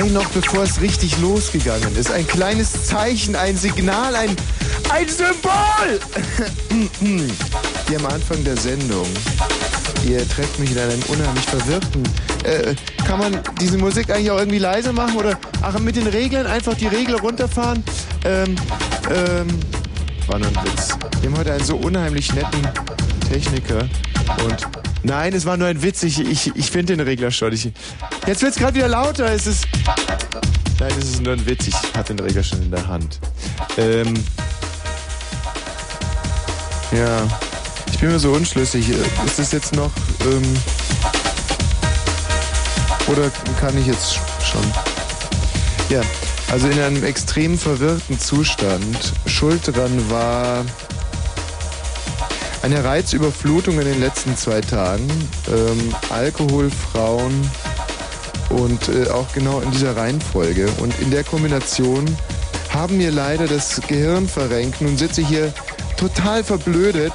vorbei, noch bevor es richtig losgegangen ist. Ein kleines Zeichen, ein Signal, ein, ein Symbol! Hier am Anfang der Sendung. Ihr trefft mich in einem unheimlich verwirrten. Äh, kann man diese Musik eigentlich auch irgendwie leise machen oder ach, mit den Regeln einfach die Regel runterfahren? Ähm, ähm, war nur ein Witz. Wir haben heute einen so unheimlich netten Techniker und Nein, es war nur ein Witz. Ich, ich, ich finde den Regler schon. Ich, jetzt wird es gerade wieder lauter. Es ist. Nein, es ist nur ein Witz. Ich hatte den Regler schon in der Hand. Ähm. Ja. Ich bin mir so unschlüssig. Ist das jetzt noch. Ähm, oder kann ich jetzt schon? Ja. Also in einem extrem verwirrten Zustand. Schuld dran war eine Reizüberflutung in den letzten zwei Tagen. Ähm, Alkohol, Frauen und äh, auch genau in dieser Reihenfolge. Und in der Kombination haben mir leider das Gehirn verrenkt. Nun sitze ich hier total verblödet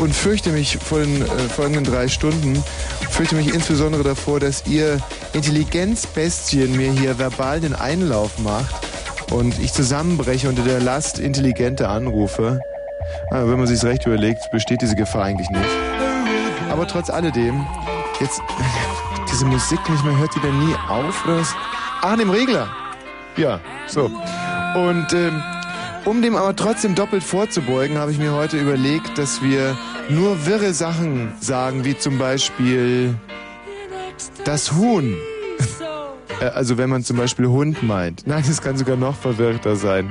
und fürchte mich vor den äh, folgenden drei Stunden, fürchte mich insbesondere davor, dass ihr Intelligenzbestien mir hier verbal den Einlauf macht und ich zusammenbreche unter der Last intelligenter Anrufe. Aber wenn man sich recht überlegt, besteht diese Gefahr eigentlich nicht. Aber trotz alledem, jetzt diese Musik nicht mehr, hört die denn nie auf? Oder was? Ach, dem Regler. Ja, so. Und ähm, um dem aber trotzdem doppelt vorzubeugen, habe ich mir heute überlegt, dass wir nur wirre Sachen sagen, wie zum Beispiel das Huhn. Äh, also wenn man zum Beispiel Hund meint. Nein, es kann sogar noch verwirrter sein.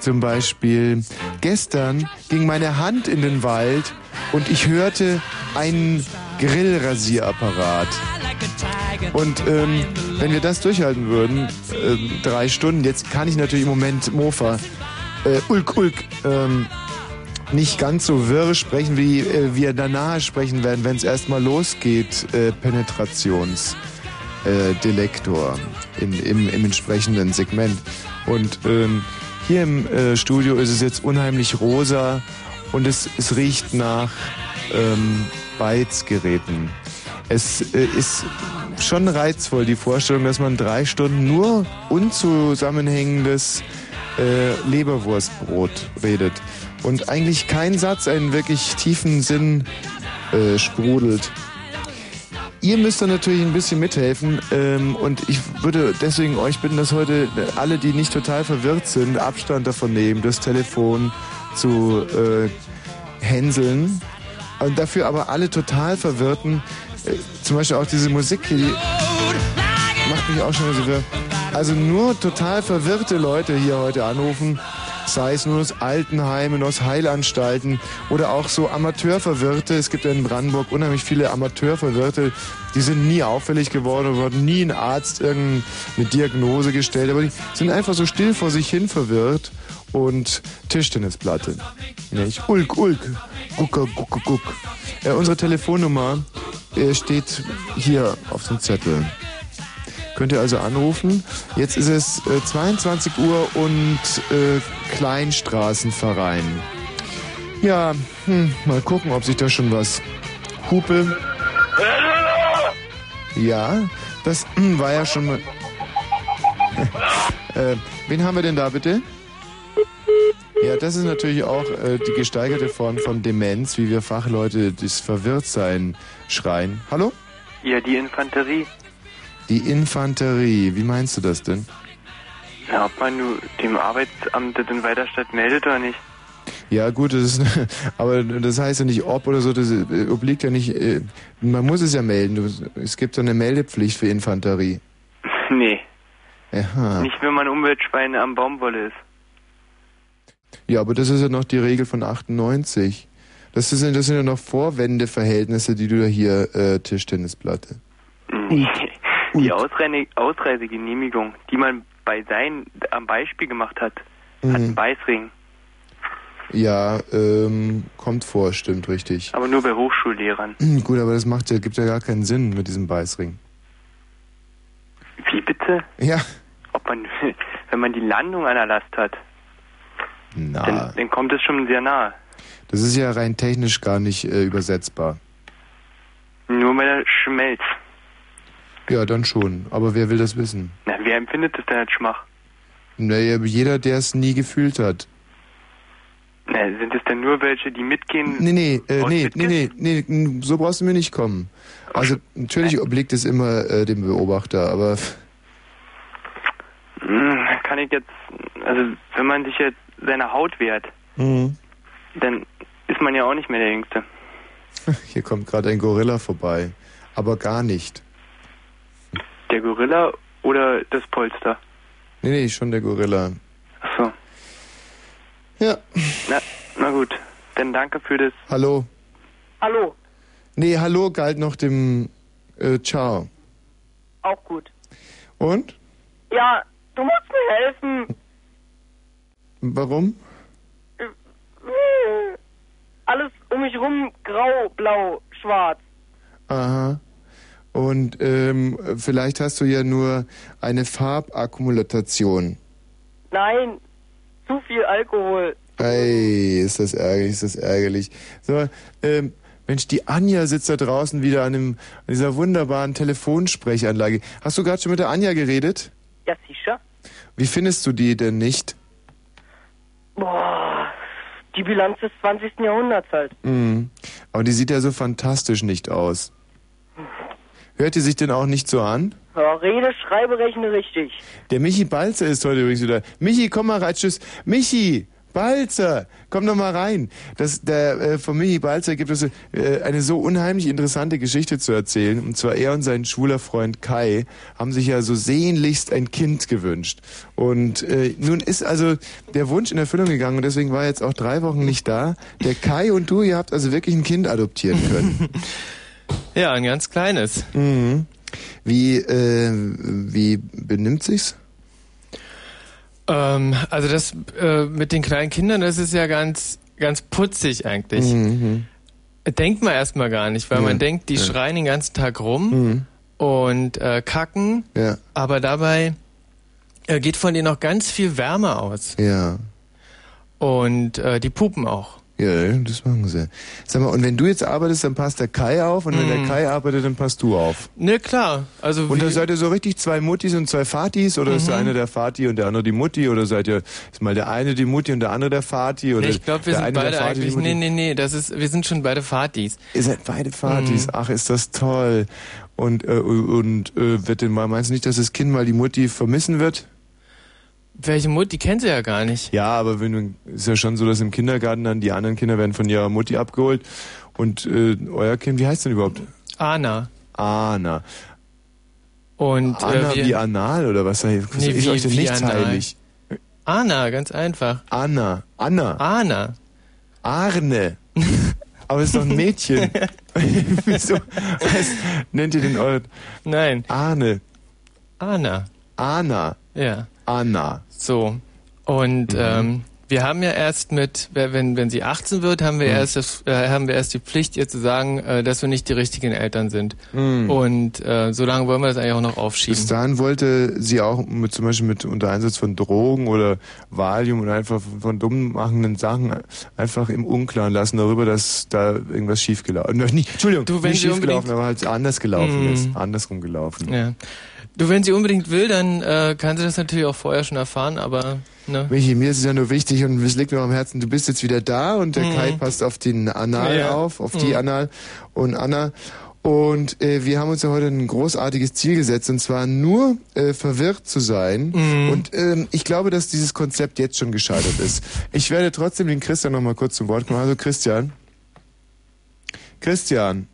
Zum Beispiel, gestern ging meine Hand in den Wald und ich hörte einen Grillrasierapparat. Und ähm, wenn wir das durchhalten würden, äh, drei Stunden, jetzt kann ich natürlich im Moment Mofa, äh, Ulk, Ulk, ähm, nicht ganz so wirr sprechen, wie äh, wir danach sprechen werden, wenn es erstmal losgeht, äh, Penetrations äh, Delektor in, im, im entsprechenden Segment. Und ähm, hier im äh, Studio ist es jetzt unheimlich rosa und es, es riecht nach ähm, Beizgeräten. Es äh, ist schon reizvoll, die Vorstellung, dass man drei Stunden nur unzusammenhängendes äh, Leberwurstbrot redet und eigentlich kein Satz einen wirklich tiefen Sinn äh, sprudelt. Ihr müsst da natürlich ein bisschen mithelfen ähm, und ich würde deswegen euch bitten, dass heute alle, die nicht total verwirrt sind, Abstand davon nehmen, das Telefon zu äh, hänseln. Und dafür aber alle total verwirrten, zum Beispiel auch diese Musik hier, die macht mich auch schon so wirr. Also nur total verwirrte Leute hier heute anrufen sei es nur aus Altenheimen, aus Heilanstalten oder auch so Amateurverwirrte. Es gibt ja in Brandenburg unheimlich viele Amateurverwirrte, die sind nie auffällig geworden, wurden nie ein Arzt irgendeine Diagnose gestellt, aber die sind einfach so still vor sich hin verwirrt und Tischtennisplatte. Nicht? Ulk, Ulk, Gucker, Guck, Guck. Ja, unsere Telefonnummer äh, steht hier auf dem Zettel. Könnt ihr also anrufen. Jetzt ist es äh, 22 Uhr und äh, Kleinstraßenverein. Ja, hm, mal gucken, ob sich da schon was. Hupe. Ja, das hm, war ja schon mal. äh, wen haben wir denn da bitte? Ja, das ist natürlich auch äh, die gesteigerte Form von Demenz, wie wir Fachleute das Verwirrtsein schreien. Hallo? Ja, die Infanterie. Die Infanterie, wie meinst du das denn? Ja, ob man dem Arbeitsamt das in Weiterstadt meldet oder nicht. Ja, gut, das ist, aber das heißt ja nicht ob oder so, das obliegt ja nicht, äh, man muss es ja melden. Es gibt so eine Meldepflicht für Infanterie. Nee. Aha. Nicht, wenn man Umweltschwein am Baumwolle ist. Ja, aber das ist ja noch die Regel von 98. Das sind, das sind ja noch Vorwendeverhältnisse, die du da hier, äh, Tischtennisplatte. Nee. Die Ausreine, Ausreisegenehmigung, die man bei sein am Beispiel gemacht hat, hat einen Beißring. Ja, ähm, kommt vor, stimmt, richtig. Aber nur bei Hochschullehrern. Gut, aber das macht ja, gibt ja gar keinen Sinn mit diesem Beißring. Wie bitte? Ja. Ob man, wenn man die Landung an der Last hat, Na, dann, dann kommt es schon sehr nahe. Das ist ja rein technisch gar nicht äh, übersetzbar. Nur wenn er schmelzt. Ja, dann schon. Aber wer will das wissen? Na, wer empfindet das denn als Schmach? Naja, jeder, der es nie gefühlt hat. Na, sind es denn nur welche, die mitgehen? Nee, nee, äh, nee, nee, nee, nee, so brauchst du mir nicht kommen. Also natürlich obliegt es immer äh, dem Beobachter, aber Hm, Kann ich jetzt, also wenn man sich jetzt seiner Haut wehrt, Mhm. dann ist man ja auch nicht mehr der Jüngste. hier kommt gerade ein Gorilla vorbei. Aber gar nicht. Der Gorilla oder das Polster? Nee, nee, schon der Gorilla. Achso. Ja. Na, na gut. Dann danke für das. Hallo. Hallo, Nee, hallo galt noch dem äh, Ciao. auch gut. Und? Ja, du musst mir helfen. Warum? Alles um mich rum grau, blau, schwarz. Aha. Und ähm, vielleicht hast du ja nur eine Farbakkumulation. Nein, zu viel Alkohol. Ey, ist das ärgerlich, ist das ärgerlich. So, ähm, Mensch, die Anja sitzt da draußen wieder an, dem, an dieser wunderbaren Telefonsprechanlage. Hast du gerade schon mit der Anja geredet? Ja, sicher. Wie findest du die denn nicht? Boah, die Bilanz des 20. Jahrhunderts halt. Mhm. Aber die sieht ja so fantastisch nicht aus. Hört die sich denn auch nicht so an? Ja, rede, schreibe, rechne richtig. Der Michi Balzer ist heute übrigens wieder. Michi, komm mal rein, tschüss. Michi, Balzer, komm doch mal rein. Das, der, äh, von Michi Balzer gibt es äh, eine so unheimlich interessante Geschichte zu erzählen. Und zwar er und sein schwuler Freund Kai haben sich ja so sehnlichst ein Kind gewünscht. Und äh, nun ist also der Wunsch in Erfüllung gegangen und deswegen war er jetzt auch drei Wochen nicht da. Der Kai und du, ihr habt also wirklich ein Kind adoptieren können. Ja, ein ganz kleines. mhm. Wie, äh, wie benimmt sich's? Ähm, also das äh, mit den kleinen Kindern, das ist ja ganz, ganz putzig eigentlich. Mhm. Denkt man erstmal gar nicht, weil Ja, man denkt, die ja. schreien den ganzen Tag rum Mhm. und äh, kacken, Ja, aber dabei äh, geht von denen noch ganz viel Wärme aus. ja. Und äh, die pupen auch. Ja, das machen sie. Sag mal, und wenn du jetzt arbeitest, dann passt der Kai auf und wenn der Mhm. Kai arbeitet, dann passt du auf. Ne, klar. Also Und wie, da seid ihr so richtig zwei Muttis und zwei Fatis oder ist der Mhm. eine der Fati und der andere die Mutti oder seid ihr ist mal der eine die Mutti und der andere der Fati oder Nee, ich glaube, wir der sind beide die eigentlich. Nee, nee, nee, das ist, wir sind schon beide Fatis. Ihr seid beide Fatis. Mhm. Ach, ist das toll. Und äh, und äh, wird denn mal meinst du nicht, dass das Kind mal die Mutti vermissen wird? Welche Mutti kennt sie ja gar nicht. Ja, aber wenn ist ja schon so, dass im Kindergarten dann die anderen Kinder werden von ihrer Mutti abgeholt und äh, euer Kind, wie heißt denn überhaupt? Anna. Anna. Und Anna äh, wir, wie anal oder was? was Nee, ist wie- euch denn wie nichts anal? heilig? Anna, ganz einfach. Anna. Anna. Anna. Arne. Aber ist doch ein Mädchen. Wieso heißt, nennt ihr den euren Nein, Arne? Anna. Anna. Ja. Anna. So. Und Mhm. ähm, wir haben ja erst mit, wenn, wenn sie 18 wird, haben wir Mhm. erst das, äh, haben wir erst die Pflicht, ihr zu sagen, äh, dass wir nicht die richtigen Eltern sind. Mhm. Und äh, so lange wollen wir das eigentlich auch noch Bis aufschieben. dahin wollte sie auch mit, zum Beispiel mit unter Einsatz von Drogen oder Valium und einfach von dumm machenden Sachen einfach im Unklaren lassen darüber, dass da irgendwas schiefgelaufen ist. Entschuldigung, Du, wenn nicht schiefgelaufen, aber halt anders gelaufen Mhm. ist. Andersrum gelaufen. Ja. Du, wenn sie unbedingt will, dann äh, kann sie das natürlich auch vorher schon erfahren, aber ne? Michi, mir ist es ja nur wichtig und es liegt mir am Herzen, du bist jetzt wieder da und der Mhm. Kai passt auf den Anal Ja. auf, auf die Mhm. Anal und Anna. Und äh, wir haben uns ja heute ein großartiges Ziel gesetzt und zwar nur äh, verwirrt zu sein. Mhm. Und ähm, ich glaube, dass dieses Konzept jetzt schon gescheitert ist. Ich werde trotzdem den Christian noch mal kurz zum Wort kommen. Also Christian. Christian.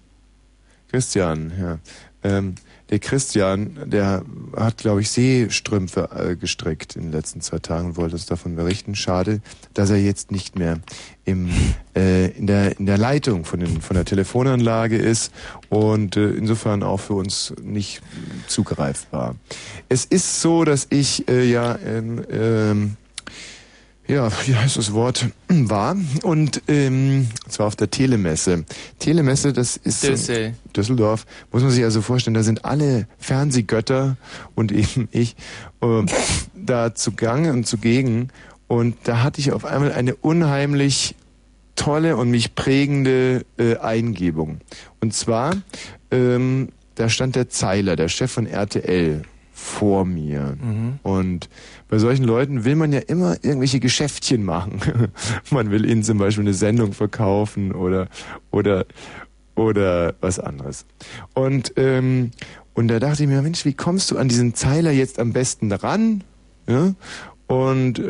Christian, ja. Ähm, der Christian, der hat, glaube ich, Seestrümpfe äh, gestrickt in den letzten zwei Tagen und wollte uns davon berichten. Schade, dass er jetzt nicht mehr im, äh, in, der, in der Leitung von, den, von der Telefonanlage ist und äh, insofern auch für uns nicht zugreifbar. Es ist so, dass ich äh, ja ähm, ähm, ja, wie heißt das Wort, war und ähm, zwar auf der Telemesse. Telemesse, das ist Düssel. Düsseldorf, muss man sich also vorstellen, da sind alle Fernsehgötter und eben ich äh, da zugange und zugegen und da hatte ich auf einmal eine unheimlich tolle und mich prägende äh, Eingebung. Und zwar, ähm, da stand der Zeiler, der Chef von RTL, vor mir. Mhm. Und bei solchen Leuten will man ja immer irgendwelche Geschäftchen machen. man will ihnen zum Beispiel eine Sendung verkaufen oder oder oder was anderes. Und ähm, und da dachte ich mir, Mensch, wie kommst du an diesen Zeiler jetzt am besten ran? Ja? Und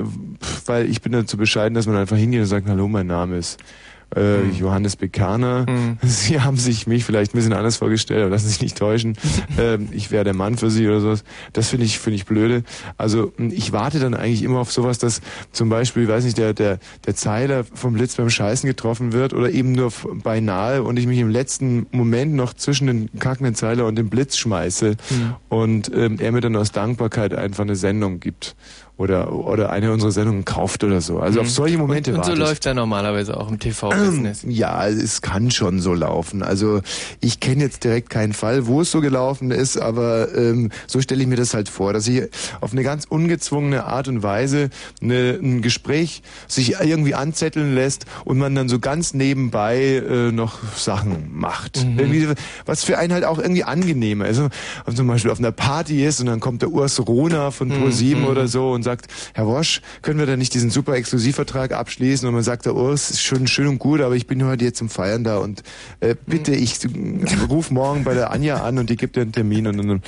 weil ich bin dazu bescheiden, dass man einfach hingeht und sagt, hallo, mein Name ist äh, mhm. Johannes Bekaner. Mhm. Sie haben sich mich vielleicht ein bisschen anders vorgestellt, aber lassen Sie sich nicht täuschen. ähm, ich wäre der Mann für Sie oder sowas. Das finde ich, finde ich blöde. Also hm, ich warte dann eigentlich immer auf sowas, dass zum Beispiel, weiß nicht, der, der, der Zeiler vom Blitz beim Scheißen getroffen wird oder eben nur beinahe und ich mich im letzten Moment noch zwischen den kackenden Zeiler und dem Blitz schmeiße mhm. und ähm, er mir dann aus Dankbarkeit einfach eine Sendung gibt oder, oder eine unserer Sendungen kauft oder so. Also mhm. auf solche Momente Und, und so läuft er normalerweise auch im TV-Business. Ähm, ja, es kann schon so laufen. Also ich kenne jetzt direkt keinen Fall, wo es so gelaufen ist, aber ähm, so stelle ich mir das halt vor, dass ich auf eine ganz ungezwungene Art und Weise eine, ein Gespräch sich irgendwie anzetteln lässt und man dann so ganz nebenbei äh, noch Sachen macht. Mhm. Irgendwie, was für einen halt auch irgendwie angenehmer. Also zum Beispiel auf einer Party ist und dann kommt der Urs Rona von Pro7 mhm. oder so und sagt, Herr Wosch, können wir da nicht diesen super Exklusivvertrag abschließen? Und man sagt, oh, es ist schön, schön und gut, aber ich bin heute jetzt zum Feiern da und äh, bitte, ich ruf morgen bei der Anja an und die gibt dir einen Termin. Und, und, und.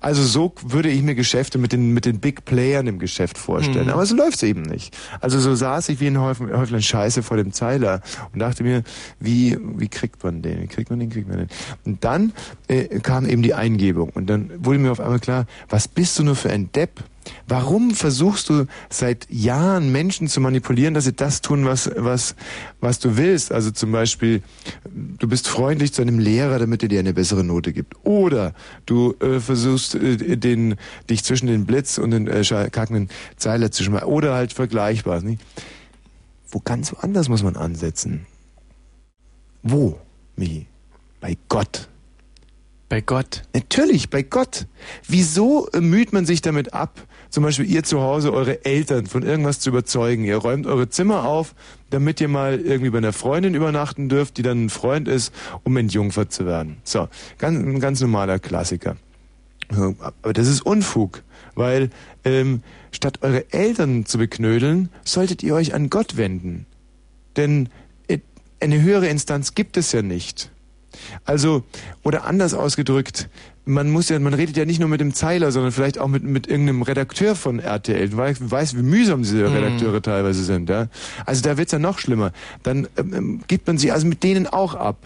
Also so würde ich mir Geschäfte mit den, mit den Big Playern im Geschäft vorstellen. Mhm. Aber so läuft's eben nicht. Also so saß ich wie ein Häuflein Scheiße vor dem Zeiler und dachte mir, wie, wie kriegt man den? Wie kriegt man den? Kriegt man den? Und dann äh, kam eben die Eingebung und dann wurde mir auf einmal klar, was bist du nur für ein Depp? Warum versuchst du seit Jahren Menschen zu manipulieren, dass sie das tun, was, was, was du willst? Also zum Beispiel, du bist freundlich zu einem Lehrer, damit er dir eine bessere Note gibt. Oder du äh, versuchst, äh, den, dich zwischen den Blitz und den äh, kackenden Zeiler zu schmeißen. Oder halt vergleichbar. Nicht? Wo ganz woanders muss man ansetzen. Wo, Michi? Bei Gott. Bei Gott. Natürlich, bei Gott. Wieso müht man sich damit ab, zum Beispiel ihr zu Hause eure Eltern von irgendwas zu überzeugen? Ihr räumt eure Zimmer auf, damit ihr mal irgendwie bei einer Freundin übernachten dürft, die dann ein Freund ist, um entjungfert zu werden. So, ganz, ein ganz normaler Klassiker. Aber das ist Unfug, weil ähm, statt eure Eltern zu beknödeln, solltet ihr euch an Gott wenden. Denn äh, eine höhere Instanz gibt es ja nicht. Also, oder anders ausgedrückt, man muss ja, man redet ja nicht nur mit dem Zeiler, sondern vielleicht auch mit, mit irgendeinem Redakteur von RTL. Du weißt, weißt wie mühsam diese mhm. Redakteure mhm. teilweise sind, ja. Also da wird's ja noch schlimmer. Dann ähm, ähm, gibt man sie also mit denen auch ab.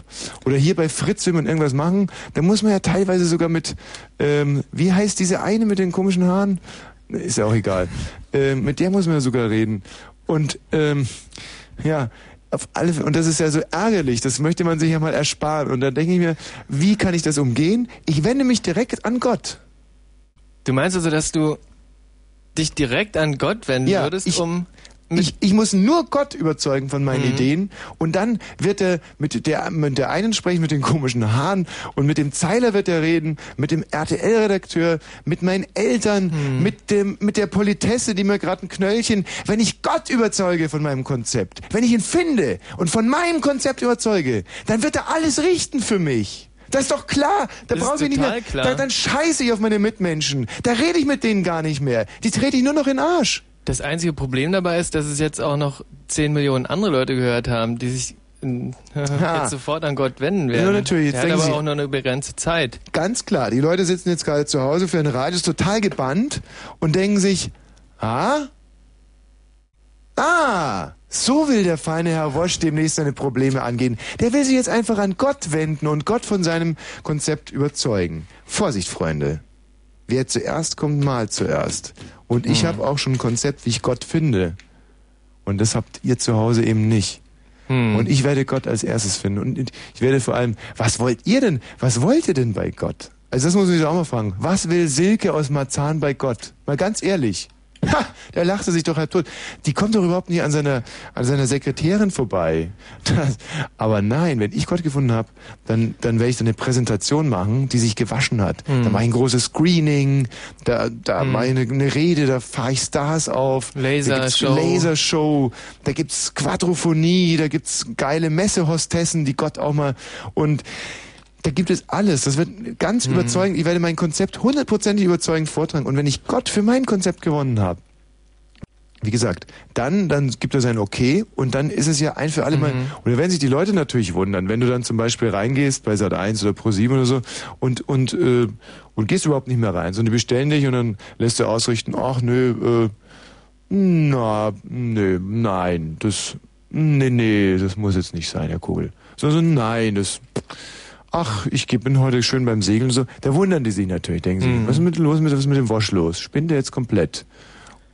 Oder hier bei Fritz will man irgendwas machen, da muss man ja teilweise sogar mit, ähm, wie heißt diese eine mit den komischen Haaren? Ist ja auch egal. Ähm, mit der muss man ja sogar reden. Und ähm, ja, auf alle. Und das ist ja so ärgerlich. Das möchte man sich ja mal ersparen. Und dann denke ich mir, wie kann ich das umgehen? Ich wende mich direkt an Gott. Du meinst also, dass du dich direkt an Gott wenden ja, würdest, ich, um ich, ich muss nur Gott überzeugen von meinen mhm. Ideen und dann wird er mit der, mit der einen sprechen mit den komischen Haaren und mit dem Zeiler wird er reden, mit dem RTL-Redakteur, mit meinen Eltern, mhm. mit dem, mit der Politesse, die mir gerade ein Knöllchen, wenn ich Gott überzeuge von meinem Konzept, wenn ich ihn finde und von meinem Konzept überzeuge, dann wird er alles richten für mich. Das ist doch klar. Da brauche ich nicht mehr. Da, dann scheiße ich auf meine Mitmenschen. Da rede ich mit denen gar nicht mehr. Die trete ich nur noch in den Arsch. Das einzige Problem dabei ist, dass es jetzt auch noch 10 Millionen andere Leute gehört haben, die sich jetzt sofort an Gott wenden werden. Ja, natürlich. Jetzt Der hat aber auch nur eine begrenzte Zeit. Ganz klar. Die Leute sitzen jetzt gerade zu Hause für ein Radio, total gebannt und denken sich, ah, ah, so will der feine Herr Wosch demnächst seine Probleme angehen. Der will sich jetzt einfach an Gott wenden und Gott von seinem Konzept überzeugen. Vorsicht, Freunde. Wer zuerst kommt, mal zuerst. Und ich mhm. habe auch schon ein Konzept, wie ich Gott finde. Und das habt ihr zu Hause eben nicht. Mhm. Und ich werde Gott als erstes finden. Und ich werde vor allem, was wollt ihr denn? Was wollt ihr denn bei Gott? Also das muss ich auch mal fragen. Was will Silke aus Marzahn bei Gott? Mal ganz ehrlich. Ha, der lachte sich doch halb tot. Die kommt doch überhaupt nicht an seiner, an seiner Sekretärin vorbei. Das, aber nein, wenn ich Gott gefunden habe, dann, dann werde ich so eine Präsentation machen, die sich gewaschen hat. Mhm. Da mache ich ein großes Screening, da, da mhm. mache ich eine, eine, Rede, da fahre ich Stars auf. Lasershow. Lasershow, da gibt's Quadrophonie, da gibt's geile Messehostessen, die Gott auch mal und da gibt es alles. Das wird ganz mhm. überzeugend. Ich werde mein Konzept hundertprozentig überzeugend vortragen. Und wenn ich Gott für mein Konzept gewonnen habe, wie gesagt, dann, dann gibt er sein Okay und dann ist es ja ein für alle mhm. Mal. Und da werden sich die Leute natürlich wundern, wenn du dann zum Beispiel reingehst bei Sat 1 oder Pro 7 oder so und, und, äh, und gehst überhaupt nicht mehr rein, sondern die bestellen dich und dann lässt du ausrichten, ach nö, äh, na, nö, nein, das, nee, nee, das muss jetzt nicht sein, Herr Kugel. Sondern nein, das, ach, ich bin heute schön beim Segeln so, da wundern die sich natürlich, denken sie, mhm. was ist mit los, was ist mit dem Wasch los? Spinnt der jetzt komplett?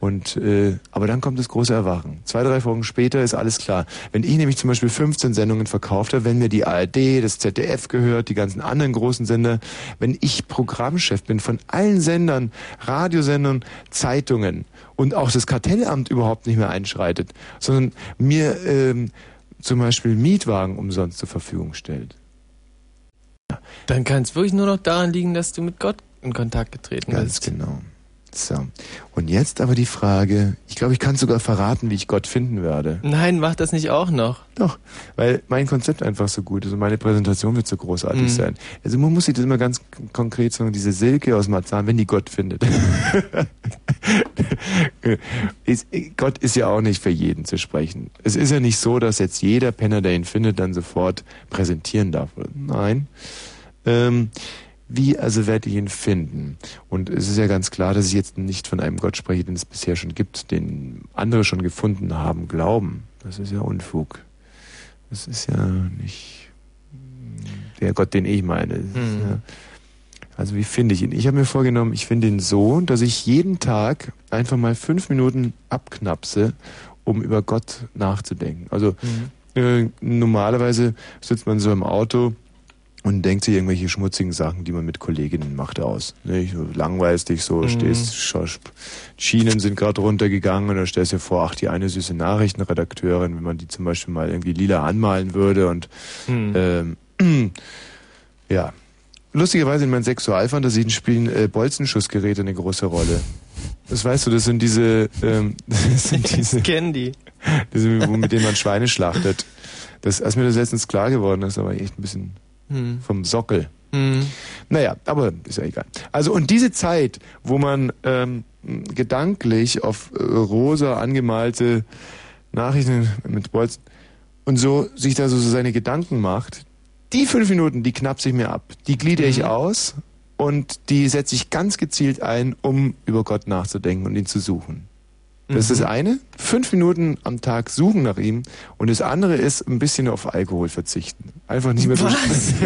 Und äh, aber dann kommt das große Erwachen. Zwei, drei Folgen später ist alles klar. Wenn ich nämlich zum Beispiel 15 Sendungen verkauft habe, wenn mir die ARD, das ZDF gehört, die ganzen anderen großen Sender, wenn ich Programmchef bin von allen Sendern, Radiosendern, Zeitungen und auch das Kartellamt überhaupt nicht mehr einschreitet, sondern mir ähm, zum Beispiel Mietwagen umsonst zur Verfügung stellt dann kann es wirklich nur noch daran liegen, dass du mit Gott in Kontakt getreten Ganz bist. Ganz genau. So. Und jetzt aber die Frage, ich glaube, ich kann sogar verraten, wie ich Gott finden werde. Nein, mach das nicht auch noch. Doch, weil mein Konzept einfach so gut ist und meine Präsentation wird so großartig mhm. sein. Also man muss sich das immer ganz konkret sagen, diese Silke aus Marzahn, wenn die Gott findet. ist, Gott ist ja auch nicht für jeden zu sprechen. Es ist ja nicht so, dass jetzt jeder Penner, der ihn findet, dann sofort präsentieren darf. Nein. Ähm, wie also werde ich ihn finden? Und es ist ja ganz klar, dass ich jetzt nicht von einem Gott spreche, den es bisher schon gibt, den andere schon gefunden haben, glauben. Das ist ja Unfug. Das ist ja nicht der Gott, den ich meine. Mhm. Ja, also wie finde ich ihn? Ich habe mir vorgenommen, ich finde ihn so, dass ich jeden Tag einfach mal fünf Minuten abknapse, um über Gott nachzudenken. Also mhm. äh, normalerweise sitzt man so im Auto und denkt sich irgendwelche schmutzigen Sachen, die man mit Kolleginnen macht, aus. Nicht? Du langweilst dich so, mhm. stehst, Schienen sind gerade runtergegangen und dann stellst du dir vor, ach, die eine süße Nachrichtenredakteurin, wenn man die zum Beispiel mal irgendwie lila anmalen würde und mhm. ähm, ja. Lustigerweise in meinen Sexualfantasien spielen äh, Bolzenschussgeräte eine große Rolle. Das weißt du, das sind diese, ähm, das sind diese, ich kenn die. diese, mit denen man Schweine schlachtet. Das, als mir das letztens klar geworden ist, aber echt ein bisschen hm. vom Sockel. Hm. Naja, aber ist ja egal. Also und diese Zeit, wo man ähm, gedanklich auf äh, rosa angemalte Nachrichten mit Bolzen und so sich da so seine Gedanken macht, die fünf Minuten, die knapp sich mir ab. Die gliedere ich mhm. aus und die setze ich ganz gezielt ein, um über Gott nachzudenken und ihn zu suchen. Das ist das mhm. eine. Fünf Minuten am Tag suchen nach ihm. Und das andere ist ein bisschen auf Alkohol verzichten. Einfach nicht mehr so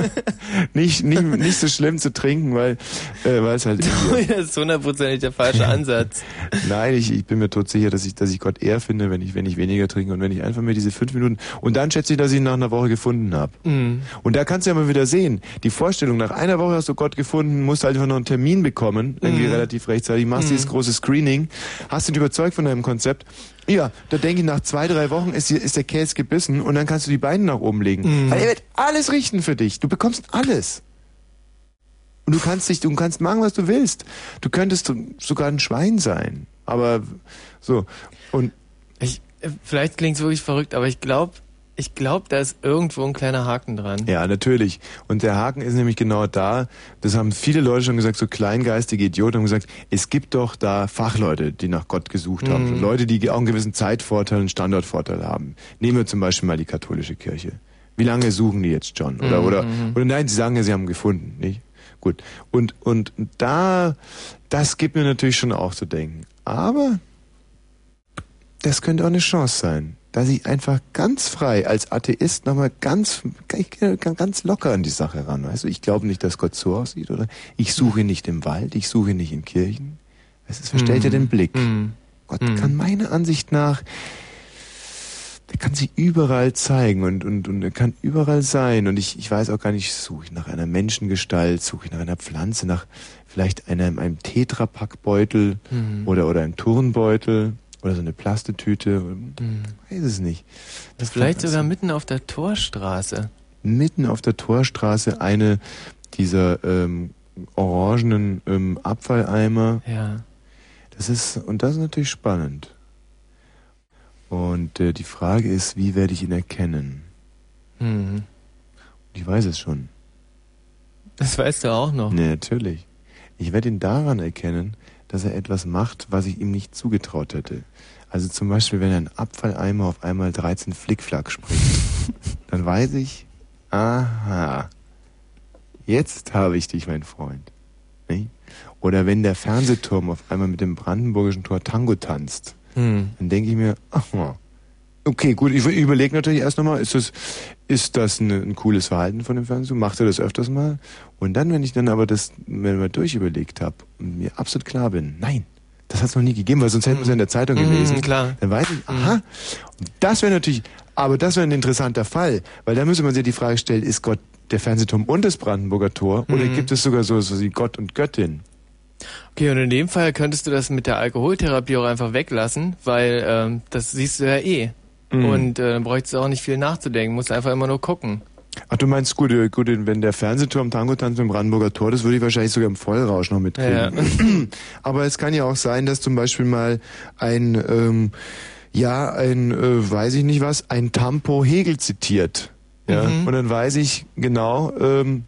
nicht, nicht, nicht so schlimm zu trinken, weil, äh, weil es halt. das ist hundertprozentig der falsche Ansatz. Nein, ich, ich bin mir tot sicher, dass ich, dass ich Gott eher finde, wenn ich, wenn ich weniger trinke und wenn ich einfach mir diese fünf Minuten. Und dann schätze ich, dass ich ihn nach einer Woche gefunden habe. Mhm. Und da kannst du ja mal wieder sehen, die Vorstellung, nach einer Woche hast du Gott gefunden, musst halt einfach noch einen Termin bekommen, irgendwie mhm. relativ rechtzeitig, machst mhm. dieses große Screening, hast ihn überzeugt von deinem Konzept. Ja, da denke ich, nach zwei, drei Wochen ist, ist der Käse gebissen und dann kannst du die Beine nach oben legen. Mhm. Weil er wird alles richten für dich. Du bekommst alles. Und du kannst dich, du kannst machen, was du willst. Du könntest sogar ein Schwein sein. Aber so. Und ich, vielleicht klingt es wirklich verrückt, aber ich glaube, ich glaube, da ist irgendwo ein kleiner Haken dran. Ja, natürlich. Und der Haken ist nämlich genau da, das haben viele Leute schon gesagt, so kleingeistige Idioten haben gesagt, es gibt doch da Fachleute, die nach Gott gesucht haben. Mhm. Leute, die auch einen gewissen Zeitvorteil, einen Standortvorteil haben. Nehmen wir zum Beispiel mal die katholische Kirche. Wie lange suchen die jetzt schon? Oder, mhm. oder, oder nein, sie sagen ja, sie haben gefunden, nicht? Gut. Und, und da, das gibt mir natürlich schon auch zu denken. Aber das könnte auch eine Chance sein dass ich einfach ganz frei als Atheist nochmal ganz, ganz locker an die Sache ran. Du, ich glaube nicht, dass Gott so aussieht, oder? Ich suche nicht im Wald, ich suche nicht in Kirchen. Es verstellt ja mm. den Blick. Mm. Gott mm. kann meiner Ansicht nach der kann sich überall zeigen und, und, und er kann überall sein. Und ich, ich weiß auch gar nicht, suche ich nach einer Menschengestalt, suche ich nach einer Pflanze, nach vielleicht einem, einem Tetrapackbeutel mhm. oder, oder einem Turnbeutel oder so eine Plastetüte. Mhm. Weiß es nicht. Das vielleicht sogar mitten auf der Torstraße. Mitten auf der Torstraße eine dieser ähm, orangenen ähm, Abfalleimer. Ja. Das ist, und das ist natürlich spannend. Und äh, die Frage ist, wie werde ich ihn erkennen? Mhm. Ich weiß es schon. Das weißt du auch noch. Nee, natürlich. Ich werde ihn daran erkennen, dass er etwas macht, was ich ihm nicht zugetraut hätte. Also zum Beispiel, wenn ein Abfalleimer auf einmal 13 Flickflack spricht, dann weiß ich, aha, jetzt habe ich dich, mein Freund. Nicht? Oder wenn der Fernsehturm auf einmal mit dem brandenburgischen Tor Tango tanzt, hm. dann denke ich mir, ach, okay, gut, ich überlege natürlich erst nochmal, ist das, ist das ein, ein, cooles Verhalten von dem Fernsehturm? Macht er das öfters mal? Und dann, wenn ich dann aber das, wenn ich durchüberlegt habe und mir absolut klar bin, nein, das hat es noch nie gegeben, weil sonst hätten wir es ja in der Zeitung hm, gelesen. klar. Dann weiß ich, aha, das wäre natürlich, aber das wäre ein interessanter Fall, weil da müsste man sich die Frage stellen, ist Gott der Fernsehturm und das Brandenburger Tor oder mhm. gibt es sogar so, so wie Gott und Göttin? Okay, und in dem Fall könntest du das mit der Alkoholtherapie auch einfach weglassen, weil ähm, das siehst du ja eh. Mhm. Und äh, dann bräuchtest du auch nicht viel nachzudenken, musst einfach immer nur gucken. Ach, du meinst, gut, gut, wenn der Fernsehturm Tango tanzt mit dem Brandenburger Tor, das würde ich wahrscheinlich sogar im Vollrausch noch mitkriegen. Ja, ja. Aber es kann ja auch sein, dass zum Beispiel mal ein, ähm, ja, ein, äh, weiß ich nicht was, ein Tampo Hegel zitiert. Ja, mhm. und dann weiß ich genau, ähm,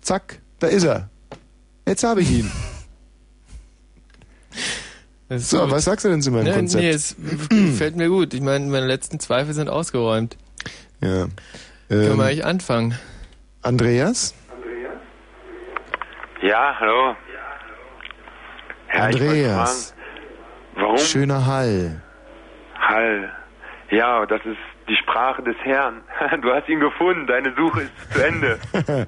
zack, da ist er. Jetzt habe ich ihn. So, gut. was sagst du denn zu meinem ja, Konzept? Nee, es fällt mir gut. Ich meine, meine letzten Zweifel sind ausgeräumt. Ja. Ähm, Können wir eigentlich anfangen? Andreas? Ja, hallo. Ja, Andreas. warum? Schöner Hall. Hall. Ja, das ist die Sprache des Herrn. Du hast ihn gefunden, deine Suche ist zu Ende.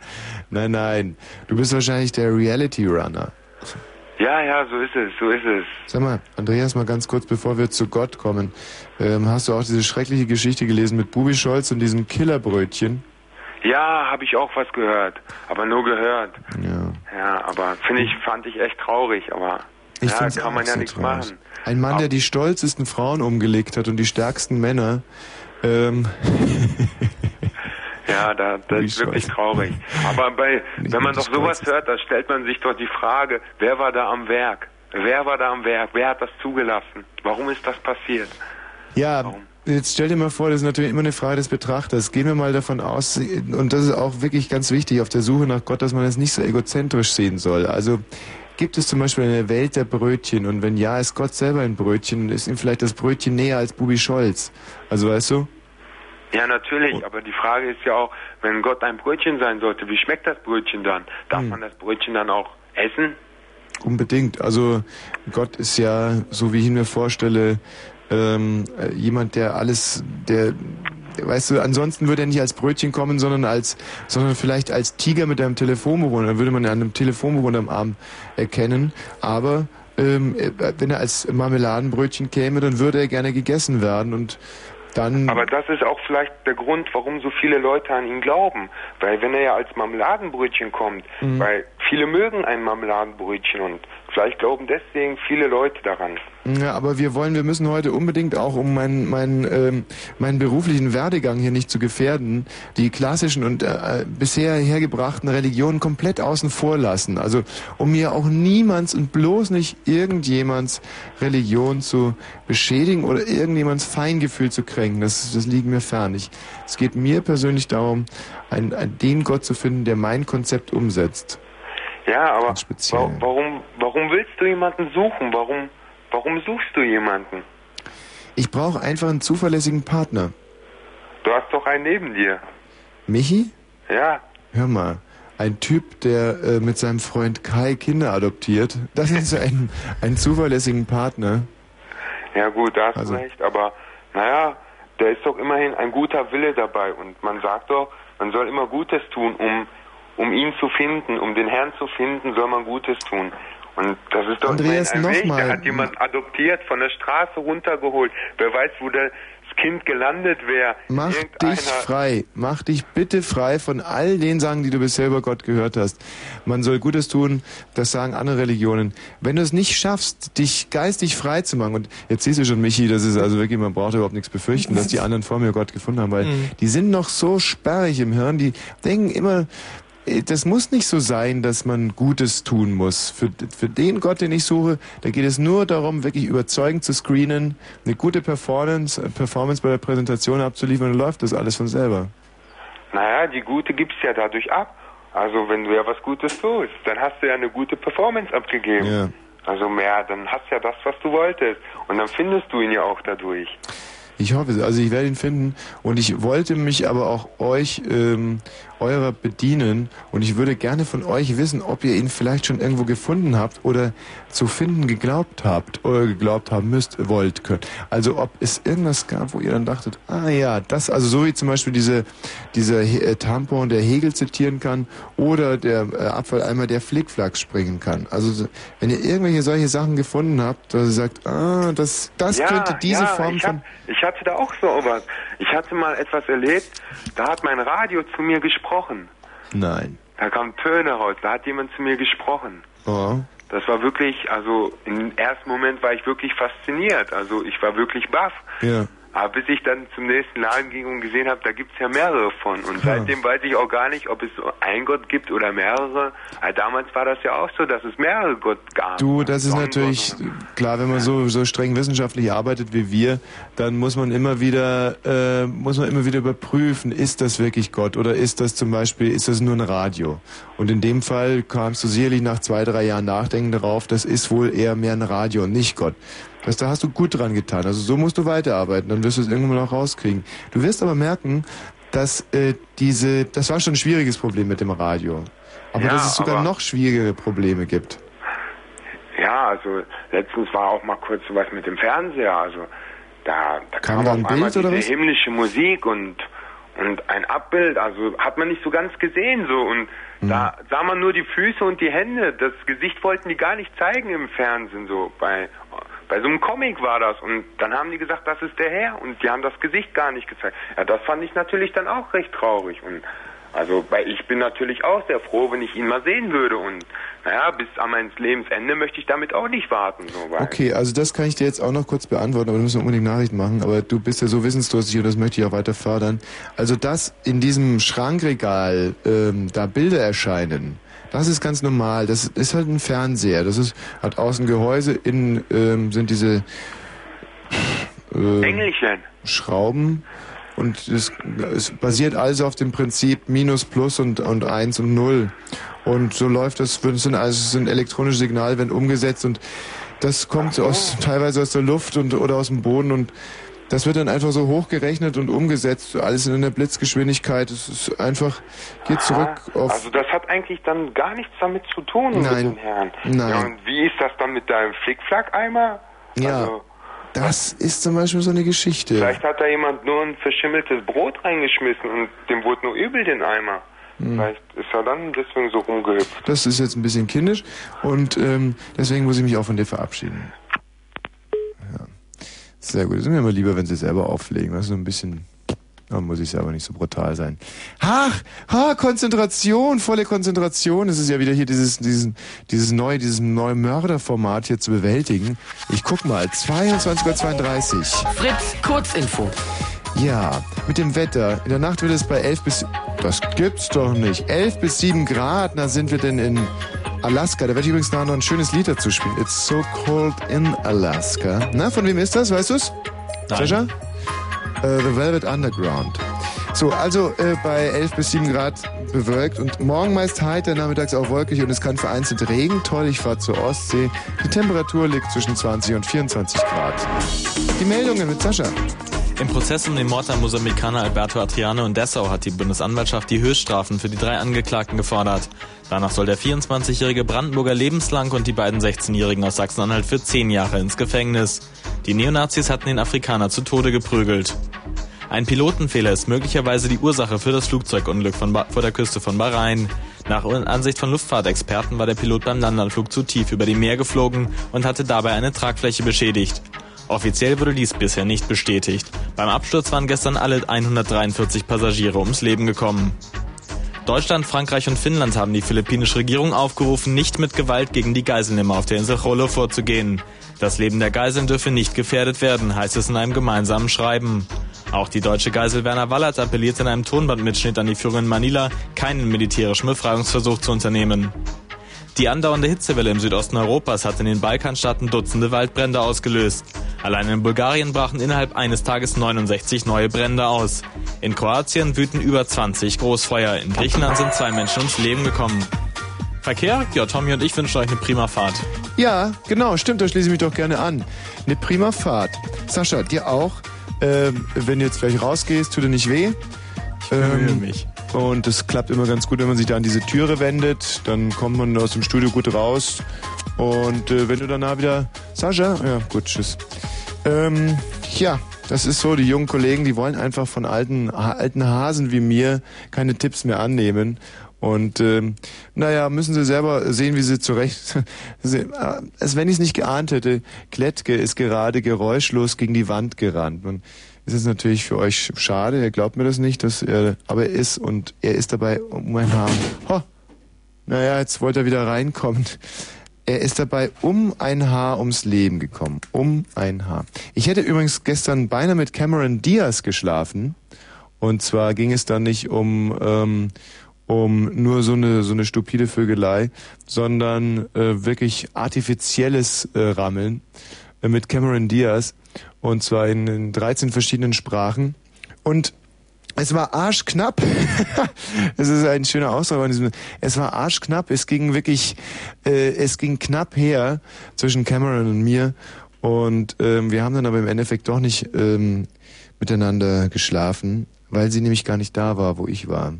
nein, nein. Du bist wahrscheinlich der Reality Runner. Ja, ja, so ist es, so ist es. Sag mal, Andreas, mal ganz kurz, bevor wir zu Gott kommen. Ähm, hast du auch diese schreckliche Geschichte gelesen mit Bubi Scholz und diesem Killerbrötchen? Ja, habe ich auch was gehört, aber nur gehört. Ja. Ja, aber finde ich, fand ich echt traurig, aber ich ja, kann man ja so nichts traurig. machen. Ein Mann, der die stolzesten Frauen umgelegt hat und die stärksten Männer. Ähm Ja, da, das ist wirklich traurig. Aber bei, wenn man doch sowas hört, da stellt man sich doch die Frage, wer war da am Werk? Wer war da am Werk? Wer hat das zugelassen? Warum ist das passiert? Ja, Warum? jetzt stell dir mal vor, das ist natürlich immer eine Frage des Betrachters. Gehen wir mal davon aus, und das ist auch wirklich ganz wichtig auf der Suche nach Gott, dass man es nicht so egozentrisch sehen soll. Also gibt es zum Beispiel eine Welt der Brötchen und wenn ja, ist Gott selber ein Brötchen, ist ihm vielleicht das Brötchen näher als Bubi Scholz. Also weißt du? Ja, natürlich, aber die Frage ist ja auch, wenn Gott ein Brötchen sein sollte, wie schmeckt das Brötchen dann? Darf hm. man das Brötchen dann auch essen? Unbedingt. Also Gott ist ja, so wie ich ihn mir vorstelle, ähm, äh, jemand, der alles, der, weißt du, ansonsten würde er nicht als Brötchen kommen, sondern als, sondern vielleicht als Tiger mit einem Telefonbuch. Dann würde man an einem Telefonbuch unterm Arm erkennen. Aber ähm, äh, wenn er als Marmeladenbrötchen käme, dann würde er gerne gegessen werden und dann Aber das ist auch vielleicht der Grund, warum so viele Leute an ihn glauben. Weil wenn er ja als Marmeladenbrötchen kommt, mhm. weil viele mögen ein Marmeladenbrötchen und vielleicht glauben deswegen viele Leute daran. Ja, aber wir wollen, wir müssen heute unbedingt auch, um meinen, meinen, ähm, meinen beruflichen Werdegang hier nicht zu gefährden, die klassischen und äh, bisher hergebrachten Religionen komplett außen vor lassen. Also um hier auch niemands und bloß nicht irgendjemands Religion zu beschädigen oder irgendjemands Feingefühl zu kränken. Das, das liegt mir fern. Ich, es geht mir persönlich darum, einen, einen, den Gott zu finden, der mein Konzept umsetzt. Ja, aber warum, warum willst du jemanden suchen? Warum Warum suchst du jemanden? Ich brauche einfach einen zuverlässigen Partner. Du hast doch einen neben dir. Michi? Ja. Hör mal, ein Typ, der äh, mit seinem Freund Kai Kinder adoptiert, das ist ein, einen zuverlässigen Partner. Ja gut, da hast also. du recht, aber naja, da ist doch immerhin ein guter Wille dabei und man sagt doch, man soll immer Gutes tun, um, um ihn zu finden, um den Herrn zu finden, soll man Gutes tun. Und das ist doch Andreas, ein Weg. Da hat jemand adoptiert, von der Straße runtergeholt. Wer weiß, wo das Kind gelandet wäre. Mach dich frei. Mach dich bitte frei von all den Sachen, die du bisher über Gott gehört hast. Man soll Gutes tun, das sagen andere Religionen. Wenn du es nicht schaffst, dich geistig frei zu machen, und jetzt siehst du schon, Michi, das ist also wirklich, man braucht überhaupt nichts befürchten, dass die anderen vor mir Gott gefunden haben, weil mhm. die sind noch so sperrig im Hirn, die denken immer, das muss nicht so sein, dass man Gutes tun muss. Für, für den Gott, den ich suche, da geht es nur darum, wirklich überzeugend zu screenen, eine gute Performance, äh, Performance bei der Präsentation abzuliefern, dann läuft das alles von selber. Naja, die gute gibst ja dadurch ab. Also wenn du ja was Gutes tust, dann hast du ja eine gute Performance abgegeben. Ja. Also mehr, dann hast du ja das, was du wolltest. Und dann findest du ihn ja auch dadurch. Ich hoffe. Also ich werde ihn finden und ich wollte mich aber auch euch ähm, eurer bedienen und ich würde gerne von euch wissen, ob ihr ihn vielleicht schon irgendwo gefunden habt oder zu finden geglaubt habt oder geglaubt haben müsst, wollt, könnt. Also ob es irgendwas gab, wo ihr dann dachtet, ah ja, das, also so wie zum Beispiel diese, dieser äh, Tampon, der Hegel zitieren kann oder der äh, Abfalleimer, der Flickflacks springen kann. Also wenn ihr irgendwelche solche Sachen gefunden habt, dass ihr sagt, ah, das, das ja, könnte diese ja, Form ich hab, von... Ich hatte da auch so was. Ich hatte mal etwas erlebt, da hat mein Radio zu mir gesprochen. Nein. Da kamen Töne raus, da hat jemand zu mir gesprochen. Oh. Das war wirklich, also im ersten Moment war ich wirklich fasziniert. Also ich war wirklich baff. Ja. Aber bis ich dann zum nächsten Laden ging und gesehen habe, da gibt es ja mehrere von. Und ja. seitdem weiß ich auch gar nicht, ob es einen Gott gibt oder mehrere. Aber damals war das ja auch so, dass es mehrere Gott gab. Du, das ist natürlich klar, wenn man so, so streng wissenschaftlich arbeitet wie wir, dann muss man immer wieder, äh, muss man immer wieder überprüfen, ist das wirklich Gott oder ist das zum Beispiel, ist das nur ein Radio? Und in dem Fall kamst du sicherlich nach zwei, drei Jahren Nachdenken darauf, das ist wohl eher mehr ein Radio und nicht Gott. Das, da hast du gut dran getan. Also so musst du weiterarbeiten, dann wirst du es irgendwann mal auch rauskriegen. Du wirst aber merken, dass äh, diese, das war schon ein schwieriges Problem mit dem Radio. Aber ja, dass es sogar noch schwierigere Probleme gibt. Ja, also letztens war auch mal kurz sowas mit dem Fernseher. Also da, da kam, kam da ein Bild oder was? himmlische Musik und und ein Abbild, also hat man nicht so ganz gesehen so und mhm. da sah man nur die Füße und die Hände. Das Gesicht wollten die gar nicht zeigen im Fernsehen so bei bei so einem Comic war das und dann haben die gesagt, das ist der Herr und die haben das Gesicht gar nicht gezeigt. Ja, das fand ich natürlich dann auch recht traurig und also weil ich bin natürlich auch sehr froh, wenn ich ihn mal sehen würde und naja, bis an mein Lebensende möchte ich damit auch nicht warten. So, okay, also das kann ich dir jetzt auch noch kurz beantworten, aber du musst unbedingt Nachrichten machen, aber du bist ja so wissensdurstig und das möchte ich auch weiter fördern. Also dass in diesem Schrankregal ähm, da Bilder erscheinen, das ist ganz normal. Das ist halt ein Fernseher. Das ist, hat außen Gehäuse, innen ähm, sind diese äh, Engelchen. Schrauben. Und es, es basiert also auf dem Prinzip Minus, Plus und, und Eins und Null. Und so läuft das, das sind, also es sind elektronische Signale, werden umgesetzt und das kommt so. aus, teilweise aus der Luft und, oder aus dem Boden und das wird dann einfach so hochgerechnet und umgesetzt, alles in einer Blitzgeschwindigkeit. Es ist einfach, geht zurück auf... Also das hat eigentlich dann gar nichts damit zu tun Nein. mit den Herren. Nein. Ja, und wie ist das dann mit deinem Flickflack-Eimer? Ja, also, das ist zum Beispiel so eine Geschichte. Vielleicht hat da jemand nur ein verschimmeltes Brot reingeschmissen und dem wurde nur übel den Eimer. Hm. Vielleicht ist er dann deswegen so rumgehüpft. Das ist jetzt ein bisschen kindisch und ähm, deswegen muss ich mich auch von dir verabschieden. Sehr gut. Es ist mir immer lieber, wenn sie selber auflegen. Das ist so ein bisschen. Da muss ich selber nicht so brutal sein. Ach, ha, Konzentration, volle Konzentration. Es ist ja wieder hier dieses, dieses, dieses neue, dieses neue Mörderformat hier zu bewältigen. Ich guck mal, 22.32 Uhr. Fritz, Kurzinfo. Ja, mit dem Wetter. In der Nacht wird es bei 11 bis... Das gibt's doch nicht. 11 bis 7 Grad, na sind wir denn in Alaska. Da werde ich übrigens nachher noch ein schönes Lied dazu spielen. It's so cold in Alaska. Na, von wem ist das? Weißt du's? Sascha? Uh, The Velvet Underground. So, also äh, bei 11 bis 7 Grad bewölkt und morgen meist heiter, nachmittags auch wolkig und es kann vereinzelt Regen. Toll, ich fahre zur Ostsee. Die Temperatur liegt zwischen 20 und 24 Grad. Die Meldungen mit Sascha. Im Prozess um den Mord am Mosambikaner Alberto Adriano in Dessau hat die Bundesanwaltschaft die Höchststrafen für die drei Angeklagten gefordert. Danach soll der 24-jährige Brandenburger lebenslang und die beiden 16-jährigen aus Sachsen-Anhalt für 10 Jahre ins Gefängnis. Die Neonazis hatten den Afrikaner zu Tode geprügelt. Ein Pilotenfehler ist möglicherweise die Ursache für das Flugzeugunglück vor der Küste von Bahrain. Nach Ansicht von Luftfahrtexperten war der Pilot beim Landanflug zu tief über dem Meer geflogen und hatte dabei eine Tragfläche beschädigt. Offiziell wurde dies bisher nicht bestätigt. Beim Absturz waren gestern alle 143 Passagiere ums Leben gekommen. Deutschland, Frankreich und Finnland haben die philippinische Regierung aufgerufen, nicht mit Gewalt gegen die Geiselnehmer auf der Insel Jolo vorzugehen. Das Leben der Geiseln dürfe nicht gefährdet werden, heißt es in einem gemeinsamen Schreiben. Auch die deutsche Geisel Werner Wallert appelliert in einem Tonbandmitschnitt an die Führung in Manila, keinen militärischen Befreiungsversuch zu unternehmen. Die andauernde Hitzewelle im Südosten Europas hat in den Balkanstaaten Dutzende Waldbrände ausgelöst. Allein in Bulgarien brachen innerhalb eines Tages 69 neue Brände aus. In Kroatien wüten über 20 Großfeuer. In Griechenland sind zwei Menschen ums Leben gekommen. Verkehr? Ja, Tommy und ich wünschen euch eine prima Fahrt. Ja, genau, stimmt, da schließe ich mich doch gerne an. Eine prima Fahrt. Sascha, dir auch. Ähm, wenn du jetzt gleich rausgehst, tut dir nicht weh. Ich ähm, mich. Und es klappt immer ganz gut, wenn man sich da an diese Türe wendet. Dann kommt man aus dem Studio gut raus. Und äh, wenn du danach wieder... Sascha? Ja, gut, tschüss. Ähm, ja, das ist so, die jungen Kollegen, die wollen einfach von alten, alten Hasen wie mir keine Tipps mehr annehmen. Und ähm, naja, müssen sie selber sehen, wie sie zurecht. Äh, als wenn ich es nicht geahnt hätte, Klettke ist gerade geräuschlos gegen die Wand gerannt. Und es ist natürlich für euch schade, ihr glaubt mir das nicht, dass er, aber er ist und er ist dabei um ein Haar. Ho, naja, jetzt wollte er wieder reinkommen. Er ist dabei um ein Haar ums Leben gekommen. Um ein Haar. Ich hätte übrigens gestern beinahe mit Cameron Diaz geschlafen. Und zwar ging es dann nicht um, ähm, um nur so eine, so eine stupide Vögelei, sondern äh, wirklich artifizielles äh, Rammeln äh, mit Cameron Diaz. Und zwar in, in 13 verschiedenen Sprachen. Und es war arschknapp. Es ist ein schöner Ausdruck. Es war arschknapp. Es ging wirklich, äh, es ging knapp her zwischen Cameron und mir. Und ähm, wir haben dann aber im Endeffekt doch nicht ähm, miteinander geschlafen, weil sie nämlich gar nicht da war, wo ich war.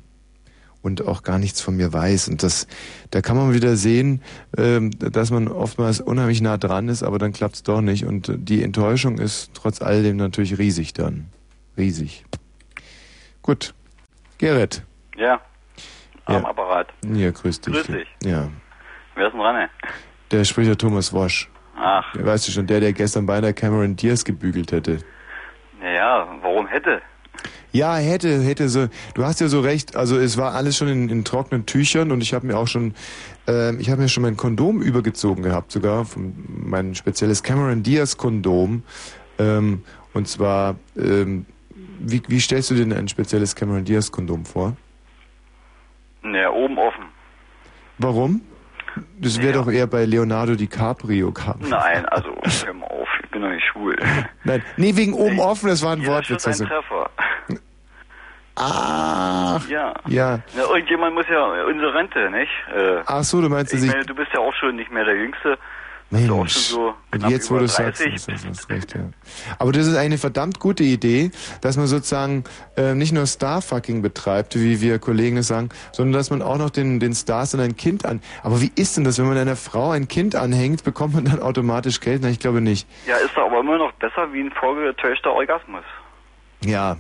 Und auch gar nichts von mir weiß. Und das, da kann man wieder sehen, ähm, dass man oftmals unheimlich nah dran ist, aber dann klappt es doch nicht. Und die Enttäuschung ist trotz alledem natürlich riesig dann. Riesig. Gut. Gerrit. Ja. Am ja. Apparat. Ja, grüß dich. Grüß dich. Ja. Wer ist denn dran? Ey? Der spricht der Thomas Wosch. Ach. Der, weißt du schon, der, der gestern beinahe Cameron Diaz gebügelt hätte. Ja, warum hätte? Ja, hätte, hätte so. Du hast ja so recht. Also es war alles schon in, in trockenen Tüchern und ich habe mir auch schon, äh, ich habe mir schon mein Kondom übergezogen gehabt, sogar von, mein spezielles Cameron Diaz Kondom. Ähm, und zwar ähm, wie, wie stellst du dir denn ein spezielles Cameron Diaz Kondom vor? Naja, oben offen. Warum? Das wäre ja. doch eher bei Leonardo DiCaprio. Nein, also bin doch nicht schwul. Nein, nee, wegen oben nee. offen, das war ein ja, Wortwitz. Das ist ein Treffer. Ach, ja. ja. Na, irgendjemand muss ja unsere Rente, nicht? Äh, Ach so, du meinst, ich meine, du bist ja auch schon nicht mehr der Jüngste. Mensch, so und jetzt, wo du sagst, das ist recht, ja. Aber das ist eine verdammt gute Idee, dass man sozusagen äh, nicht nur Starfucking betreibt, wie wir Kollegen es sagen, sondern dass man auch noch den, den Stars dann ein Kind an... Aber wie ist denn das, wenn man einer Frau ein Kind anhängt, bekommt man dann automatisch Geld? Na, ich glaube nicht. Ja, ist doch aber immer noch besser wie ein vorgetäuschter Orgasmus. Ja,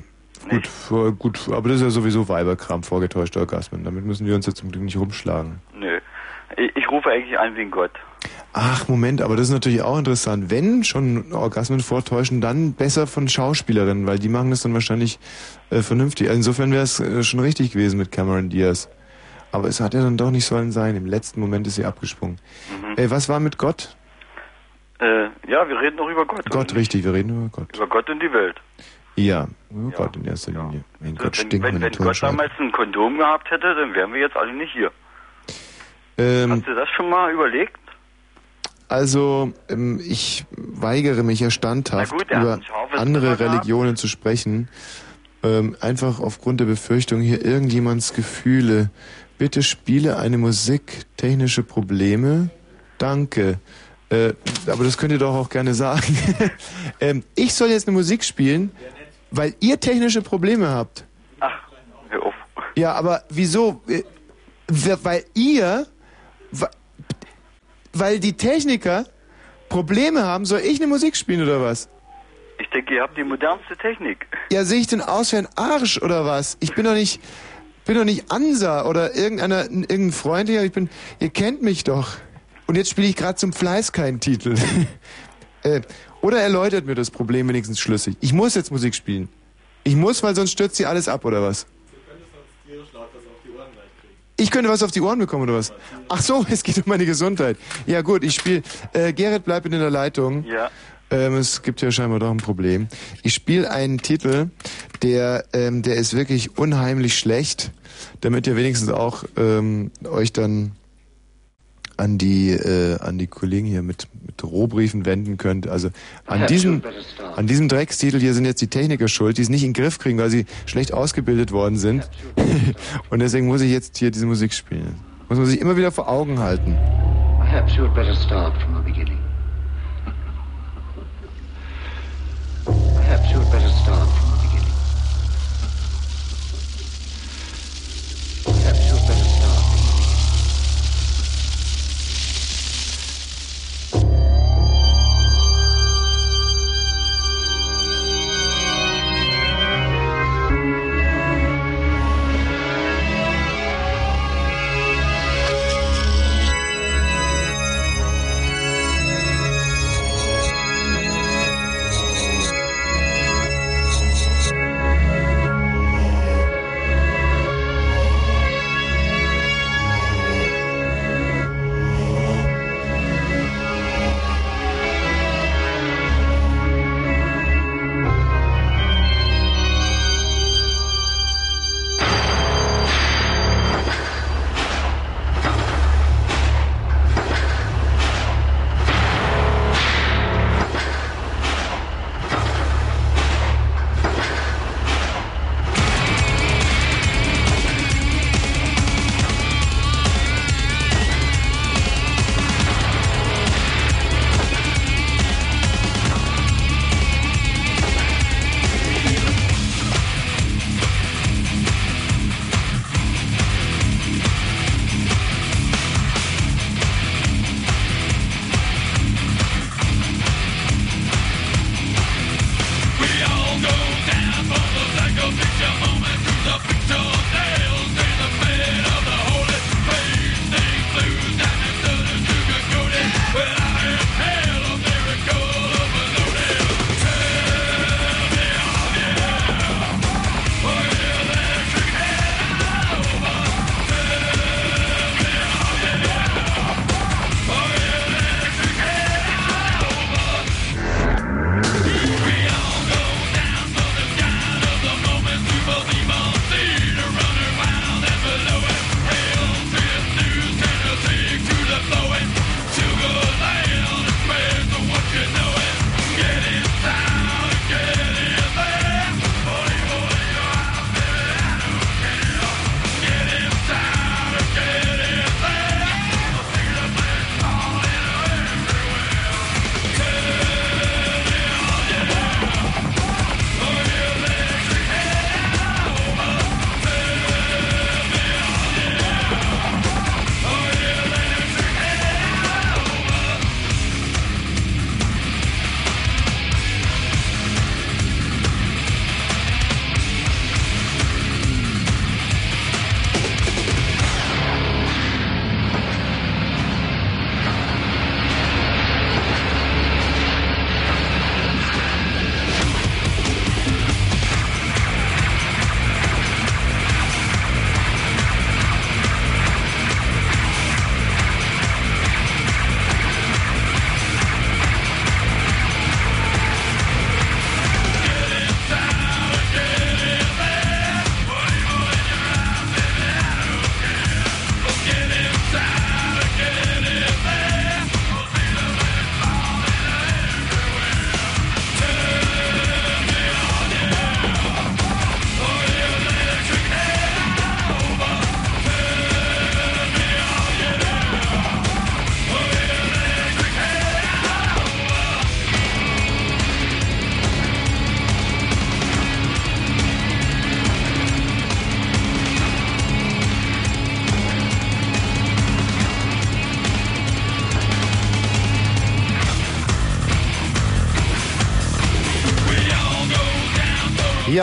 Gut, gut, aber das ist ja sowieso Weiberkram, vorgetäuschte Orgasmen. Damit müssen wir uns jetzt zum Glück nicht rumschlagen. Nö. Ich, ich rufe eigentlich an wegen Gott. Ach, Moment, aber das ist natürlich auch interessant. Wenn schon Orgasmen vortäuschen, dann besser von Schauspielerinnen, weil die machen das dann wahrscheinlich äh, vernünftig. Insofern wäre es äh, schon richtig gewesen mit Cameron Diaz. Aber es hat ja dann doch nicht sollen sein. Im letzten Moment ist sie abgesprungen. Mhm. Äh, was war mit Gott? Äh, ja, wir reden noch über Gott. Gott, richtig, wir reden über Gott. Über Gott und die Welt. Ja, über ja. Gott in erster Linie. Ja. Mein also, Gott, wenn, wenn, wenn Gott damals ein Kondom gehabt hätte, dann wären wir jetzt alle nicht hier. Ähm, Hast du das schon mal überlegt? Also, ähm, ich weigere mich ja standhaft, gut, über andere Religionen zu sprechen. Ähm, einfach aufgrund der Befürchtung, hier irgendjemands Gefühle. Bitte spiele eine Musik, technische Probleme. Danke. Äh, aber das könnt ihr doch auch gerne sagen. ähm, ich soll jetzt eine Musik spielen, weil ihr technische Probleme habt. Ach, hör auf. Ja, aber wieso? Äh, weil ihr weil die Techniker Probleme haben, soll ich eine Musik spielen oder was? Ich denke, ihr habt die modernste Technik. Ja, sehe ich denn aus wie ein Arsch oder was? Ich bin doch nicht, bin doch nicht Ansa oder irgendeiner, irgendein Freund hier. Ich bin, ihr kennt mich doch. Und jetzt spiele ich gerade zum Fleiß keinen Titel. äh, oder erläutert mir das Problem wenigstens schlüssig. Ich muss jetzt Musik spielen. Ich muss, weil sonst stürzt sie alles ab, oder was? Ich könnte was auf die Ohren bekommen, oder was? Ach so, es geht um meine Gesundheit. Ja gut, ich spiele... Äh, Gerrit, bleib in der Leitung. Ja. Ähm, es gibt ja scheinbar doch ein Problem. Ich spiele einen Titel, der, ähm, der ist wirklich unheimlich schlecht, damit ihr wenigstens auch ähm, euch dann an die äh, an die Kollegen hier mit mit Rohbriefen wenden könnt. Also an diesem an diesem Dreckstitel hier sind jetzt die Techniker schuld, die es nicht in den Griff kriegen, weil sie schlecht ausgebildet worden sind. Und deswegen muss ich jetzt hier diese Musik spielen. Muss man sich immer wieder vor Augen halten. Perhaps you had better start from the beginning. Perhaps you had better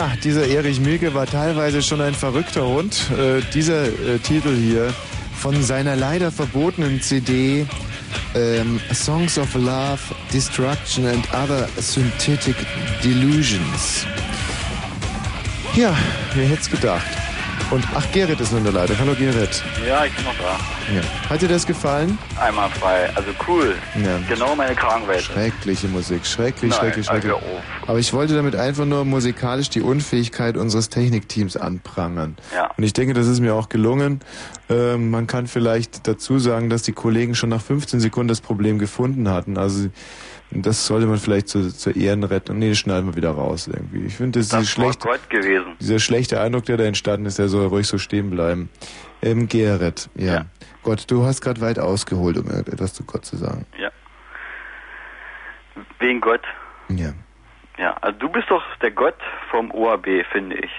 Ja, dieser Erich Milke war teilweise schon ein verrückter Hund. Äh, dieser äh, Titel hier von seiner leider verbotenen CD ähm, Songs of Love, Destruction and Other Synthetic Delusions. Ja, wer hätte es gedacht? Und ach, Gerrit ist nun der Leiter. Hallo Gerrit. Ja, ich bin noch da. Ja. Hat dir das gefallen? Einmal frei. Also cool. Ja. Genau meine Kragenweite. Schreckliche Musik, schrecklich, Nein, schrecklich, also schrecklich. hör auf. Aber ich wollte damit einfach nur musikalisch die Unfähigkeit unseres Technikteams anprangern. Ja. Und ich denke, das ist mir auch gelungen. Ähm, man kann vielleicht dazu sagen, dass die Kollegen schon nach 15 Sekunden das Problem gefunden hatten. Also das sollte man vielleicht zu, zur Ehrenrettung. Nee, das schneiden wir wieder raus irgendwie. Ich finde, das, Das ist schlecht. Gott gewesen. Dieser schlechte Eindruck, der da entstanden ist, der soll ruhig so stehen bleiben. Ähm, Gerrit, ja. Ja. Gott, du hast gerade weit ausgeholt, um etwas zu Gott zu sagen. Ja. Wegen Gott. Ja. Ja, also du bist doch der Gott vom OAB, finde ich.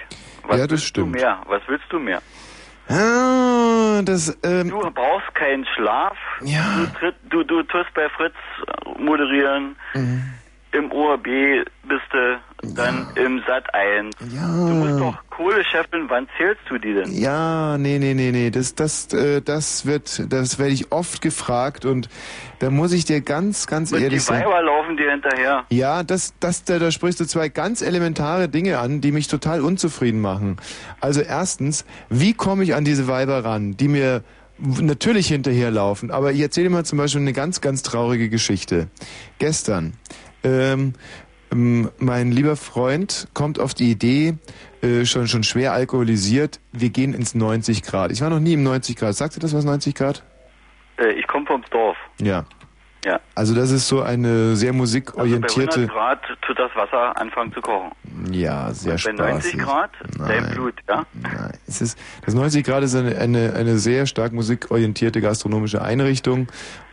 Was Ja, das stimmt. du mehr? Was willst du mehr? Ah, das, ähm, Du brauchst keinen Schlaf. Ja. Du, tritt, du, du tust bei Fritz moderieren. Mhm. Im OAB bist du dann im Sat 1. Ja. Du musst doch Kohle scheffeln. Wann zählst du die denn? Ja, nee, nee, nee, nee, das, das, äh, das wird, das werde ich oft gefragt und da muss ich dir ganz, ganz Und die ehrlich sagen. Weiber laufen dir hinterher. Ja, das, das, da, da sprichst du zwei ganz elementare Dinge an, die mich total unzufrieden machen. Also erstens, wie komme ich an diese Weiber ran, die mir natürlich hinterherlaufen, aber ich erzähle dir mal zum Beispiel eine ganz, ganz traurige Geschichte. Gestern, ähm, ähm, mein lieber Freund kommt auf die Idee, äh, schon, schon schwer alkoholisiert, wir gehen ins 90 Grad. Ich war noch nie im 90 Grad. Sagt ihr das was 90 Grad? Äh, ich komme vom Dorf. Ja. Ja. Also das ist so eine sehr Also bei musikorientierte... 100 Grad tut das Wasser anfangen zu kochen. Ja, sehr Und bei spaßig. 90 Grad dein Nein. Blut, ja? Nein, es ist, das 90 Grad ist eine, eine, eine sehr stark musikorientierte gastronomische Einrichtung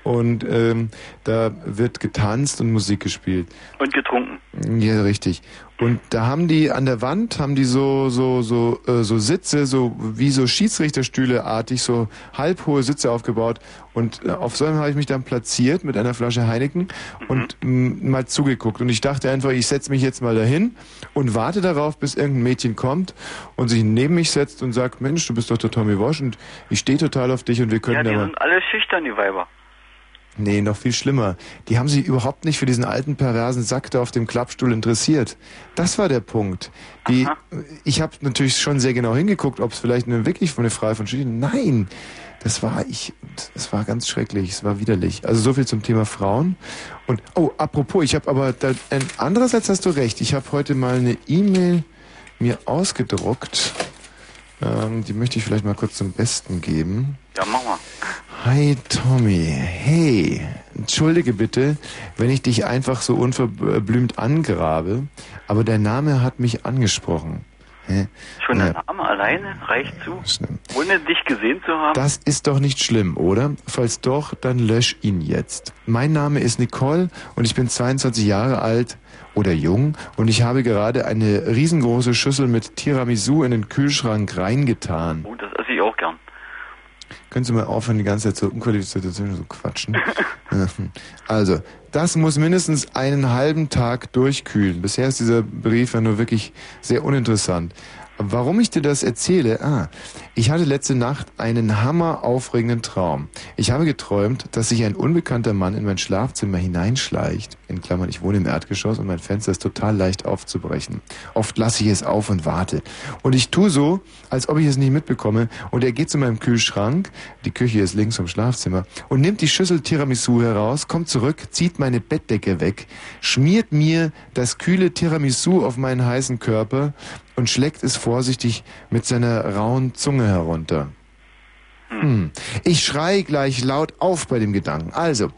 und ähm, da wird getanzt und Musik gespielt. Und getrunken. Ja, richtig. Und da haben die an der Wand haben die so so so äh, so Sitze, so wie so Schiedsrichterstühle artig, so halbhohe Sitze aufgebaut und äh, auf so einem habe ich mich dann platziert mit einer Flasche Heineken und m, mal zugeguckt und ich dachte einfach, ich setze mich jetzt mal dahin und warte darauf, bis irgendein Mädchen kommt und sich neben mich setzt und sagt, Mensch, du bist doch der Tommy Walsh und ich stehe total auf dich und wir können Ja, da die mal sind alle schüchtern, die Weiber. Nee, noch viel schlimmer. Die haben sich überhaupt nicht für diesen alten perversen Sack da auf dem Klappstuhl interessiert. Das war der Punkt. Die, ich habe natürlich schon sehr genau hingeguckt, ob es vielleicht eine, wirklich eine Frage von Schüchtern. Nein, das war ich. Das war ganz schrecklich. Es war widerlich. Also so viel zum Thema Frauen. Und oh, apropos, ich habe aber da, ein, andererseits hast du recht. Ich habe heute mal eine E-Mail mir ausgedruckt. Ähm, die möchte ich vielleicht mal kurz zum Besten geben. Ja, mach mal. Hi Tommy, hey, entschuldige bitte, wenn ich dich einfach so unverblümt angrabe, aber dein Name hat mich angesprochen. Hä? Schon der Name alleine reicht zu, schlimm. ohne dich gesehen zu haben. Das ist doch nicht schlimm, oder? Falls doch, dann lösch ihn jetzt. Mein Name ist Nicole und ich bin 22 Jahre alt oder jung und ich habe gerade eine riesengroße Schüssel mit Tiramisu in den Kühlschrank reingetan. Oh, das esse ich auch gern. Können Sie mal aufhören, die ganze Zeit so unqualifiziert zu quatschen? also, das muss mindestens einen halben Tag durchkühlen. Bisher ist dieser Brief ja nur wirklich sehr uninteressant. Warum ich dir das erzähle? Ah, ich hatte letzte Nacht einen hammeraufregenden Traum. Ich habe geträumt, dass sich ein unbekannter Mann in mein Schlafzimmer hineinschleicht. In Klammern, ich wohne im Erdgeschoss und mein Fenster ist total leicht aufzubrechen. Oft lasse ich es auf und warte. Und ich tue so, als ob ich es nicht mitbekomme. Und er geht zu meinem Kühlschrank, die Küche ist links vom Schlafzimmer, und nimmt die Schüssel Tiramisu heraus, kommt zurück, zieht meine Bettdecke weg, schmiert mir das kühle Tiramisu auf meinen heißen Körper und schlägt es vorsichtig mit seiner rauen Zunge herunter. Hm. Ich schrei gleich laut auf bei dem Gedanken. Also,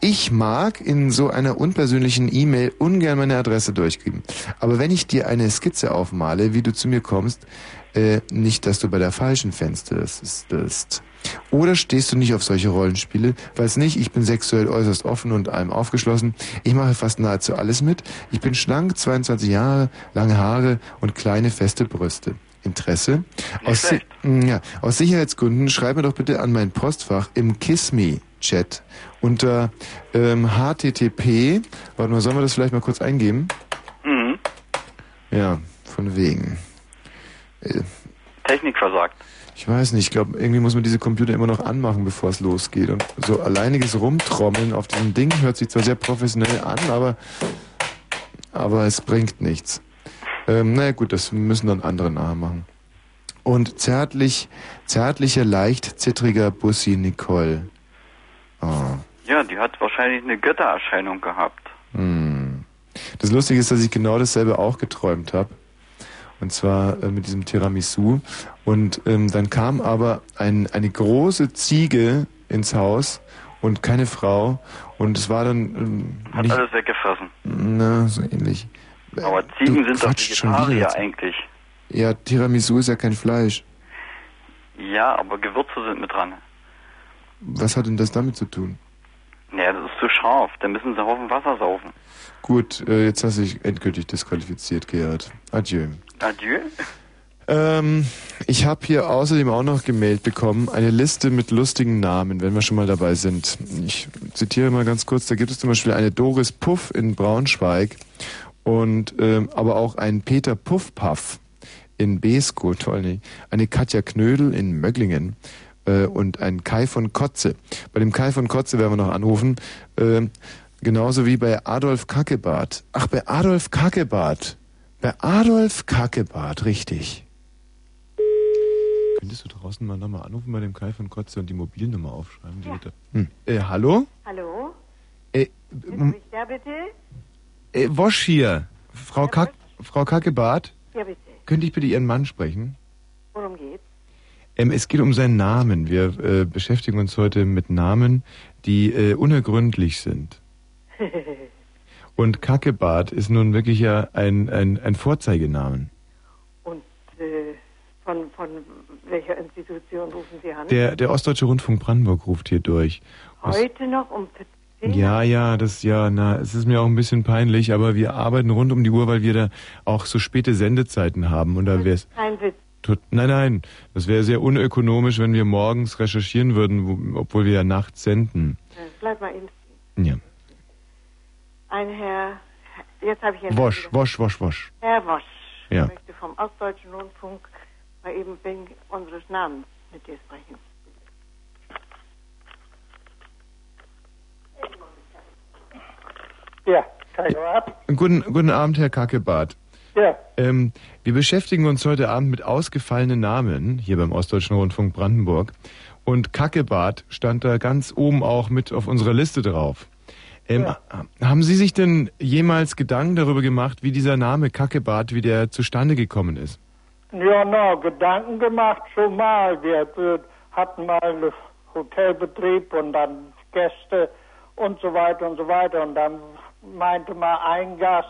ich mag in so einer unpersönlichen E-Mail ungern meine Adresse durchgeben. Aber wenn ich dir eine Skizze aufmale, wie du zu mir kommst, äh, nicht, dass du bei der falschen Fenster bist. Oder stehst du nicht auf solche Rollenspiele? Falls nicht, ich bin sexuell äußerst offen und allem aufgeschlossen. Ich mache fast nahezu alles mit. Ich bin schlank, 22 Jahre, lange Haare und kleine feste Brüste. Interesse? Aus, Si- ja, aus Sicherheitsgründen schreib mir doch bitte an mein Postfach im KissMe-Chat unter ähm, http. Warte mal, sollen wir das vielleicht mal kurz eingeben? Mhm. Ja, von wegen. Äh, Technik versagt. Ich weiß nicht, ich glaube, irgendwie muss man diese Computer immer noch anmachen, bevor es losgeht. Und so alleiniges Rumtrommeln auf diesem Ding hört sich zwar sehr professionell an, aber, aber es bringt nichts. Ähm, naja gut, das müssen dann andere nachmachen. Und zärtlich, zärtlicher, leicht zittriger Bussi Nicole. Oh. Ja, die hat wahrscheinlich eine Göttererscheinung gehabt. Hm. Das Lustige ist, dass ich genau dasselbe auch geträumt habe. Und zwar äh, mit diesem Tiramisu. Und ähm, dann kam aber ein, eine große Ziege ins Haus und keine Frau. Und es war dann ähm, Hat nicht, alles weggefressen. na, so ähnlich. Aber Ziegen sind doch Vegetarier eigentlich. Ja, Tiramisu ist ja kein Fleisch. Ja, aber Gewürze sind mit dran. Was hat denn das damit zu tun? Ja, das ist zu scharf. Da müssen sie einen Haufen Wasser saufen. Gut, äh, jetzt hast du dich endgültig disqualifiziert, Gerhard. Adieu. Adieu. Ähm, ich habe hier außerdem auch noch gemeldet bekommen, eine Liste mit lustigen Namen, wenn wir schon mal dabei sind. Ich zitiere mal ganz kurz, da gibt es zum Beispiel eine Doris Puff in Braunschweig und ähm, aber auch einen Peter Puffpaff in Besko, toll nicht, eine Katja Knödel in Möglingen äh, und ein Kai von Kotze. Bei dem Kai von Kotze werden wir noch anrufen, ähm, genauso wie bei Adolf Kackebart. Ach, bei Adolf Kackebart. Bei Adolf Kackebart, richtig. Könntest du draußen mal nochmal anrufen bei dem Kai von Kotze und die Mobilnummer aufschreiben? Die da- hm. äh, hallo? Hallo? Äh, da bitte? Äh, Wosch hier. Frau, Kack, Frau Kackebart, Ja, bitte. könnte ich bitte Ihren Mann sprechen? Worum geht's? Ähm, es geht um seinen Namen. Wir äh, beschäftigen uns heute mit Namen, die äh, unergründlich sind. Und Kackebart ist nun wirklich ja ein, ein, ein Vorzeigenamen. Und äh, von, von welcher Institution rufen Sie an? Der, der Ostdeutsche Rundfunk Brandenburg ruft hier durch. Heute noch um 10? Ja, ja, das ja, na, es ist mir auch ein bisschen peinlich, aber wir arbeiten rund um die Uhr, weil wir da auch so späte Sendezeiten haben und da wäre es Kein Witz. nein, nein, das wäre sehr unökonomisch, wenn wir morgens recherchieren würden, wo, obwohl wir ja nachts senden. Bleib mal eben. Ja. Ein Herr, jetzt habe ich Ihren Wosch, Namen Wosch, Wosch, Wosch. Herr Wosch. Ja. Ich möchte vom Ostdeutschen Rundfunk mal eben wegen unseres Namens mit dir sprechen. Ja, kein Wort. Guten, guten Abend, Herr Kackebart. Ja, Ähm, wir beschäftigen uns heute Abend mit ausgefallenen Namen hier beim Ostdeutschen Rundfunk Brandenburg. Und Kackebart stand da ganz oben auch mit auf unserer Liste drauf. Ähm, Haben Sie sich denn jemals Gedanken darüber gemacht, wie dieser Name Kackebart, wie der zustande gekommen ist? ja, no, Gedanken gemacht schon mal. Wir äh, hatten mal einen Hotelbetrieb und dann Gäste und so weiter und so weiter. Und dann meinte mal ein Gast,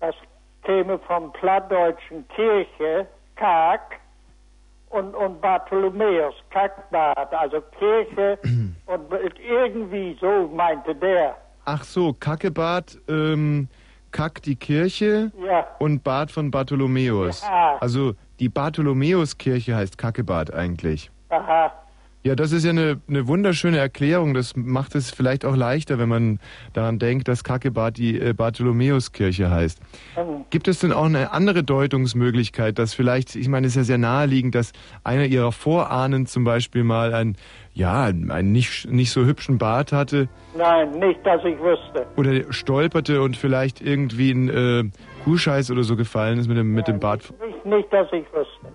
das käme vom plattdeutschen Kirche, Kack, und, und Bartholomäus, Kackbad, also Kirche und irgendwie so meinte der. Ach so, Kackebart, ähm, Kack die Kirche Ja. und Bad von Bartholomäus. Ja. Also die Bartholomäuskirche heißt Kackebad eigentlich. Aha. Ja, das ist ja eine, eine wunderschöne Erklärung. Das macht es vielleicht auch leichter, wenn man daran denkt, dass Kackebad die äh, Bartholomäuskirche heißt. Hm. Gibt es denn auch eine andere Deutungsmöglichkeit, dass vielleicht, ich meine, es ist ja sehr naheliegend, dass einer ihrer Vorahnen zum Beispiel mal ein, ja, einen nicht, nicht so hübschen Bart hatte Nein, nicht, dass ich wüsste. oder stolperte und vielleicht irgendwie ein äh, Kuhscheiß oder so gefallen ist mit dem, mit dem Bart. Nicht, nicht, dass ich wüsste.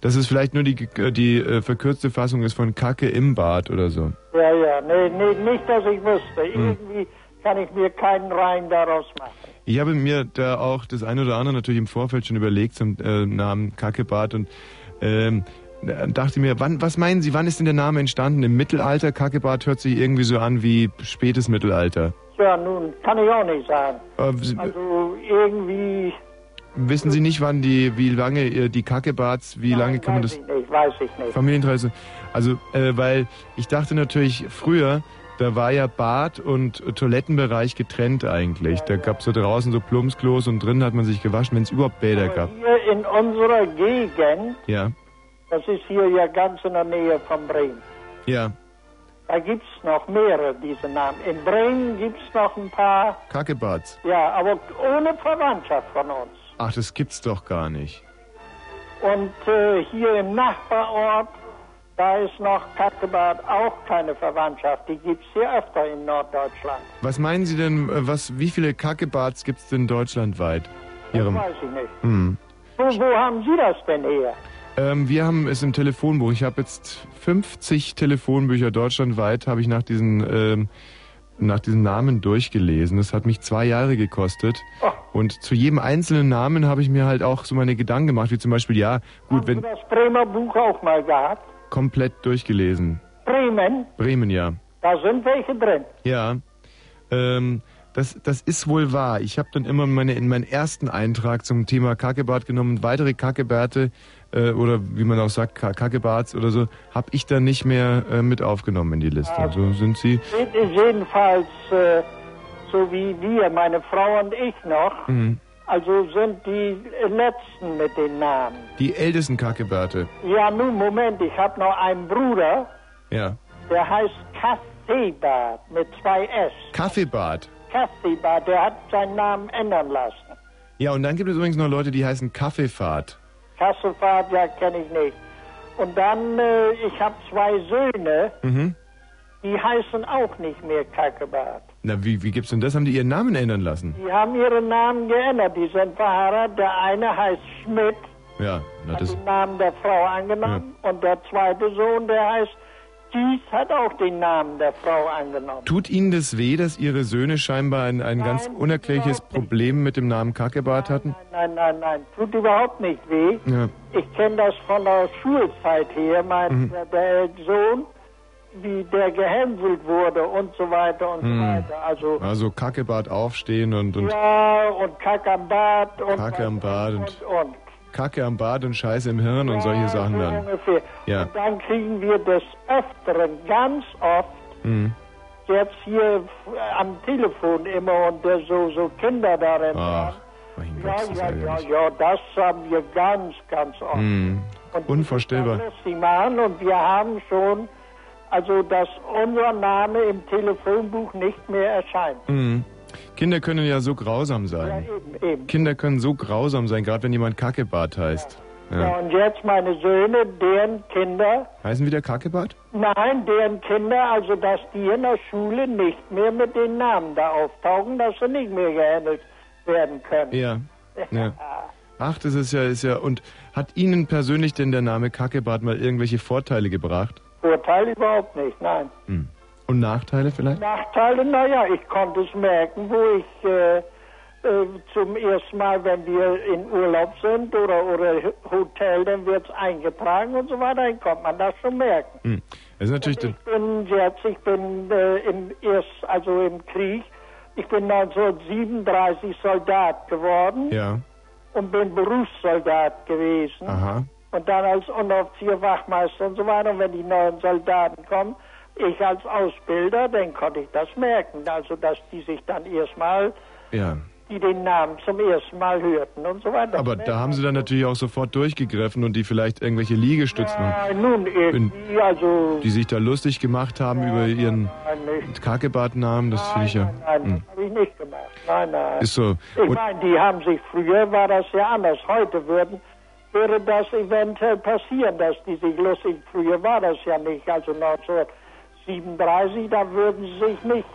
Dass es vielleicht nur die, die äh, verkürzte Fassung ist von Kacke im Bart oder so. Ja, ja, nee, nee, nicht, dass ich wüsste. Hm. Irgendwie kann ich mir keinen Reim daraus machen. Ich habe mir da auch das eine oder andere natürlich im Vorfeld schon überlegt zum äh, Namen Kackebart und ähm, da dachte mir, wann, was meinen Sie, wann ist denn der Name entstanden? Im Mittelalter? Kackebart hört sich irgendwie so an wie spätes Mittelalter. Ja, nun, kann ich auch nicht sagen. Äh, Also irgendwie, wissen Sie nicht, wann die, wie lange äh, die Kackebarts, wie lange kann man das ich nicht, weiß ich nicht. Familientradition? Also, äh, weil ich dachte natürlich früher, da war ja Bad und Toilettenbereich getrennt eigentlich. Da gab's so draußen so Plumpsklos und drinnen hat man sich gewaschen, wenn es überhaupt Bäder gab. Hier in unserer Gegend, Ja, das ist hier ja ganz in der Nähe von Bremen, ja. da gibt's noch mehrere diese Namen. In Bremen gibt's noch ein paar, Kackebarts. ja, aber ohne Verwandtschaft von uns. Ach, das gibt's doch gar nicht. Und äh, hier im Nachbarort, da ist noch Kackebad auch keine Verwandtschaft. Die gibt's hier öfter in Norddeutschland. Was meinen Sie denn, äh, was, wie viele Kackebarts gibt's denn deutschlandweit? Ihrem. weiß ich nicht. Hm. Wo, wo haben Sie das denn her? Ähm, wir haben es im Telefonbuch. Ich habe jetzt 50 Telefonbücher deutschlandweit, habe ich nach diesen, ähm, nach diesen Namen durchgelesen. Das hat mich zwei Jahre gekostet. Und zu jedem einzelnen Namen habe ich mir halt auch so meine Gedanken gemacht, wie zum Beispiel, ja, gut, wenn Das Bremer Buch auch mal gehabt? komplett durchgelesen. Bremen, Bremen, ja. da sind welche drin. Ja. Ähm, das, das ist wohl wahr. Ich habe dann immer meine, in meinen ersten Eintrag zum Thema Kackebart genommen. Weitere Kackebärte äh, oder wie man auch sagt, Ka- Kackebarts oder so, habe ich dann nicht mehr äh, mit aufgenommen in die Liste. So sind sie. Jedenfalls äh, so wie wir, meine Frau und ich noch. Mhm. Also sind die letzten mit den Namen. Die ältesten Kackebärte. Ja, nun, Moment, ich habe noch einen Bruder, Ja. der heißt Kaffeebart mit zwei S. Kaffeebart. Kaffeebart, der hat seinen Namen ändern lassen. Ja, und dann gibt es übrigens noch Leute, die heißen Kaffeefahrt. Kasselfahrt, ja, kenne ich nicht. Und dann, äh, ich habe zwei Söhne, Mhm. die heißen auch nicht mehr Kackebart. Na, wie, wie gibt's denn das? Haben die ihren Namen ändern lassen? Die haben ihren Namen geändert. Die sind verheiratet. Der eine heißt Schmidt, Ja, na hat das. den Namen der Frau angenommen. Und der zweite Sohn, der heißt Dies, hat auch den Namen der Frau angenommen. Tut Ihnen das weh, dass Ihre Söhne scheinbar ein, ein ganz unerklärliches Problem mit dem Namen Kackebart hatten? Nein, nein, nein, tut überhaupt nicht weh. Ja. Ich kenne das von der Schulzeit her. Mein Mhm. der, der Sohn, wie der gehänselt wurde und so weiter und so Hm. weiter. Also Also Kackebart aufstehen und, und ja, und Kack am Bad und Kacke am Bad und, und, und Kacke am Bad und Scheiße im Hirn und solche Sachen dann. Ja. Und dann kriegen wir des Öfteren ganz oft Mhm. jetzt hier am Telefon immer und der so, so Kinder darin. Ach, mein ja, Gott, ja, ja, ärgerlich. ja, das haben wir ganz, ganz oft. Mhm. Und Unvorstellbar. lustig machen und wir haben schon, also dass unser Name im Telefonbuch nicht mehr erscheint. Mhm. Kinder können ja so grausam sein. Eben, eben. Kinder können so grausam sein, gerade wenn jemand Kackebart heißt. Ja. Ja. und jetzt meine Söhne, deren Kinder, Heißen wieder Kackebart? nein, deren Kinder, also dass die in der Schule nicht mehr mit den Namen da auftauchen, dass sie nicht mehr gehandelt werden können. Ja. ja. Ach, das ist ja, ist ja. Und hat Ihnen persönlich denn der Name Kackebart mal irgendwelche Vorteile gebracht? Vorteil überhaupt nicht, nein. Hm. Und Nachteile vielleicht? Nachteile, naja, ich konnte es merken, wo ich äh, äh, zum ersten Mal, wenn wir in Urlaub sind oder, oder Hotel, dann wird es eingetragen und so weiter, dann kommt man das schon merken. Hm. Das ist natürlich. Ich bin jetzt, ich bin äh, im erst, also im Krieg, ich bin 1937 Soldat geworden Ja. und bin Berufssoldat gewesen. Aha. Und dann als Unteroffizier, Wachmeister und so weiter. Und wenn die neuen Soldaten kommen, ich als Ausbilder, dann konnte ich das merken. Also, dass die sich dann erstmal, Ja. die den Namen zum ersten Mal hörten und so weiter. Aber da haben Sie dann natürlich auch sofort durchgegriffen und die vielleicht irgendwelche Liegestützen, Ja, nun irgendwie, also, die sich da lustig gemacht haben über Ihren nein, nicht. Kackebart-Namen, das finde ich ja. Nein, Hm. habe ich nicht gemacht. Nein, nein. Ist so. Ich meine, die haben sich, früher war das ja anders. Heute würden, würde das eventuell passieren, dass die sich lustig, früher war das ja nicht, also 1937, da würden sie sich nicht,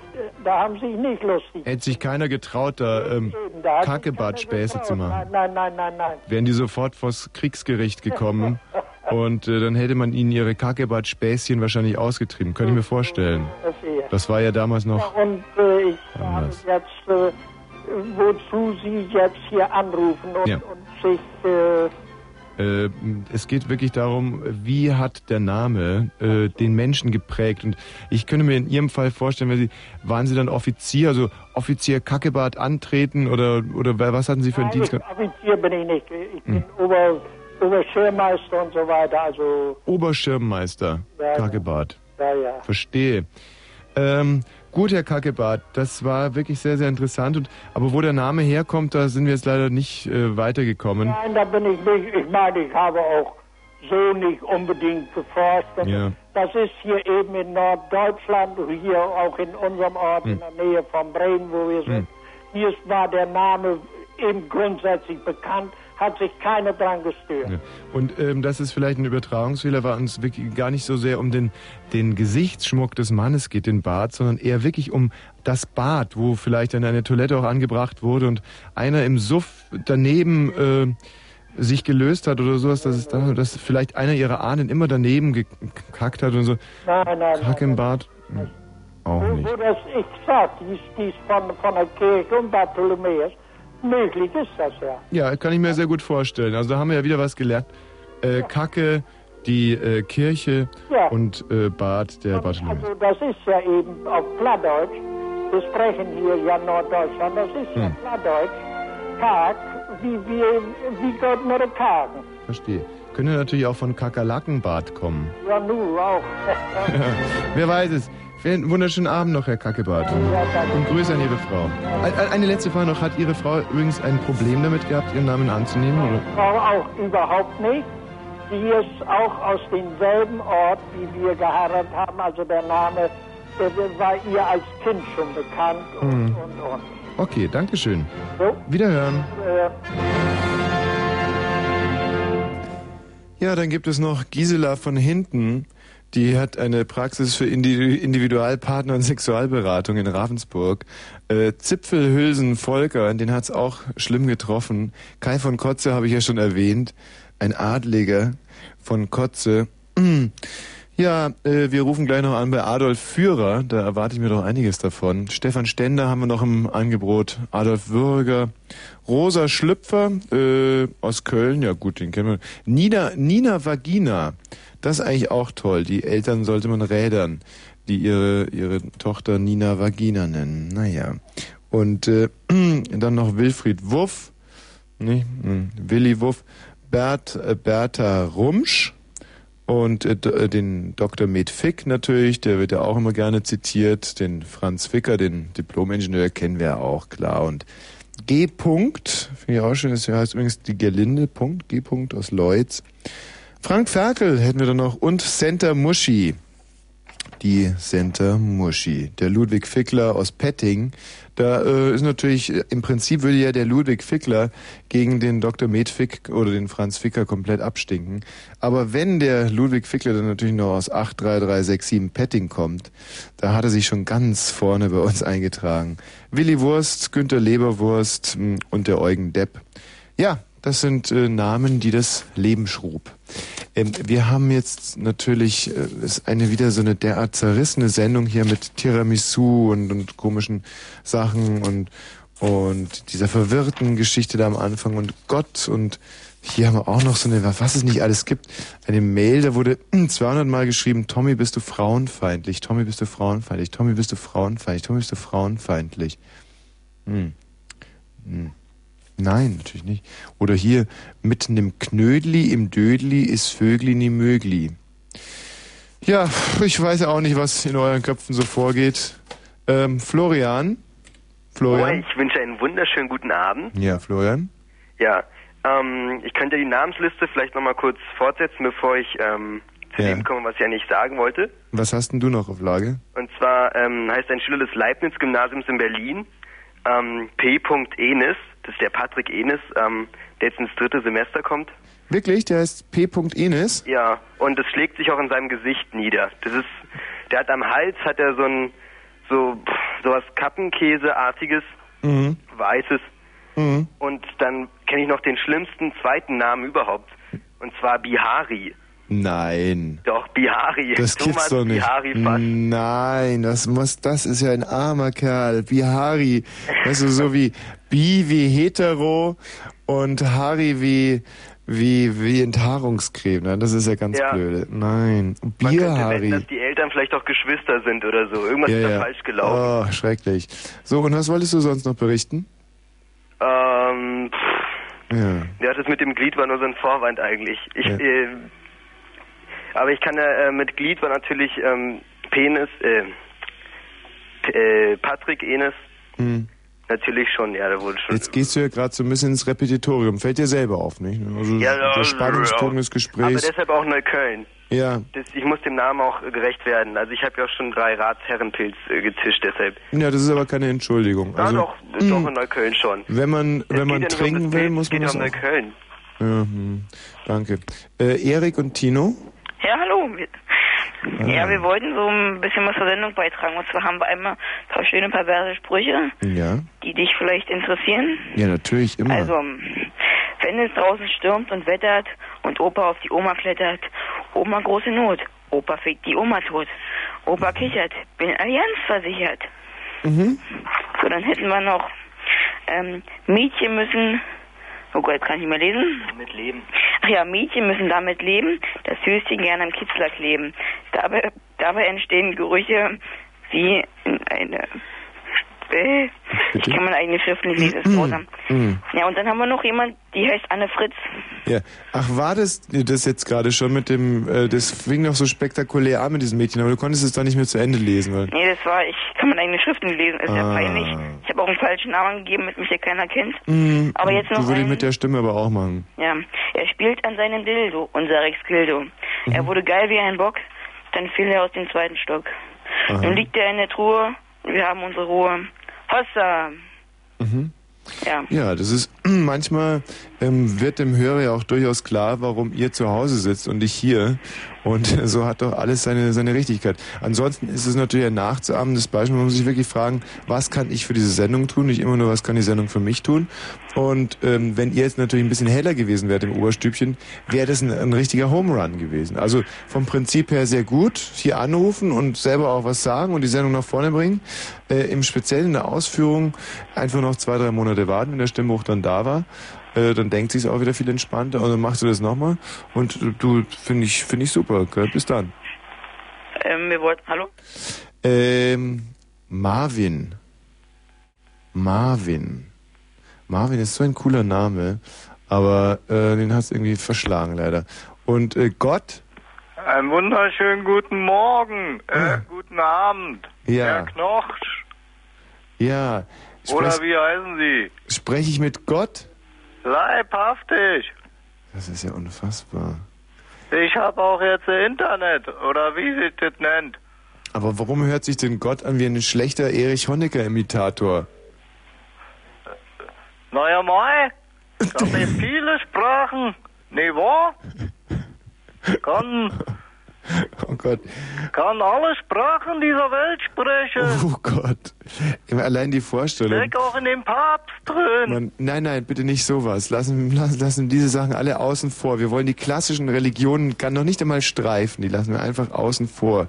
da haben sie sich nicht lustig. hätte sich keiner getraut, da ähm, Da keiner zu machen. Nein, nein, nein, nein. Wären die sofort vors Kriegsgericht gekommen und äh, dann hätte man ihnen ihre Kackebart-Späßchen wahrscheinlich ausgetrieben. Könnte ich mir vorstellen. Das war ja damals noch. Und äh, ich habe Anders. jetzt, äh, wozu Sie jetzt hier anrufen und, Ja. und sich, äh, Äh, es geht wirklich darum, wie hat der Name äh, den Menschen geprägt. Und ich könnte mir in Ihrem Fall vorstellen, wenn Sie, waren Sie dann Offizier, also Offizier Kackebart antreten oder, oder was hatten Sie für einen Nein, Dienst? Offizier bin ich nicht. Ich bin Hm. Ober, Oberschirmmeister und so weiter, also, Oberschirmmeister, ja. Kackebart. ja, ja. Verstehe. Ähm, gut, Herr Kackebart, das war wirklich sehr, sehr interessant. Und, aber wo der Name herkommt, da sind wir jetzt leider nicht äh, weitergekommen. Nein, da bin ich nicht. Ich meine, ich habe auch so nicht unbedingt geforscht. Und Ja. Das ist hier eben in Norddeutschland, hier auch in unserem Ort in Hm. der Nähe von Bremen, wo wir sind. Hier ist- war der Name eben grundsätzlich bekannt, hat sich keiner dran gestört. Ja. Und ähm, das ist vielleicht ein Übertragungsfehler, weil uns wirklich gar nicht so sehr um den, den Gesichtsschmuck des Mannes geht, den Bart, sondern eher wirklich um das Bad, wo vielleicht dann eine Toilette auch angebracht wurde und einer im Suff daneben äh, sich gelöst hat oder sowas, dass es da, dass vielleicht einer ihrer Ahnen immer daneben gekackt hat und so. Nein, nein, Kack im Bad. Hm, Auch nicht. wo das, ich sag, dies, dies von, von der Kirche und Bartholomäus, möglich ist das ja. Ja, kann ich mir sehr gut vorstellen. Also da haben wir ja wieder was gelernt. Äh, Kacke, die äh, Kirche Ja. und äh, Bad der Bartholomäus. Also das ist ja eben auf Plattdeutsch, wir sprechen hier ja Norddeutschland, das ist ja Hm. Plattdeutsch, Tag, wie wir, wie Gott nur tagen. Verstehe. Könnte natürlich auch von Kakerlakenbad kommen. Ja, nu auch. Wer weiß es. Einen wunderschönen Abend noch, Herr Kackebart. Und Grüße an Ihre Frau. Ein- Eine letzte Frage noch. Hat Ihre Frau übrigens ein Problem damit gehabt, Ihren Namen anzunehmen? Oder? Frau auch überhaupt nicht. Sie ist auch aus demselben Ort, wie wir geheiratet haben. Also der Name äh, war ihr als Kind schon bekannt und, Hm. und, und. Okay, danke schön. So, Wiederhören. äh, Ja, dann gibt es noch Gisela von hinten. Die hat eine Praxis für Indi Individualpartner und Sexualberatung in Ravensburg. Äh, Zipfelhülsen Volker, den hat's auch schlimm getroffen. Kai von Kotze habe ich ja schon erwähnt. Ein Adliger von Kotze. Ja, äh, wir rufen gleich noch an bei Adolf Führer. Da erwarte ich mir doch einiges davon. Stefan Stender haben wir noch im Angebot. Adolf Würger. Rosa Schlüpfer äh, aus Köln. Ja gut, den kennen wir. Nina, Nina Vagina. Das ist eigentlich auch toll. Die Eltern sollte man rädern, die ihre, ihre Tochter Nina Vagina nennen. Naja. Und äh, dann noch Wilfried Wuff. Nee, hm, Willi Wuff. Bert, äh, Bertha Rumsch. Und äh, äh, den Dr. Med Fick natürlich, der wird ja auch immer gerne zitiert. Den Franz Ficker, den Diplomingenieur, kennen wir ja auch, klar. Und G. Punkt, finde ich auch schön, das heißt übrigens die Gerlinde, Punkt, G. Punkt aus Leutz. Frank Ferkel hätten wir dann noch und Center Muschi. Die Center Muschi. Der Ludwig Fickler aus Petting. Da äh, ist natürlich, äh, im Prinzip würde ja der Ludwig Fickler gegen den Dr. Medfick oder den Franz Ficker komplett abstinken. Aber wenn der Ludwig Fickler dann natürlich noch aus 83367 Petting kommt, da hat er sich schon ganz vorne bei uns eingetragen. Willi Wurst, Günter Leberwurst mh, und der Eugen Depp. Ja, das sind äh, Namen, die das Leben schrub. Ähm, wir haben jetzt natürlich äh, ist eine wieder so eine derart zerrissene Sendung hier mit Tiramisu und, und komischen Sachen und und dieser verwirrten Geschichte da am Anfang und Gott und hier haben wir auch noch so eine, was es nicht alles gibt, eine Mail, da wurde 200 Mal geschrieben, Tommy, bist du frauenfeindlich, Tommy, bist du frauenfeindlich, Tommy, bist du frauenfeindlich, Tommy, bist du frauenfeindlich. Hm. Hm. Nein, natürlich nicht. Oder hier, mit nem Knödli im Dödli ist Vögli nie mögli. Ja, ich weiß auch nicht, was in euren Köpfen so vorgeht. Ähm, Florian? Florian? Ich wünsche einen wunderschönen guten Abend. Ja, Florian? Ja, ähm, ich könnte die Namensliste vielleicht nochmal kurz fortsetzen, bevor ich ähm, zu Ja. dem komme, was ich eigentlich sagen wollte. Was hast denn du noch auf Lage? Und zwar ähm, heißt ein Schüler des Leibniz-Gymnasiums in Berlin, ähm, P. Enis, das ist der Patrick Enis, ähm, der jetzt ins dritte Semester kommt. Wirklich? Der heißt P. Enis? Ja, und das schlägt sich auch in seinem Gesicht nieder. Das ist, der hat am Hals, hat er so ein, so, pff, sowas Kappenkäseartiges, Mhm. weißes. Mhm. Und dann kenne ich noch den schlimmsten zweiten Namen überhaupt. Und zwar Bihari. Nein. Doch, Bihari. Das Thomas gibt's doch nicht. Bihari fast. Nein, das muss, das ist ja ein armer Kerl. Bihari. Weißt du, so wie Bi wie hetero und Hari wie, wie, wie Enthaarungscreme. Nein, Das ist ja ganz Ja. blöde. Nein. Bierhari. dass die Eltern vielleicht auch Geschwister sind oder so. Irgendwas Ja, ist da ja. falsch gelaufen. Oh, schrecklich. So, und was wolltest du sonst noch berichten? Ähm, pff, Ja. ja, das mit dem Glied war nur so ein Vorwand eigentlich. Ich, äh, aber ich kann ja, äh, mit Glied war natürlich ähm, Penis, äh, äh, Patrick Enes Hm. Natürlich schon, ja, da wurde schon. Jetzt gehst du ja gerade so ein bisschen ins Repetitorium. Fällt dir selber auf, nicht? Also Ja, ja, der Spannungsbogen ja. des Aber Gesprächs. deshalb auch Neukölln. Ja. Das, ich muss dem Namen auch gerecht werden. Also ich habe ja auch schon drei Ratsherrenpilz äh, gezischt, deshalb. Ja, das ist aber keine Entschuldigung. Ja, Also, doch, doch in Neukölln schon. wenn man, Es wenn man ja trinken will, muss man ja das um auch. Neukölln. Ja, hm, danke. Äh, Erik und Tino? Ja, hallo. Ja, wir wollten so ein bisschen was zur Sendung beitragen. Und zwar haben wir einmal ein paar schöne perverse Sprüche, Ja. die dich vielleicht interessieren. Ja, natürlich, immer. Also, wenn es draußen stürmt und wettert und Opa auf die Oma klettert, Oma große Not, Opa fegt die Oma tot, Opa kichert, bin Allianz versichert. Mhm. So, dann hätten wir noch, ähm, Mädchen müssen, oh Gott, jetzt kann ich nicht mehr lesen. Mit Leben. Ach ja, Mädchen müssen damit leben, dass Höschen gerne am Kitzler kleben. Dabei, dabei entstehen Gerüche wie in eine... Äh, ich kann meine eigene Schrift nicht lesen, ist grausam. Hm. Ja, und dann haben wir noch jemand, die heißt Anne Fritz. Ja. Ach, war das das jetzt gerade schon mit dem, äh, das fing noch so spektakulär an mit diesem Mädchen, aber du konntest es doch nicht mehr zu Ende lesen, weil. Nee, das war, ich kann meine eigene Schrift nicht lesen, ist ja Ah. peinlich. Ich habe auch einen falschen Namen gegeben, mit mich ja keiner kennt. Hm, Aber jetzt noch Du würdest ein- mit der Stimme aber auch machen. Ja, er spielt an seinem Dildo, unser Rex Gildo. Mhm. Er wurde geil wie ein Bock, dann fiel er aus dem zweiten Stock. Aha. Nun liegt er in der Truhe, wir haben unsere Ruhe. Hossa! Mhm. Ja. Ja, das ist manchmal ähm, wird dem Hörer ja auch durchaus klar, warum ihr zu Hause sitzt und ich hier. Und so hat doch alles seine, seine Richtigkeit. Ansonsten ist es natürlich ein nachzuahmendes Beispiel. Man muss sich wirklich fragen, was kann ich für diese Sendung tun? Nicht immer nur, was kann die Sendung für mich tun? Und ähm, wenn ihr jetzt natürlich ein bisschen heller gewesen wärt im Oberstübchen, wäre das ein, ein richtiger Home Run gewesen. Also vom Prinzip her sehr gut. Hier anrufen und selber auch was sagen und die Sendung nach vorne bringen. Äh, Im Speziellen in der Ausführung einfach noch zwei, drei Monate warten, wenn der Stimmbruch dann da war. Äh, dann denkt sich auch wieder viel entspannter und dann machst du das nochmal. Und äh, du, finde ich, finde ich super. Gell? Bis dann. Ähm, wir wollten, hallo? Ähm, Marvin. Marvin. Marvin ist so ein cooler Name, aber äh, den hast du irgendwie verschlagen leider. Und äh, Gott, Einen wunderschönen guten Morgen, äh, guten Abend. Ja. Herr Knoch, ja, oder sprech, wie heißen Sie? spreche ich mit Gott? Leibhaftig. Das ist ja unfassbar. Ich habe auch jetzt Internet, oder wie sich das nennt. Aber warum hört sich denn Gott an wie ein schlechter Erich Honecker-Imitator? Naja, Mai, das sind viele Sprachen. Nee, wahr? Kann, Oh Gott. kann alle Sprachen dieser Welt sprechen. Oh Gott. Allein die Vorstellung. Steck auch in den Papst drin. Man, nein, nein, bitte nicht sowas. Lassen, lassen, lassen diese Sachen alle außen vor. Wir wollen die klassischen Religionen kann noch nicht einmal streifen. Die lassen wir einfach außen vor.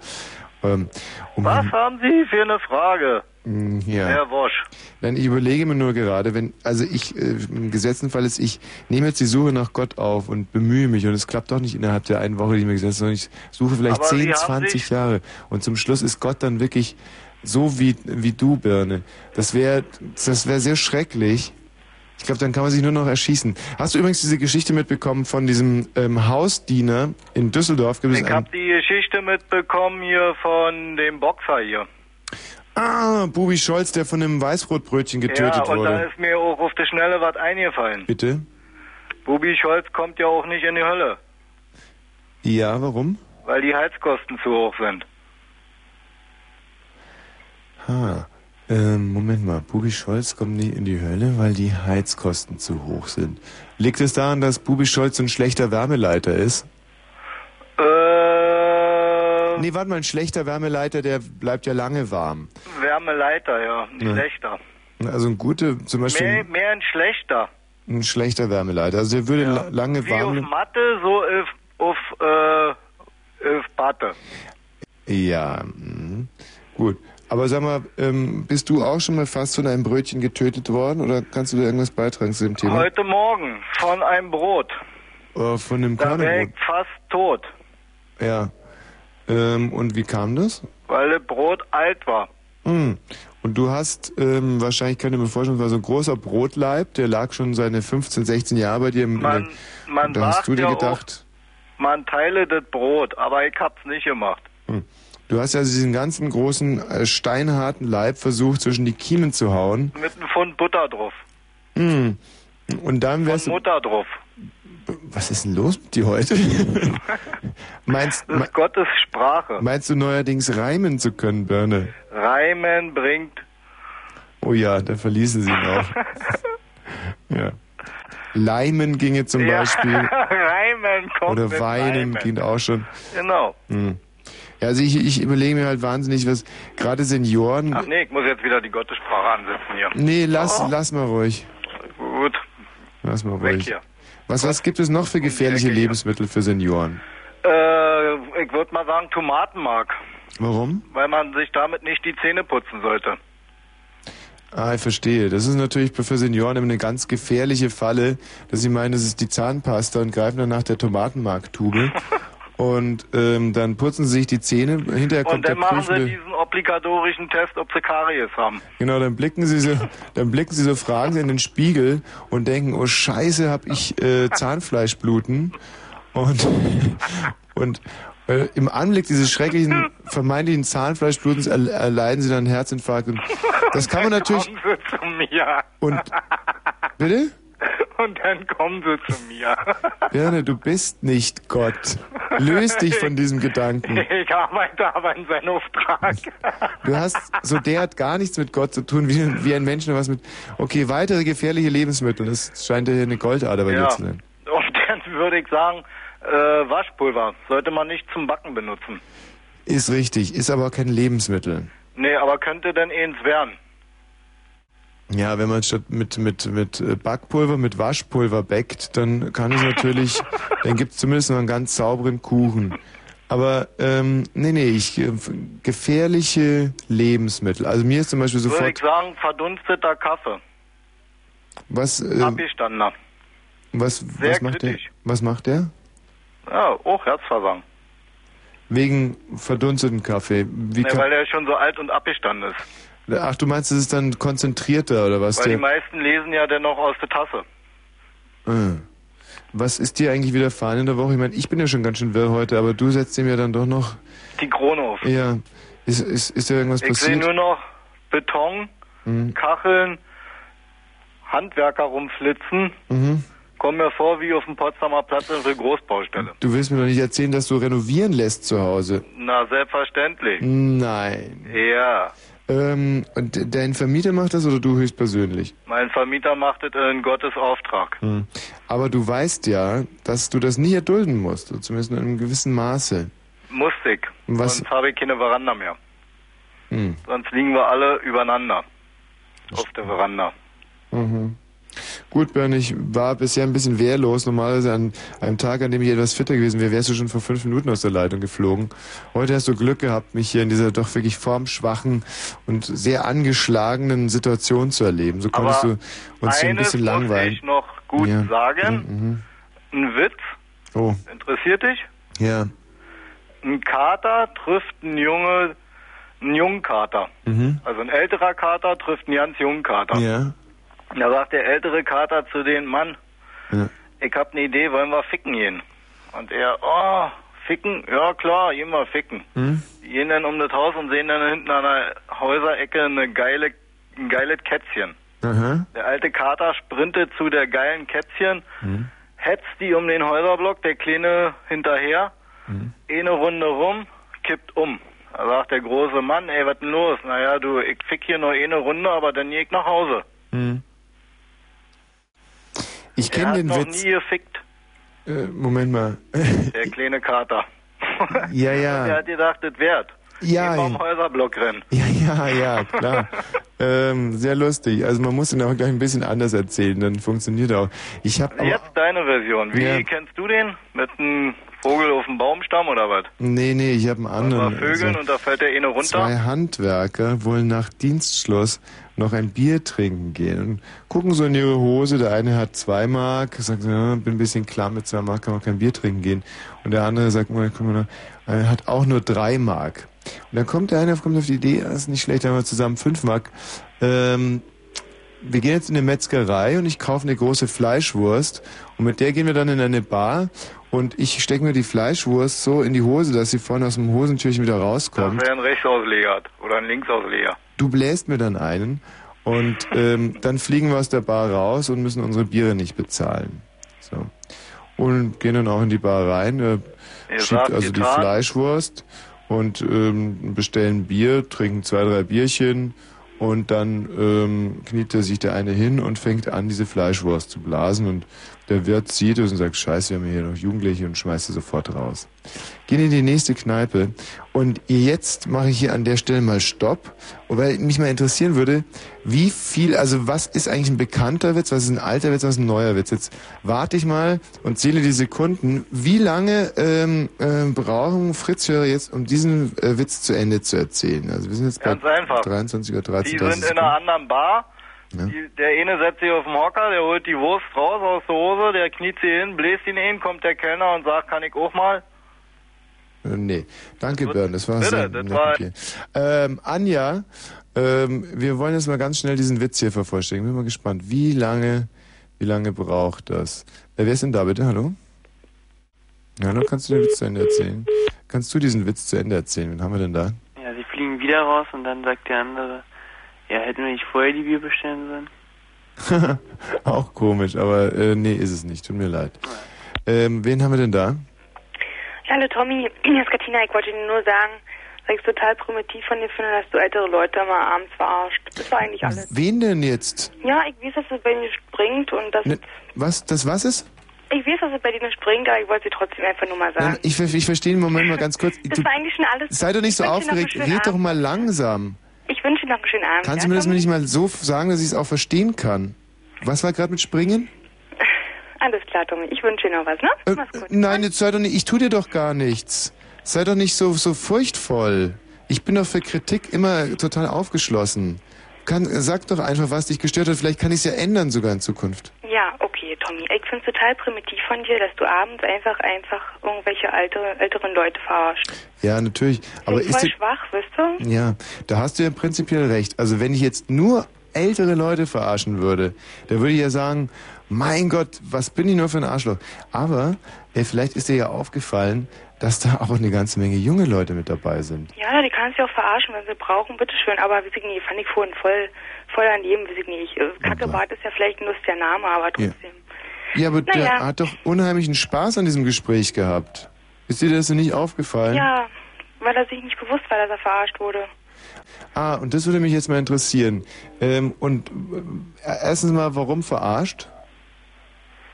Ähm, um, Was haben Sie für eine Frage, Mm, Ja. Herr Wosch? Nein, ich überlege mir nur gerade, wenn, also ich, äh, im gesetzten Fall ist, ich nehme jetzt die Suche nach Gott auf und bemühe mich und es klappt doch nicht innerhalb der einen Woche, die ich mir gesetzt habe, sondern ich suche vielleicht Aber Sie 10, haben 20 sich- Jahre und zum Schluss ist Gott dann wirklich so wie, wie du, Birne. Das wäre, das wäre sehr schrecklich. Ich glaube, dann kann man sich nur noch erschießen. Hast du übrigens diese Geschichte mitbekommen von diesem ähm, Hausdiener in Düsseldorf? Gibt Ich habe die Geschichte mitbekommen hier von dem Boxer hier. ah, Bubi Scholz, der von einem Weißbrotbrötchen getötet ja, und da wurde. ist mir auch auf die Schnelle was eingefallen. Bitte? Bubi Scholz kommt ja auch nicht in die Hölle, Ja, warum? weil die Heizkosten zu hoch sind. Ha. Ähm, Moment mal, Bubi Scholz kommt nie in die Hölle, weil die Heizkosten zu hoch sind. Liegt es daran, dass Bubi Scholz ein schlechter Wärmeleiter ist? Äh, Nee, warte mal, ein schlechter Wärmeleiter, der bleibt ja lange warm. Wärmeleiter, ja, ein Ja. schlechter. Also ein guter, zum Beispiel Mehr, mehr ein schlechter. ein schlechter Wärmeleiter. Also der würde la- lange Wie auf warm... Matte, so auf, auf, äh, auf Batte. Ja, mhm. gut. Aber sag mal, ähm, bist du auch schon mal fast von einem Brötchen getötet worden oder kannst du da irgendwas beitragen zu dem Thema? Heute Morgen von einem Brot. Äh, von dem Da wäre ich fast tot, Ja. Ähm, und wie kam das? weil das Brot alt war. Hm. Und du hast, ähm, wahrscheinlich kann ich mir vorstellen, es war so ein großer Brotleib, der lag schon seine 15, 16 Jahre bei dir im Man, man und da hast du dir ja gedacht, auch, man teile das Brot, aber ich hab's nicht gemacht. hm. Du hast also diesen ganzen großen, äh, steinharten Leib versucht, zwischen die Kiemen zu hauen. Mit einem Pfund Butter drauf. Hm. Und dann wärst Von Mutter drauf. was ist denn los mit dir heute? meinst, Das ist Gottes Sprache. meinst du neuerdings reimen zu können, Birne? Reimen bringt. Oh ja, da verließen sie ihn auch. ja. Leimen ginge zum Ja, Beispiel. Reimen kommt Oder mit Weinen ging auch schon. Genau. Hm. Ja, also ich, ich überlege mir halt wahnsinnig, was gerade Senioren. Ach nee, ich muss jetzt wieder die Gottessprache ansetzen hier. Nee, lass, Oh, lass mal ruhig. Gut, Lass mal weg ruhig. hier. Was, was gibt es noch für gefährliche Lebensmittel für Senioren? Äh, ich würde mal sagen Tomatenmark, Warum? weil man sich damit nicht die Zähne putzen sollte. Ah, ich verstehe. Das ist natürlich für Senioren immer eine ganz gefährliche Falle, dass sie meinen, das ist die Zahnpasta und greifen dann nach der Tomatenmarktube. und ähm, dann putzen sie sich die Zähne, hinterher Und kommt der dann machen sie diesen obligatorischen Test, ob sie Karies haben. Genau, dann blicken sie so, dann blicken sie so, fragen sie in den Spiegel und denken, oh Scheiße, hab ich äh, Zahnfleischbluten? Und und äh, im Anblick dieses schrecklichen vermeintlichen Zahnfleischblutens erl- erleiden sie dann einen Herzinfarkt. Und das kann man natürlich und bitte Und dann kommen sie zu mir. Birne, du bist nicht Gott. Löst dich von diesem Gedanken. Ich arbeite aber in seinem Auftrag. Du hast so der hat gar nichts mit Gott zu tun, wie, wie ein Mensch nur was mit. Okay, weitere gefährliche Lebensmittel. Das scheint ja hier eine Goldader bei dir Ja. zu sein. Und dann würde ich sagen, äh, Waschpulver sollte man nicht zum Backen benutzen. Ist richtig, ist aber kein Lebensmittel. Nee, aber könnte denn eins werden. Ja, wenn man statt mit, mit, mit äh, Backpulver, mit Waschpulver backt, dann kann es natürlich, dann gibt es zumindest noch einen ganz sauberen Kuchen. Aber, ähm, nee, nee, ich, äh, gefährliche Lebensmittel. Also mir ist zum Beispiel Würde sofort, ich sagen, verdunsteter Kaffee. was, äh, Abgestanden. was, sehr was macht der? kritisch. Was macht der? Ja, auch Herzversagen. Wegen verdunsteten Kaffee. Wie Nee, weil der schon so alt und abgestanden ist. Ach, du meinst, es ist dann konzentrierter oder was? weil die meisten lesen ja dennoch aus der Tasse. äh. Was ist dir eigentlich widerfahren in der Woche? Ich meine, ich bin ja schon ganz schön wirr heute, aber du setzt ihm ja dann doch noch. Die Krone auf. Ja. Ist, ist, ist da irgendwas ich sehe passiert? nur noch Beton, Mhm. Kacheln, Handwerker rumflitzen. Mhm. Kommen mir vor wie auf dem Potsdamer Platz in der Großbaustelle. Du willst mir doch nicht erzählen, dass du renovieren lässt zu Hause. Na, selbstverständlich. Nein. Ja. Ähm, und dein Vermieter macht das oder du höchstpersönlich? Mein Vermieter macht es in Gottes Auftrag. Hm. Aber du weißt ja, dass du das nicht erdulden musst, zumindest in einem gewissen Maße. Musste ich. Was- Sonst habe ich keine Veranda mehr. Hm. Sonst liegen wir alle übereinander. Auf der Veranda. Mhm. Gut, Bernd, ich war bisher ein bisschen wehrlos. Normalerweise an einem Tag, an dem ich etwas fitter gewesen wäre, wärst du schon vor fünf Minuten aus der Leitung geflogen. Heute hast du Glück gehabt, mich hier in dieser doch wirklich formschwachen und sehr angeschlagenen Situation zu erleben. So konntest Aber du uns hier ein bisschen muss langweilen. ich noch gut Ja. sagen. Mhm. Ein Witz. Oh, Interessiert dich? ja. Ein Kater trifft einen Junge, einen jungen Kater. Mhm. Also ein älterer Kater trifft einen ganz jungen Kater. Ja. Da sagt der ältere Kater zu dem Mann, Ja. ich hab eine Idee, wollen wir ficken gehen? Und er, oh, ficken? Ja klar, gehen wir ficken. Hm? Die gehen dann um das Haus und sehen dann hinten an der Häuserecke eine geile, ein geiles Kätzchen. Aha. Der alte Kater sprintet zu der geilen Kätzchen, Hm. hetzt die um den Häuserblock, der Kleine hinterher, Hm. eine Runde rum, kippt um. Da sagt der große Mann, ey, was denn los? Naja, du, ich fick hier nur eine Runde, aber dann geh ich nach Hause. Hm. Ich kenne den noch Witz. nie gefickt, Äh, Moment mal. der kleine Kater. ja, ja. hat gedacht, das wert. Ja, am Häuserblock rennen. Ja, ja, ja, klar. ähm, sehr lustig. Also man muss ihn auch gleich ein bisschen anders erzählen, dann funktioniert er auch. Ich habe aber Jetzt deine Version. Wie Ja. kennst du den? Mit einem Vogel auf dem Baumstamm oder was? nee, nee, ich habe einen anderen. Vögeln Also, und da fällt der eine runter. zwei Handwerker wollen nach Dienstschluss noch ein Bier trinken gehen und gucken so in ihre Hose. Der eine hat zwei Mark, sagt, ja, bin ein bisschen klamm, mit zwei Mark kann man kein Bier trinken gehen. Und der andere sagt, er hat auch nur drei Mark. Und dann kommt der eine kommt auf die Idee, das ist nicht schlecht, dann haben wir zusammen fünf Mark. Ähm, wir gehen jetzt in eine Metzgerei und ich kaufe eine große Fleischwurst und mit der gehen wir dann in eine Bar und ich stecke mir die Fleischwurst so in die Hose, dass sie vorne aus dem Hosentürchen wieder Das rauskommt. wäre ein Rechtsausleger oder ein Linksausleger. Du bläst mir dann einen und ähm, dann fliegen wir aus der Bar raus und müssen unsere Biere nicht bezahlen. So. Und gehen dann auch in die Bar rein, äh, schiebt also die. Fleischwurst und ähm, bestellen Bier, trinken zwei, drei Bierchen Und dann ähm, kniet sich der eine hin und fängt an, diese Fleischwurst zu blasen. Und der Wirt sieht es und sagt, scheiße, wir haben hier noch Jugendliche und schmeißt sie sofort raus. Gehen in die nächste Kneipe. Und jetzt mache ich hier an der Stelle mal Stopp. Und weil mich mal interessieren würde, wie viel, also was ist eigentlich ein bekannter Witz, was ist ein alter Witz, was ist ein neuer Witz? Jetzt warte ich mal und zähle die Sekunden. Wie lange ähm, äh, brauchen Fritz Hörer jetzt, um diesen äh, Witz zu Ende zu erzählen? Also wir sind jetzt bei einfach. 23 oder 30 Die sind in einer anderen Bar. Ja. Die, der eine setzt sich auf den Hocker, der holt die Wurst raus aus der Hose, der kniet sie hin, bläst ihn hin, kommt der Kellner und sagt, kann ich auch mal? Äh, nee, danke Björn, das war Bitte, sehr das war- dir. Ähm, Anja, ähm, wir wollen jetzt mal ganz schnell diesen Witz hier vervollständigen. Bin mal gespannt, wie lange, wie lange braucht das? Äh, wer ist denn da bitte? Hallo? Hallo, kannst du den Witz zu Ende erzählen? Kannst du diesen Witz zu Ende erzählen? Wen haben wir denn da? Ja, sie fliegen wieder raus und dann sagt der andere, ja, hätten wir nicht vorher die Bier bestellen sollen? Auch komisch, aber äh, nee, ist es nicht. Tut mir leid. Ähm, wen haben wir denn da? Ja, hallo Tommy, hier ist Katina. Ich wollte dir nur sagen, dass ich es total primitiv von dir finde, dass du ältere Leute mal abends verarscht. Das war eigentlich alles. Wen denn jetzt? Ja, ich weiß, dass es bei dir springt und dass Ne, was? Das was ist? ich weiß, dass es bei dir nicht springt, aber ich wollte dir trotzdem einfach nur mal sagen. Nein, ich, ich verstehe den Moment mal ganz kurz. das Du, war eigentlich schon alles. sei doch nicht so aufgeregt. Red doch mal langsam. Ich wünsche dir noch einen schönen Abend. Kannst du mir das nicht mal so sagen, dass ich es auch verstehen kann? Was war gerade mit Springen? Alles klar, Tommy. Ich wünsche dir noch was, ne? Äh, Mach's gut. Nein, jetzt sei doch nicht, ich tu dir doch gar nichts. Sei doch nicht so, so furchtvoll. Ich bin doch für Kritik immer total aufgeschlossen. Kann, sag doch einfach, was dich gestört hat. Vielleicht kann ich es ja ändern sogar in Zukunft. Ja, okay, Tommy. Ich finde es total primitiv von dir, dass du abends einfach einfach irgendwelche alte, älteren Leute verarscht. Ja, natürlich. Aber Bin ist voll dir, schwach, weißt du? ja, da hast du ja prinzipiell recht. Also wenn ich jetzt nur ältere Leute verarschen würde, da würde ich ja sagen, mein Gott, was bin ich nur für ein Arschloch. Aber äh, vielleicht ist dir ja aufgefallen, dass da auch eine ganze Menge junge Leute mit dabei sind. Ja, die kannst du ja auch verarschen, wenn sie brauchen, bitteschön. Aber weiß ich nicht, fand ich vorhin voll, voll daneben, weiß ich nicht. Äh, Kackebart ist ja vielleicht ein lustiger Name, aber Ja. trotzdem. Ja, aber der Naja. hat doch unheimlichen Spaß an diesem Gespräch gehabt. Ist dir das denn nicht aufgefallen? Ja, weil er sich nicht bewusst war, dass er verarscht wurde. Ah, und das würde mich jetzt mal interessieren. Ähm, und äh, erstens mal, warum verarscht?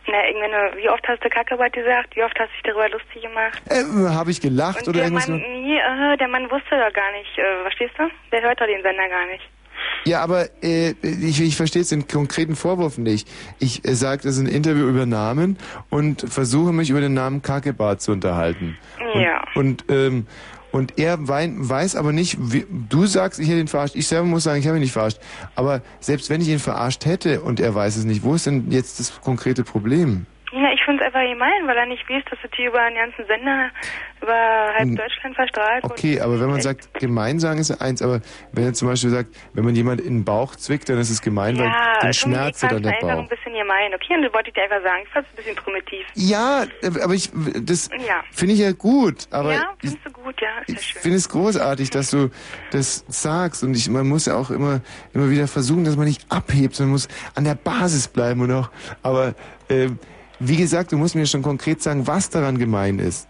Na, ich meine, wie oft hast du Kackebart gesagt? Wie oft hast du dich darüber lustig gemacht? Äh, Habe ich gelacht Und oder der irgendwas? Mann, nee, äh, der Mann wusste doch gar nicht, äh, verstehst du? Der hört doch den Sender gar nicht. Ja, aber äh, ich, ich verstehe jetzt den konkreten Vorwurf nicht. Ich äh, sage, das ist ein Interview über Namen und versuche mich über den Namen Kakebart zu unterhalten. Ja. Und ähm, und er wein, weiß aber nicht, wie, du sagst, ich hätte ihn verarscht. Ich selber muss sagen, ich habe ihn nicht verarscht. Aber selbst wenn ich ihn verarscht hätte und er weiß es nicht, wo ist denn jetzt das konkrete Problem? Ja, ich finde es einfach gemein, weil er nicht weiß, dass es hier über einen ganzen Sender, über halb Hm. Deutschland verstrahlt. Okay, aber wenn man sagt, gemein sagen ist ja eins, aber wenn er zum Beispiel sagt, wenn man jemand in den Bauch zwickt, dann ist es gemein, Ja, weil dann Tommy, schmerzt ich er dann fand's der Bauch. ein bisschen gemein. Okay, und das wollte ich dir einfach sagen. Ich fand es ein bisschen primitiv. Ja, äh, aber ich das Ja. finde ich ja gut, aber ja, ich findest du gut, ja, ist ja schön. finde es großartig, dass du das sagst und ich man muss ja auch immer immer wieder versuchen, dass man nicht abhebt, sondern muss an der Basis bleiben und auch aber ähm, wie gesagt, du musst mir schon konkret sagen, was daran gemein ist.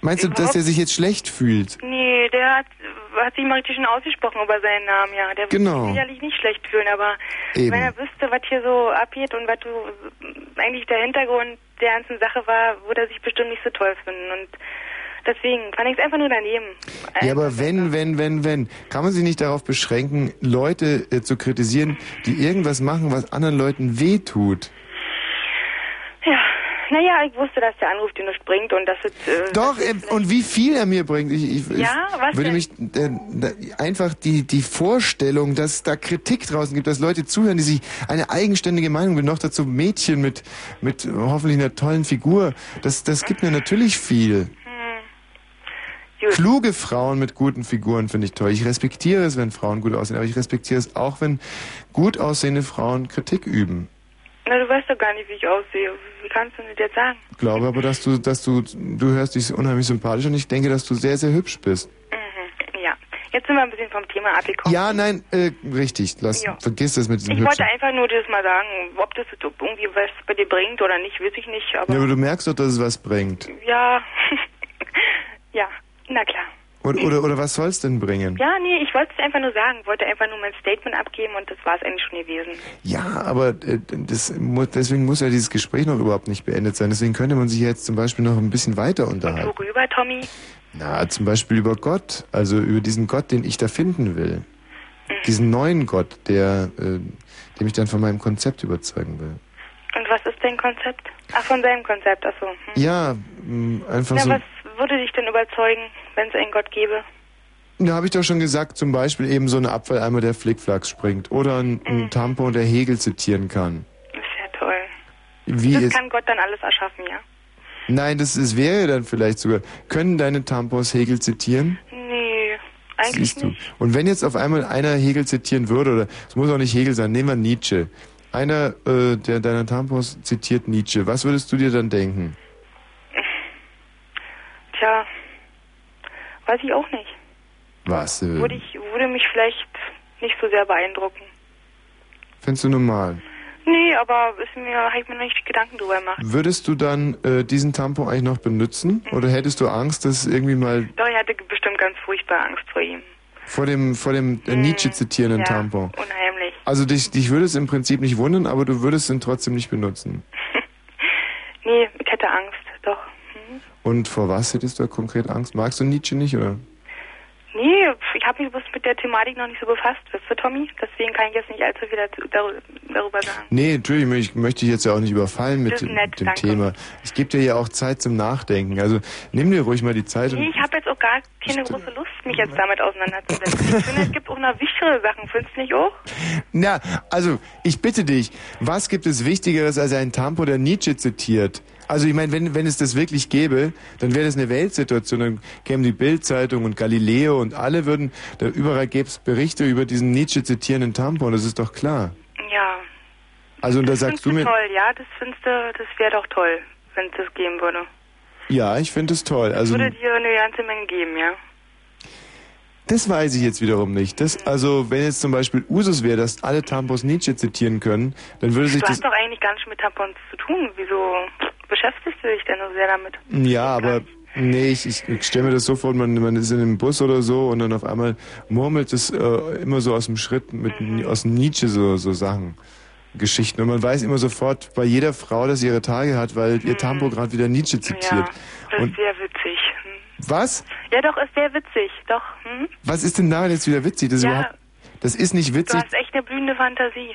Meinst du, dass er sich jetzt schlecht fühlt? Nee, der hat, hat sich mal richtig schon ausgesprochen über seinen Namen, ja. Der Genau. wird sich sicherlich nicht schlecht fühlen, aber Eben. wenn er wüsste, was hier so abgeht und was du eigentlich der Hintergrund der ganzen Sache war, würde er sich bestimmt nicht so toll finden. Und deswegen fand ich es einfach nur daneben. Ja, aber wenn, wenn, wenn, wenn, kann man sich nicht darauf beschränken, Leute äh, zu kritisieren, die irgendwas machen, was anderen Leuten wehtut? Ja, naja, ich wusste, dass der Anruf dir nicht bringt und dass es... Äh, Doch, äh, und wie viel er mir bringt. Ich, ich, Ja, was würde denn? mich äh, da, einfach die, die Vorstellung, dass da Kritik draußen gibt, dass Leute zuhören, die sich eine eigenständige Meinung bilden, noch dazu Mädchen mit, mit hoffentlich einer tollen Figur, das, das gibt mir natürlich viel. Kluge Frauen mit guten Figuren finde ich toll. Ich respektiere es, wenn Frauen gut aussehen, aber ich respektiere es auch, wenn gut aussehende Frauen Kritik üben. Na, du weißt doch gar nicht, wie ich aussehe. Kannst du das jetzt sagen? Ich glaube aber, dass du, dass du, du hörst dich unheimlich sympathisch und ich denke, dass du sehr, sehr hübsch bist. Mhm, ja. Jetzt sind wir ein bisschen vom Thema abgekommen. Ja, nein, äh, richtig. Lass, Ja. vergiss das mit diesem Ich hübschen. wollte einfach nur das mal sagen, ob das jetzt irgendwie was bei dir bringt oder nicht, weiß ich nicht, aber Ja, aber du merkst doch, dass es was bringt. ja, ja, na klar. Oder, oder, oder was soll's denn bringen? Ja, nee, ich wollte es einfach nur sagen, wollte einfach nur mein Statement abgeben und das war es eigentlich schon gewesen. Ja, aber äh, das, mu- deswegen muss ja dieses Gespräch noch überhaupt nicht beendet sein. Deswegen könnte man sich jetzt zum Beispiel noch ein bisschen weiter unterhalten. Worüber, Tommy? Na, zum Beispiel über Gott, also über diesen Gott, den ich da finden will. Diesen neuen Gott, der, äh, dem ich dann von meinem Konzept überzeugen will. Und was ist dein Konzept? Ach, von seinem Konzept, achso. Hm. Ja, mh, einfach Na, so. was würde dich denn überzeugen, wenn es einen Gott gäbe? Da habe ich doch schon gesagt, zum Beispiel eben so ein Abfalleimer, der Flickflacks springt. Oder ein, ein Tampon, der Hegel zitieren kann. Das ist ja toll. Wie das kann Gott dann alles erschaffen, ja? nein, das, das wäre dann vielleicht sogar. Können deine Tampons Hegel zitieren? Nee, eigentlich Siehst du. nicht. Und wenn jetzt auf einmal einer Hegel zitieren würde, oder es muss auch nicht Hegel sein, nehmen wir Nietzsche. Einer äh, der deiner Tampons zitiert Nietzsche. Was würdest du dir dann denken? Tja, weiß ich auch nicht. Was? Äh, Würde, ich, würde mich vielleicht nicht so sehr beeindrucken. findest du normal? Nee, aber ist mir, habe ich mir noch nicht Gedanken drüber gemacht. Würdest du dann äh, diesen Tampon eigentlich noch benutzen? Oder hättest du Angst, dass irgendwie mal Doch, ich hatte bestimmt ganz furchtbar Angst vor ihm. vor dem, vor dem äh, Nietzsche zitierenden ja, Tampon? unheimlich. Also dich, dich würde es im Prinzip nicht wundern, aber du würdest ihn trotzdem nicht benutzen. Nee, ich hätte Angst. Und vor was hättest du da konkret Angst? Magst du Nietzsche nicht, oder? Nee, ich habe mich bloß mit der Thematik noch nicht so befasst, weißt du, Tommy? Deswegen kann ich jetzt nicht allzu viel dazu, darüber sagen. Nee, Entschuldigung, ich möchte dich jetzt ja auch nicht überfallen mit nett, dem danke. Thema. Ich gebe dir ja auch Zeit zum Nachdenken. Also nimm dir ruhig mal die Zeit. Nee, ich habe jetzt auch gar keine große Lust, mich jetzt damit auseinanderzusetzen. Ich finde, es gibt auch noch wichtigere Sachen, findest du nicht auch? na, also ich bitte dich, was gibt es Wichtigeres als ein Tampon, der Nietzsche zitiert? Also ich meine, wenn, wenn es das wirklich gäbe, dann wäre das eine Weltsituation. Dann kämen die Bildzeitung und Galileo und alle würden, da überall gäbe es Berichte über diesen Nietzsche zitierenden Tampon, das ist doch klar. Ja. Also und da Das sagst findest du du mir, toll, ja? Das findest du, das wäre doch toll, wenn es das geben würde. ja, ich finde es toll. Also würde dir eine ganze Menge geben, ja? Das weiß ich jetzt wiederum nicht. Das, also, wenn jetzt zum Beispiel Usus wäre, dass alle Tampons Nietzsche zitieren können, dann würde sich Du das. hast doch eigentlich gar nicht mit Tampons zu tun. Wieso beschäftigst du dich denn so sehr damit? Ja, aber nee, ich, ich, ich stelle mir das so vor, man, man ist in einem Bus oder so und dann auf einmal murmelt es äh, immer so aus dem Schritt mit Mhm. aus Nietzsche so, so Sachen. Geschichten. Und man weiß immer sofort bei jeder Frau, dass sie ihre Tage hat, weil ihr Tampon gerade wieder Nietzsche zitiert. Mhm. Ja, das Und ist sehr witzig. Hm. was? Ja, doch, ist sehr witzig. Doch, hm? Was ist denn daran jetzt wieder witzig? Das ist Ja. überhaupt. Das ist nicht Du witzig. hast echt eine blühende Fantasie.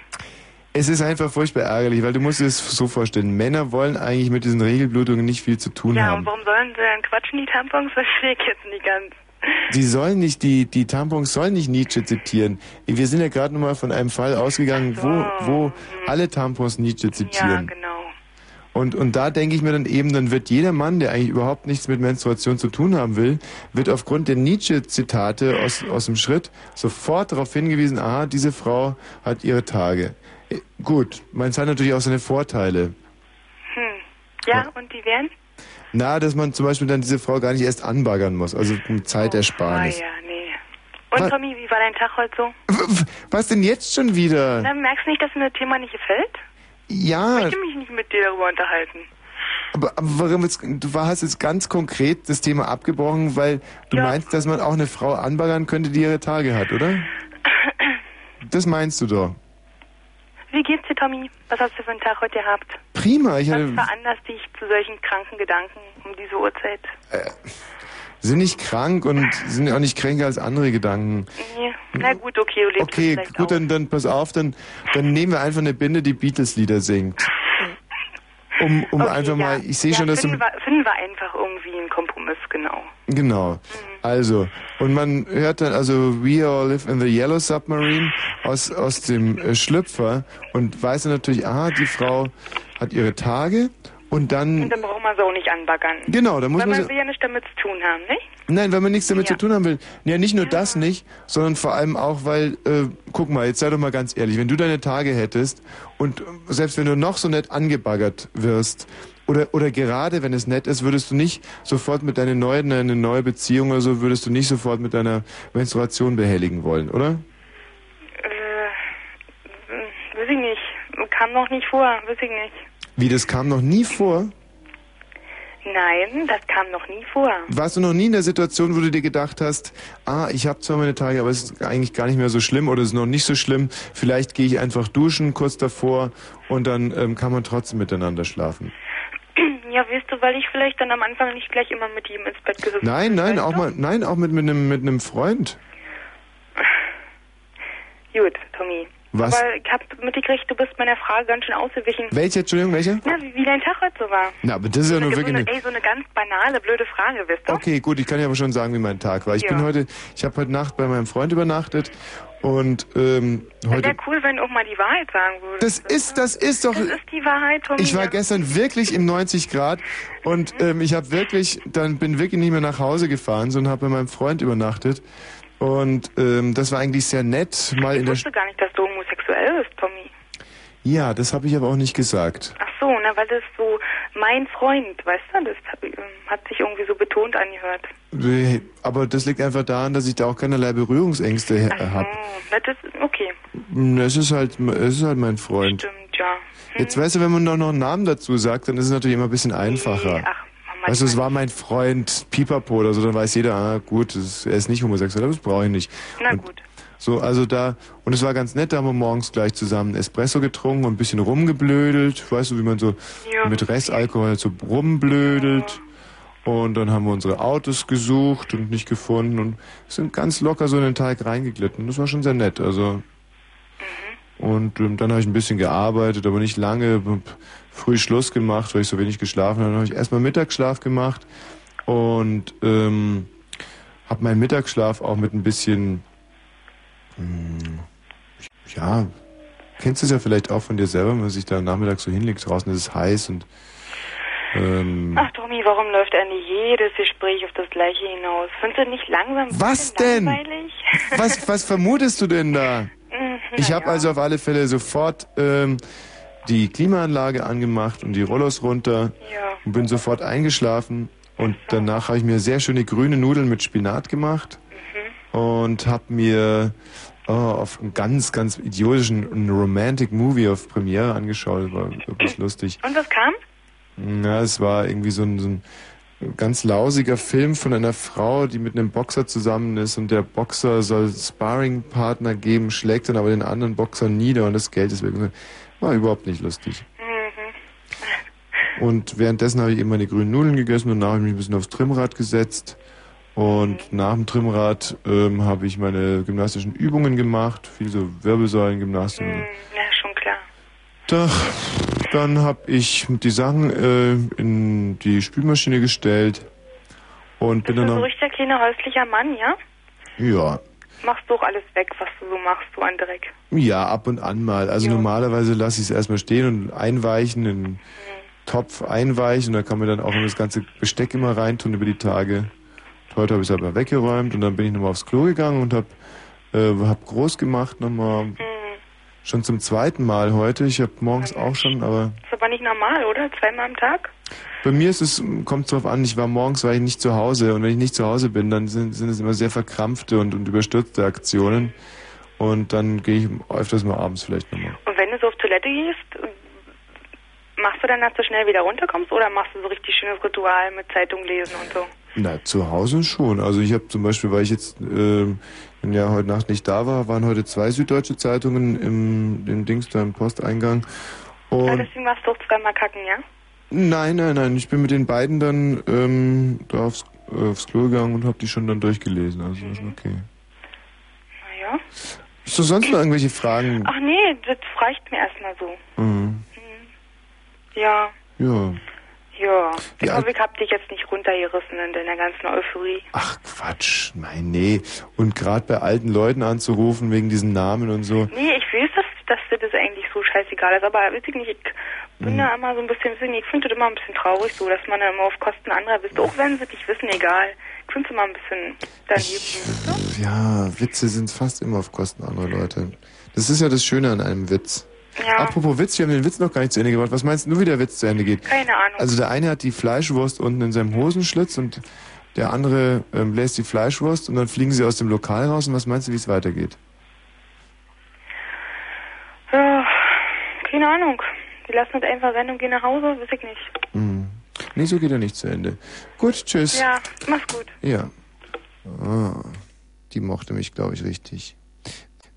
Es ist einfach furchtbar ärgerlich, weil du musst das so vorstellen. Männer wollen eigentlich mit diesen Regelblutungen nicht viel zu tun Ja, haben. und warum sollen sie dann quatschen, die Tampons? Verstehe ich jetzt nicht ganz. Die sollen nicht, die, die Tampons sollen nicht Nietzsche zitieren. Wir sind ja gerade nochmal von einem Fall ausgegangen, wo, wo alle Tampons Nietzsche Ja, zitieren. genau. Und, und da denke ich mir dann eben, dann wird jeder Mann, der eigentlich überhaupt nichts mit Menstruation zu tun haben will, wird aufgrund der Nietzsche-Zitate aus, aus dem Schritt sofort darauf hingewiesen, aha, diese Frau hat ihre Tage. Gut, meins hat natürlich auch seine Vorteile. Hm. Ja, und die wären? Na, dass man zum Beispiel dann diese Frau gar nicht erst anbaggern muss, also um Ah Zeitersparnis. ja, nee. Und Was? Tommy, wie war dein Tag heute so? Was denn jetzt schon wieder? Na, merkst du nicht, dass mir das Thema nicht gefällt? Ich Ja, möchte mich nicht mit dir darüber unterhalten. aber, aber warum jetzt, du hast jetzt ganz konkret das Thema abgebrochen, weil du meinst, dass man auch eine Frau anbaggern könnte, die ihre Tage hat, oder? Das meinst du doch. Wie geht's dir, Tommy? Was hast du für einen Tag heute gehabt? Prima, ich Was veranlasst dich zu solchen kranken Gedanken um diese Uhrzeit? sind nicht krank und sind auch nicht kränker als andere Gedanken. Nee. Na gut, okay, du lebst Okay, gut, dann, dann pass auf, dann, dann nehmen wir einfach eine Binde, die Beatles-Lieder singt. Um, um Okay, einfach ja. mal, ich sehe ja, schon, dass finden wir, finden wir einfach irgendwie einen Kompromiss, genau. Genau. Also, und man hört dann also We All Live in the Yellow Submarine aus, aus dem äh, Schlüpfer und weiß dann natürlich, aha, die Frau hat ihre Tage und dann, Und dann braucht man so nicht anbaggern. Genau, da muss Weil man man so- will ja nichts damit zu tun haben, nicht? nein, weil man nichts damit Ja. zu tun haben will. Ja, nicht nur das nicht, sondern vor allem auch, weil, äh, guck mal, jetzt sei doch mal ganz ehrlich, wenn du deine Tage hättest und äh, selbst wenn du noch so nett angebaggert wirst, oder, oder gerade wenn es nett ist, würdest du nicht sofort mit deiner neuen, eine neue Beziehung oder so, würdest du nicht sofort mit deiner Menstruation behelligen wollen, oder? Äh, weiß ich nicht. Kam noch nicht vor, weiß ich nicht. Wie, das kam noch nie vor? Nein, das kam noch nie vor. Warst du noch nie in der Situation, wo du dir gedacht hast, ah, ich habe zwar meine Tage, aber es ist eigentlich gar nicht mehr so schlimm oder es ist noch nicht so schlimm. Vielleicht gehe ich einfach duschen kurz davor und dann ähm, kann man trotzdem miteinander schlafen. Ja, weißt du, weil ich vielleicht dann am Anfang nicht gleich immer mit ihm ins Bett gehüpft Nein, nein, weißt auch du? mal, nein, auch mit mit einem mit einem Freund. Gut, Tommy. Was? Aber ich hab mitgekriegt, du bist meiner Frage ganz schön ausgewichen. Welche? Entschuldigung, welche? Na, wie, wie dein Tag heute so war. Na, aber das ist ja nur wirklich eine, eine. ey, so eine ganz banale, blöde Frage, wisst du? Okay, gut, ich kann ja aber schon sagen, wie mein Tag war. Ich Ja. bin heute, ich habe heute Nacht bei meinem Freund übernachtet und ähm, heute. wäre cool, wenn du auch mal die Wahrheit sagen würdest. Das ist, das ist doch. Das ist die Wahrheit, Tommy. Ich war gestern wirklich im 90 Grad und ähm, ich habe wirklich, dann bin wirklich nicht mehr nach Hause gefahren, sondern habe bei meinem Freund übernachtet. Und ähm, das war eigentlich sehr nett, mal in Ich der. wusste gar nicht, dass du homosexuell bist, Tommy. Ja, das habe ich aber auch nicht gesagt. Ach so, na, weil das so mein Freund, weißt du, das ähm, hat sich irgendwie so betont angehört. Aber das liegt einfach daran, dass ich da auch keinerlei Berührungsängste habe. Na, das ist okay. Es ist halt, es ist halt mein Freund. Stimmt, ja. Jetzt weißt du, wenn man doch noch einen Namen dazu sagt, dann ist es natürlich immer ein bisschen einfacher. Weißt du, es war mein Freund Pipapo oder so, dann weiß jeder, ah gut, ist, er ist nicht homosexuell, aber das brauche ich nicht. Na und gut. So, also da, und es war ganz nett, da haben wir morgens gleich zusammen Espresso getrunken und ein bisschen rumgeblödelt, weißt du, wie man so Ja. mit Restalkohol so rumblödelt. Und dann haben wir unsere Autos gesucht und nicht gefunden und sind ganz locker so in den Teig reingeglitten. Das war schon sehr nett, also. Und ähm, dann habe ich ein bisschen gearbeitet, aber nicht lange. Früh Schluss gemacht, weil ich so wenig geschlafen habe. Dann habe ich erstmal Mittagsschlaf gemacht und ähm, habe meinen Mittagsschlaf auch mit ein bisschen, mh, ja, kennst du es ja vielleicht auch von dir selber, wenn man sich da nachmittags so hinlegt, draußen ist es heiß und ähm, Ach, Tommy, warum läuft eigentlich jedes Gespräch auf das Gleiche hinaus? Findest du nicht langsam Was denn? langweilig? was, was vermutest du denn da? Mhm, Ich habe ja. also auf alle Fälle sofort ähm, die Klimaanlage angemacht und die Rollos runter Ja. und bin sofort eingeschlafen. Und danach habe ich mir sehr schöne grüne Nudeln mit Spinat gemacht Mhm. und habe mir oh, auf einen ganz, ganz idiotischen Romantic Movie auf Premiere angeschaut. War wirklich lustig. Und was kam? Ja, es war irgendwie so ein, so ein ganz lausiger Film von einer Frau, die mit einem Boxer zusammen ist und der Boxer soll Sparring-Partner geben, schlägt dann aber den anderen Boxer nieder und das Geld ist weg. War überhaupt nicht lustig. Und währenddessen habe ich eben meine grünen Nudeln gegessen und danach habe ich mich ein bisschen aufs Trimmrad gesetzt. Und nach dem Trimmrad ähm, habe ich meine gymnastischen Übungen gemacht, viel so Wirbelsäulengymnastik. Ja, schon klar. Da, dann habe ich die Sachen äh, in die Spülmaschine gestellt und bin Bist du dann so noch, richtig kleiner häuslicher Mann, ja? ja, Machst doch alles weg, was du so machst, so an Dreck. ja, ab und an mal. Also normalerweise lasse ich es erstmal stehen und einweichen, in den Topf einweichen. Da kann man dann auch immer das ganze Besteck immer reintun über die Tage. Heute habe ich es aber weggeräumt und dann bin ich nochmal aufs Klo gegangen und habe äh, hab groß gemacht nochmal. Schon zum zweiten Mal heute. Ich habe morgens auch schon, aber Ist aber nicht normal, oder? Zweimal am Tag? Bei mir ist es, kommt drauf an, ich war morgens, war ich nicht zu Hause und wenn ich nicht zu Hause bin, dann sind, sind es immer sehr verkrampfte und, und überstürzte Aktionen und dann gehe ich öfters mal abends vielleicht nochmal. Und wenn du so auf Toilette gehst, äh, machst du dann, dass du schnell wieder runterkommst oder machst du so richtig schönes Ritual mit Zeitung lesen und so? Na, zu Hause schon. Also ich habe zum Beispiel, weil ich jetzt ähm, ja heute Nacht nicht da war, waren heute zwei süddeutsche Zeitungen im, im Dings da im Posteingang. Ja, Und deswegen machst du auch zweimal kacken, ja? Nein, nein, nein, ich bin mit den beiden dann ähm, da aufs, äh, aufs Klo gegangen und habe die schon dann durchgelesen. Also war schon okay. Naja. Hast du sonst noch irgendwelche Fragen? Ach nee, das reicht mir erstmal so. Mhm. Ja, Ja. ja. Ich hoffe, ich hab dich jetzt nicht runtergerissen in deiner ganzen Euphorie. Ach Quatsch, nein, nee. Und gerade bei alten Leuten anzurufen wegen diesen Namen und so. Nee, ich weiß, dass, dir das eigentlich so scheißegal ist, aber weiß ich nicht, ich bin Mhm. da immer so ein bisschen, ich ich finde das immer ein bisschen traurig so, dass man da immer auf Kosten anderer wisst, auch wenn sie dich wissen, egal. Ich finde es immer ein bisschen daneben. Ja, Witze sind fast immer auf Kosten anderer Leute. Das ist ja das Schöne an einem Witz. Ja. Apropos Witz, wir haben den Witz noch gar nicht zu Ende gebracht. Was meinst du, wie der Witz zu Ende geht? Keine Ahnung. Also der eine hat die Fleischwurst unten in seinem Hosenschlitz und der andere ähm, bläst die Fleischwurst und dann fliegen sie aus dem Lokal raus und was meinst du, wie es weitergeht? Ja, keine Ahnung. Die lassen uns einfach rennen und gehen nach Hause, weiß ich nicht. Hm. Nee, so geht er nicht zu Ende. Gut, tschüss. Ja, mach's gut. Ja. Ah, die mochte mich, glaube ich, richtig.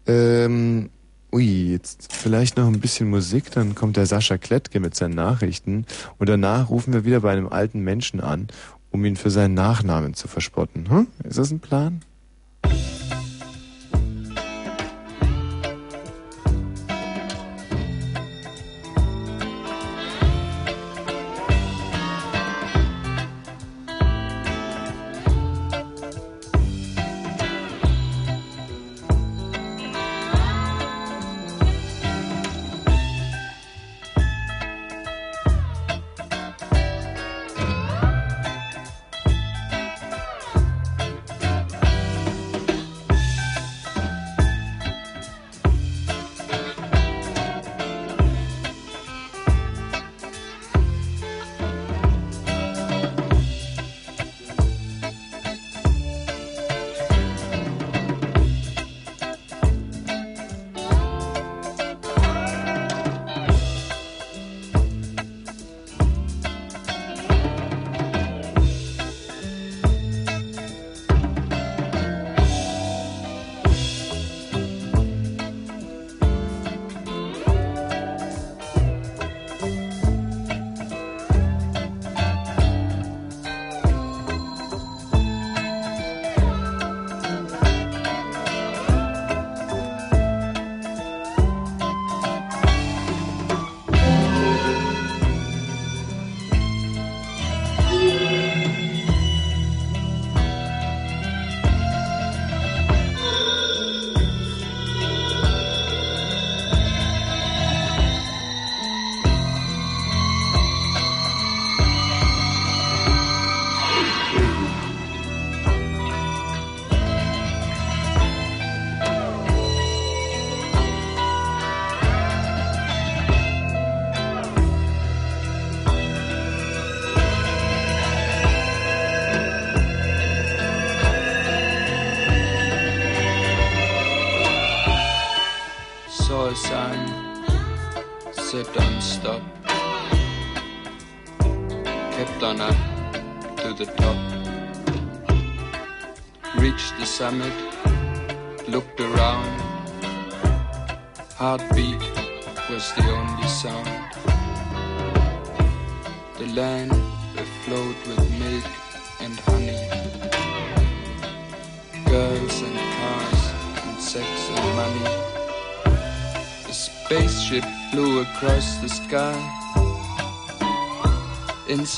Ähm, ui, jetzt vielleicht noch ein bisschen Musik, dann kommt der Sascha Klettke mit seinen Nachrichten und danach rufen wir wieder bei einem alten Menschen an, um ihn für seinen Nachnamen zu verspotten. Hm? Ist das ein Plan?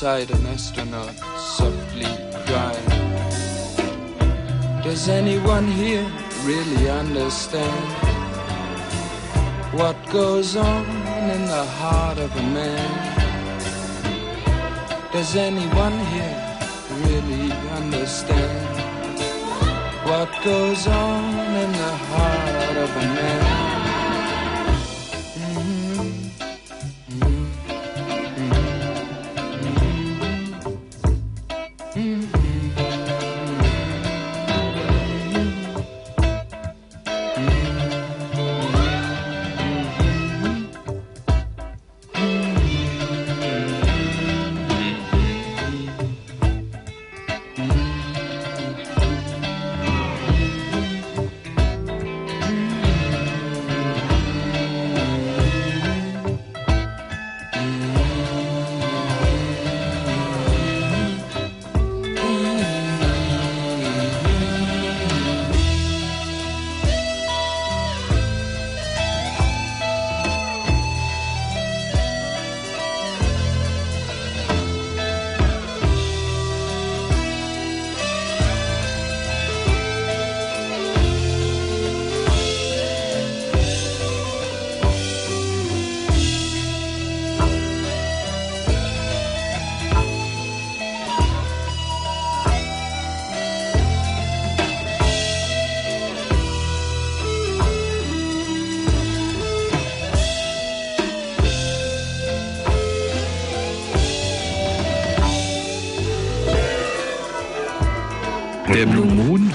Inside an astronaut softly cried. Does anyone here really understand what goes on in the heart of a man? Does anyone here really understand what goes on in the heart of a man?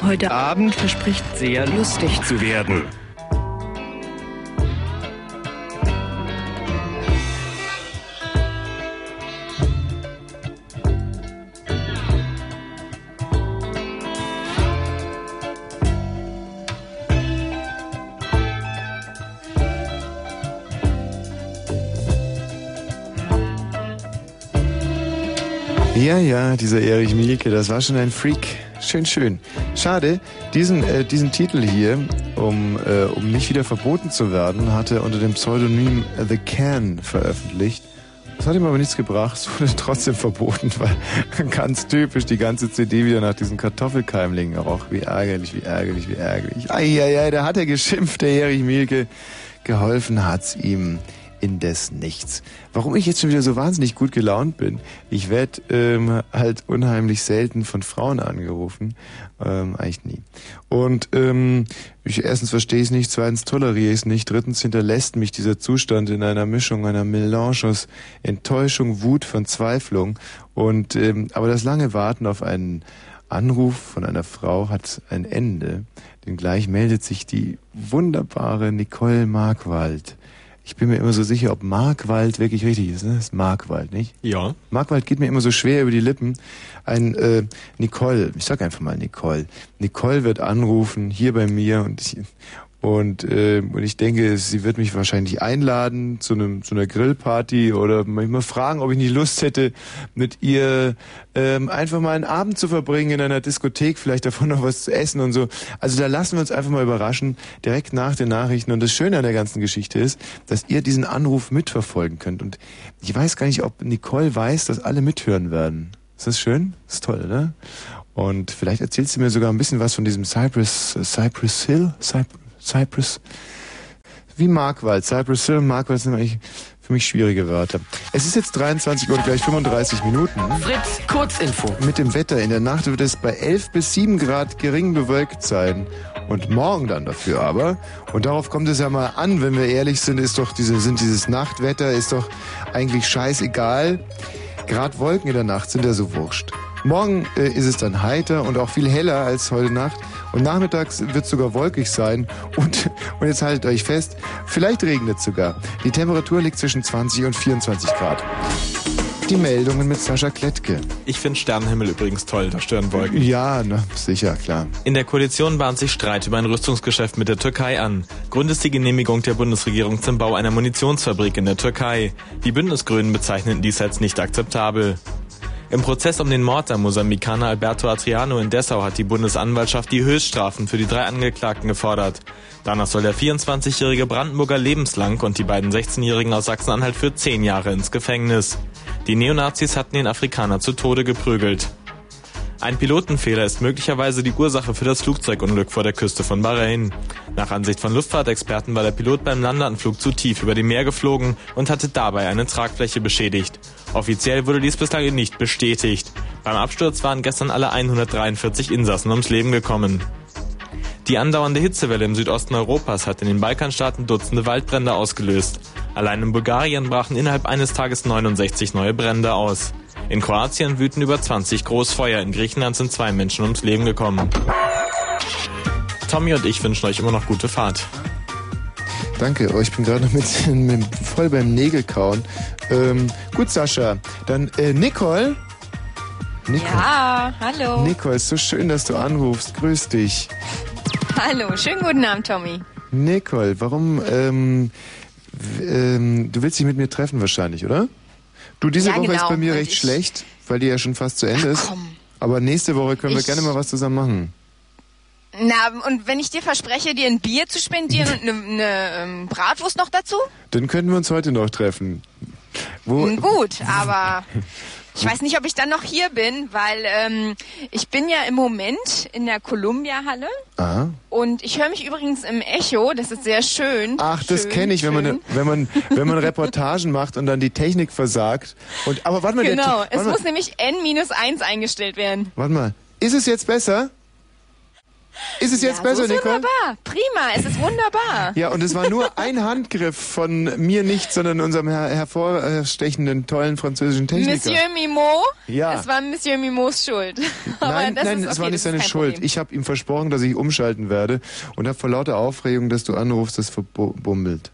Heute Abend verspricht sehr lustig zu werden. Ja, ja, dieser Erich Mielke, das war schon ein Freak. Schön, schön. Schade, diesen, äh, diesen Titel hier, um, äh, um nicht wieder verboten zu werden, hat er unter dem Pseudonym The Can veröffentlicht. Das hat ihm aber nichts gebracht, es wurde trotzdem verboten, weil ganz typisch die ganze CD wieder nach diesen Kartoffelkeimlingen roch. Wie ärgerlich, wie ärgerlich, wie ärgerlich. Eieiei, da hat er geschimpft, der Erich Mielke. Geholfen hat's ihm indes nichts. Warum ich jetzt schon wieder so wahnsinnig gut gelaunt bin, ich werde ähm, halt unheimlich selten von Frauen angerufen, ähm, eigentlich nie. Und ähm, ich, erstens verstehe ich es nicht, zweitens toleriere ich es nicht, drittens hinterlässt mich dieser Zustand in einer Mischung, einer Melange aus Enttäuschung, Wut, Verzweiflung. Und ähm, aber das lange Warten auf einen Anruf von einer Frau hat ein Ende, denn gleich meldet sich die wunderbare Nicole Markwald. Ich bin mir immer so sicher, ob Markwald wirklich richtig ist. Ne? Das ist Markwald, nicht? Ja. Markwald geht mir immer so schwer über die Lippen. Ein äh, Nicole, ich sag einfach mal Nicole. Nicole wird anrufen hier bei mir und ich, und, äh, und ich denke, sie wird mich wahrscheinlich einladen zu einem zu einer Grillparty oder manchmal fragen, ob ich nicht Lust hätte, mit ihr ähm, einfach mal einen Abend zu verbringen in einer Diskothek, vielleicht davon noch was zu essen und so. Also da lassen wir uns einfach mal überraschen, direkt nach den Nachrichten. Und das Schöne an der ganzen Geschichte ist, dass ihr diesen Anruf mitverfolgen könnt. Und ich weiß gar nicht, ob Nicole weiß, dass alle mithören werden. Ist das schön? Ist toll, ne? Und vielleicht erzählst du mir sogar ein bisschen was von diesem Cypress, Cypress Hill, Cypress Cypress. Wie Markwald. Cypress Hill und Markwald sind eigentlich für mich schwierige Wörter. Es ist jetzt 23 Uhr und gleich 35 Minuten. Fritz, Kurzinfo. Mit dem Wetter. In der Nacht wird es bei 11 bis 7 Grad gering bewölkt sein. Und morgen dann dafür aber. Und darauf kommt es ja mal an, wenn wir ehrlich sind, ist doch diese, sind dieses Nachtwetter ist doch eigentlich scheißegal. Grad Wolken in der Nacht sind ja so wurscht. Morgen äh, ist es dann heiter und auch viel heller als heute Nacht. Und nachmittags wird es sogar wolkig sein. Und, und jetzt haltet euch fest, vielleicht regnet es sogar. Die Temperatur liegt zwischen 20 und 24 Grad. Die Meldungen mit Sascha Klettke. Ich finde Sternenhimmel übrigens toll, da stören Wolken. Ja, na, sicher, klar. In der Koalition bahnt sich Streit über ein Rüstungsgeschäft mit der Türkei an. Grund ist die Genehmigung der Bundesregierung zum Bau einer Munitionsfabrik in der Türkei. Die Bündnisgrünen bezeichneten dies als nicht akzeptabel. Im Prozess um den Mord am Mosambikaner Alberto Adriano in Dessau hat die Bundesanwaltschaft die Höchststrafen für die drei Angeklagten gefordert. Danach soll der 24-jährige Brandenburger lebenslang und die beiden 16-jährigen aus Sachsen-Anhalt für 10 Jahre ins Gefängnis. Die Neonazis hatten den Afrikaner zu Tode geprügelt. Ein Pilotenfehler ist möglicherweise die Ursache für das Flugzeugunglück vor der Küste von Bahrain. Nach Ansicht von Luftfahrtexperten war der Pilot beim Landeanflug zu tief über dem Meer geflogen und hatte dabei eine Tragfläche beschädigt. Offiziell wurde dies bislang nicht bestätigt. Beim Absturz waren gestern alle 143 Insassen ums Leben gekommen. Die andauernde Hitzewelle im Südosten Europas hat in den Balkanstaaten Dutzende Waldbrände ausgelöst. Allein in Bulgarien brachen innerhalb eines Tages 69 neue Brände aus. In Kroatien wüten über 20 Großfeuer. In Griechenland sind zwei Menschen ums Leben gekommen. Tommy und ich wünschen euch immer noch gute Fahrt. Danke, oh, ich bin gerade mit, mit, voll beim Nägelkauen. Ähm, gut, Sascha. Dann äh, Nicole. Nicole. Ja, hallo. Nicole, ist so schön, dass du anrufst. Grüß dich. Hallo, schönen guten Abend, Tommy. Nicole, warum, ähm, ähm, du willst dich mit mir treffen wahrscheinlich, oder? Du, diese Ja, Woche ist genau. bei mir Und recht ich- schlecht, weil die ja schon fast zu Ende ist. Aber nächste Woche können wir Ich- gerne mal was zusammen machen. Na, und wenn ich dir verspreche, dir ein Bier zu spendieren und eine ne, ähm, Bratwurst noch dazu? Dann können wir uns heute noch treffen. Wo, Hm, Gut, aber ich weiß nicht, ob ich dann noch hier bin, weil ähm, ich bin ja im Moment in der Columbia-Halle Aha. und ich höre mich übrigens im Echo, das ist sehr schön. Ach, das kenne ich, wenn man, wenn man, wenn man Reportagen macht und dann die Technik versagt. Und, aber warte mal, der Genau, es warte muss mal, nämlich N-1 eingestellt werden. warte mal. Ist es jetzt besser? Ist es jetzt ja, besser, so ist Nicole? wunderbar, prima, es ist wunderbar. Ja, und es war nur ein Handgriff von mir nicht, sondern unserem her hervorstechenden, tollen französischen Techniker. Monsieur Mimo, Ja. es war Monsieur Mimos Schuld. Nein, nein, es okay, war nicht seine Schuld. Problem. Ich habe ihm versprochen, dass ich umschalten werde und habe vor lauter Aufregung, dass du anrufst, das verbummelt.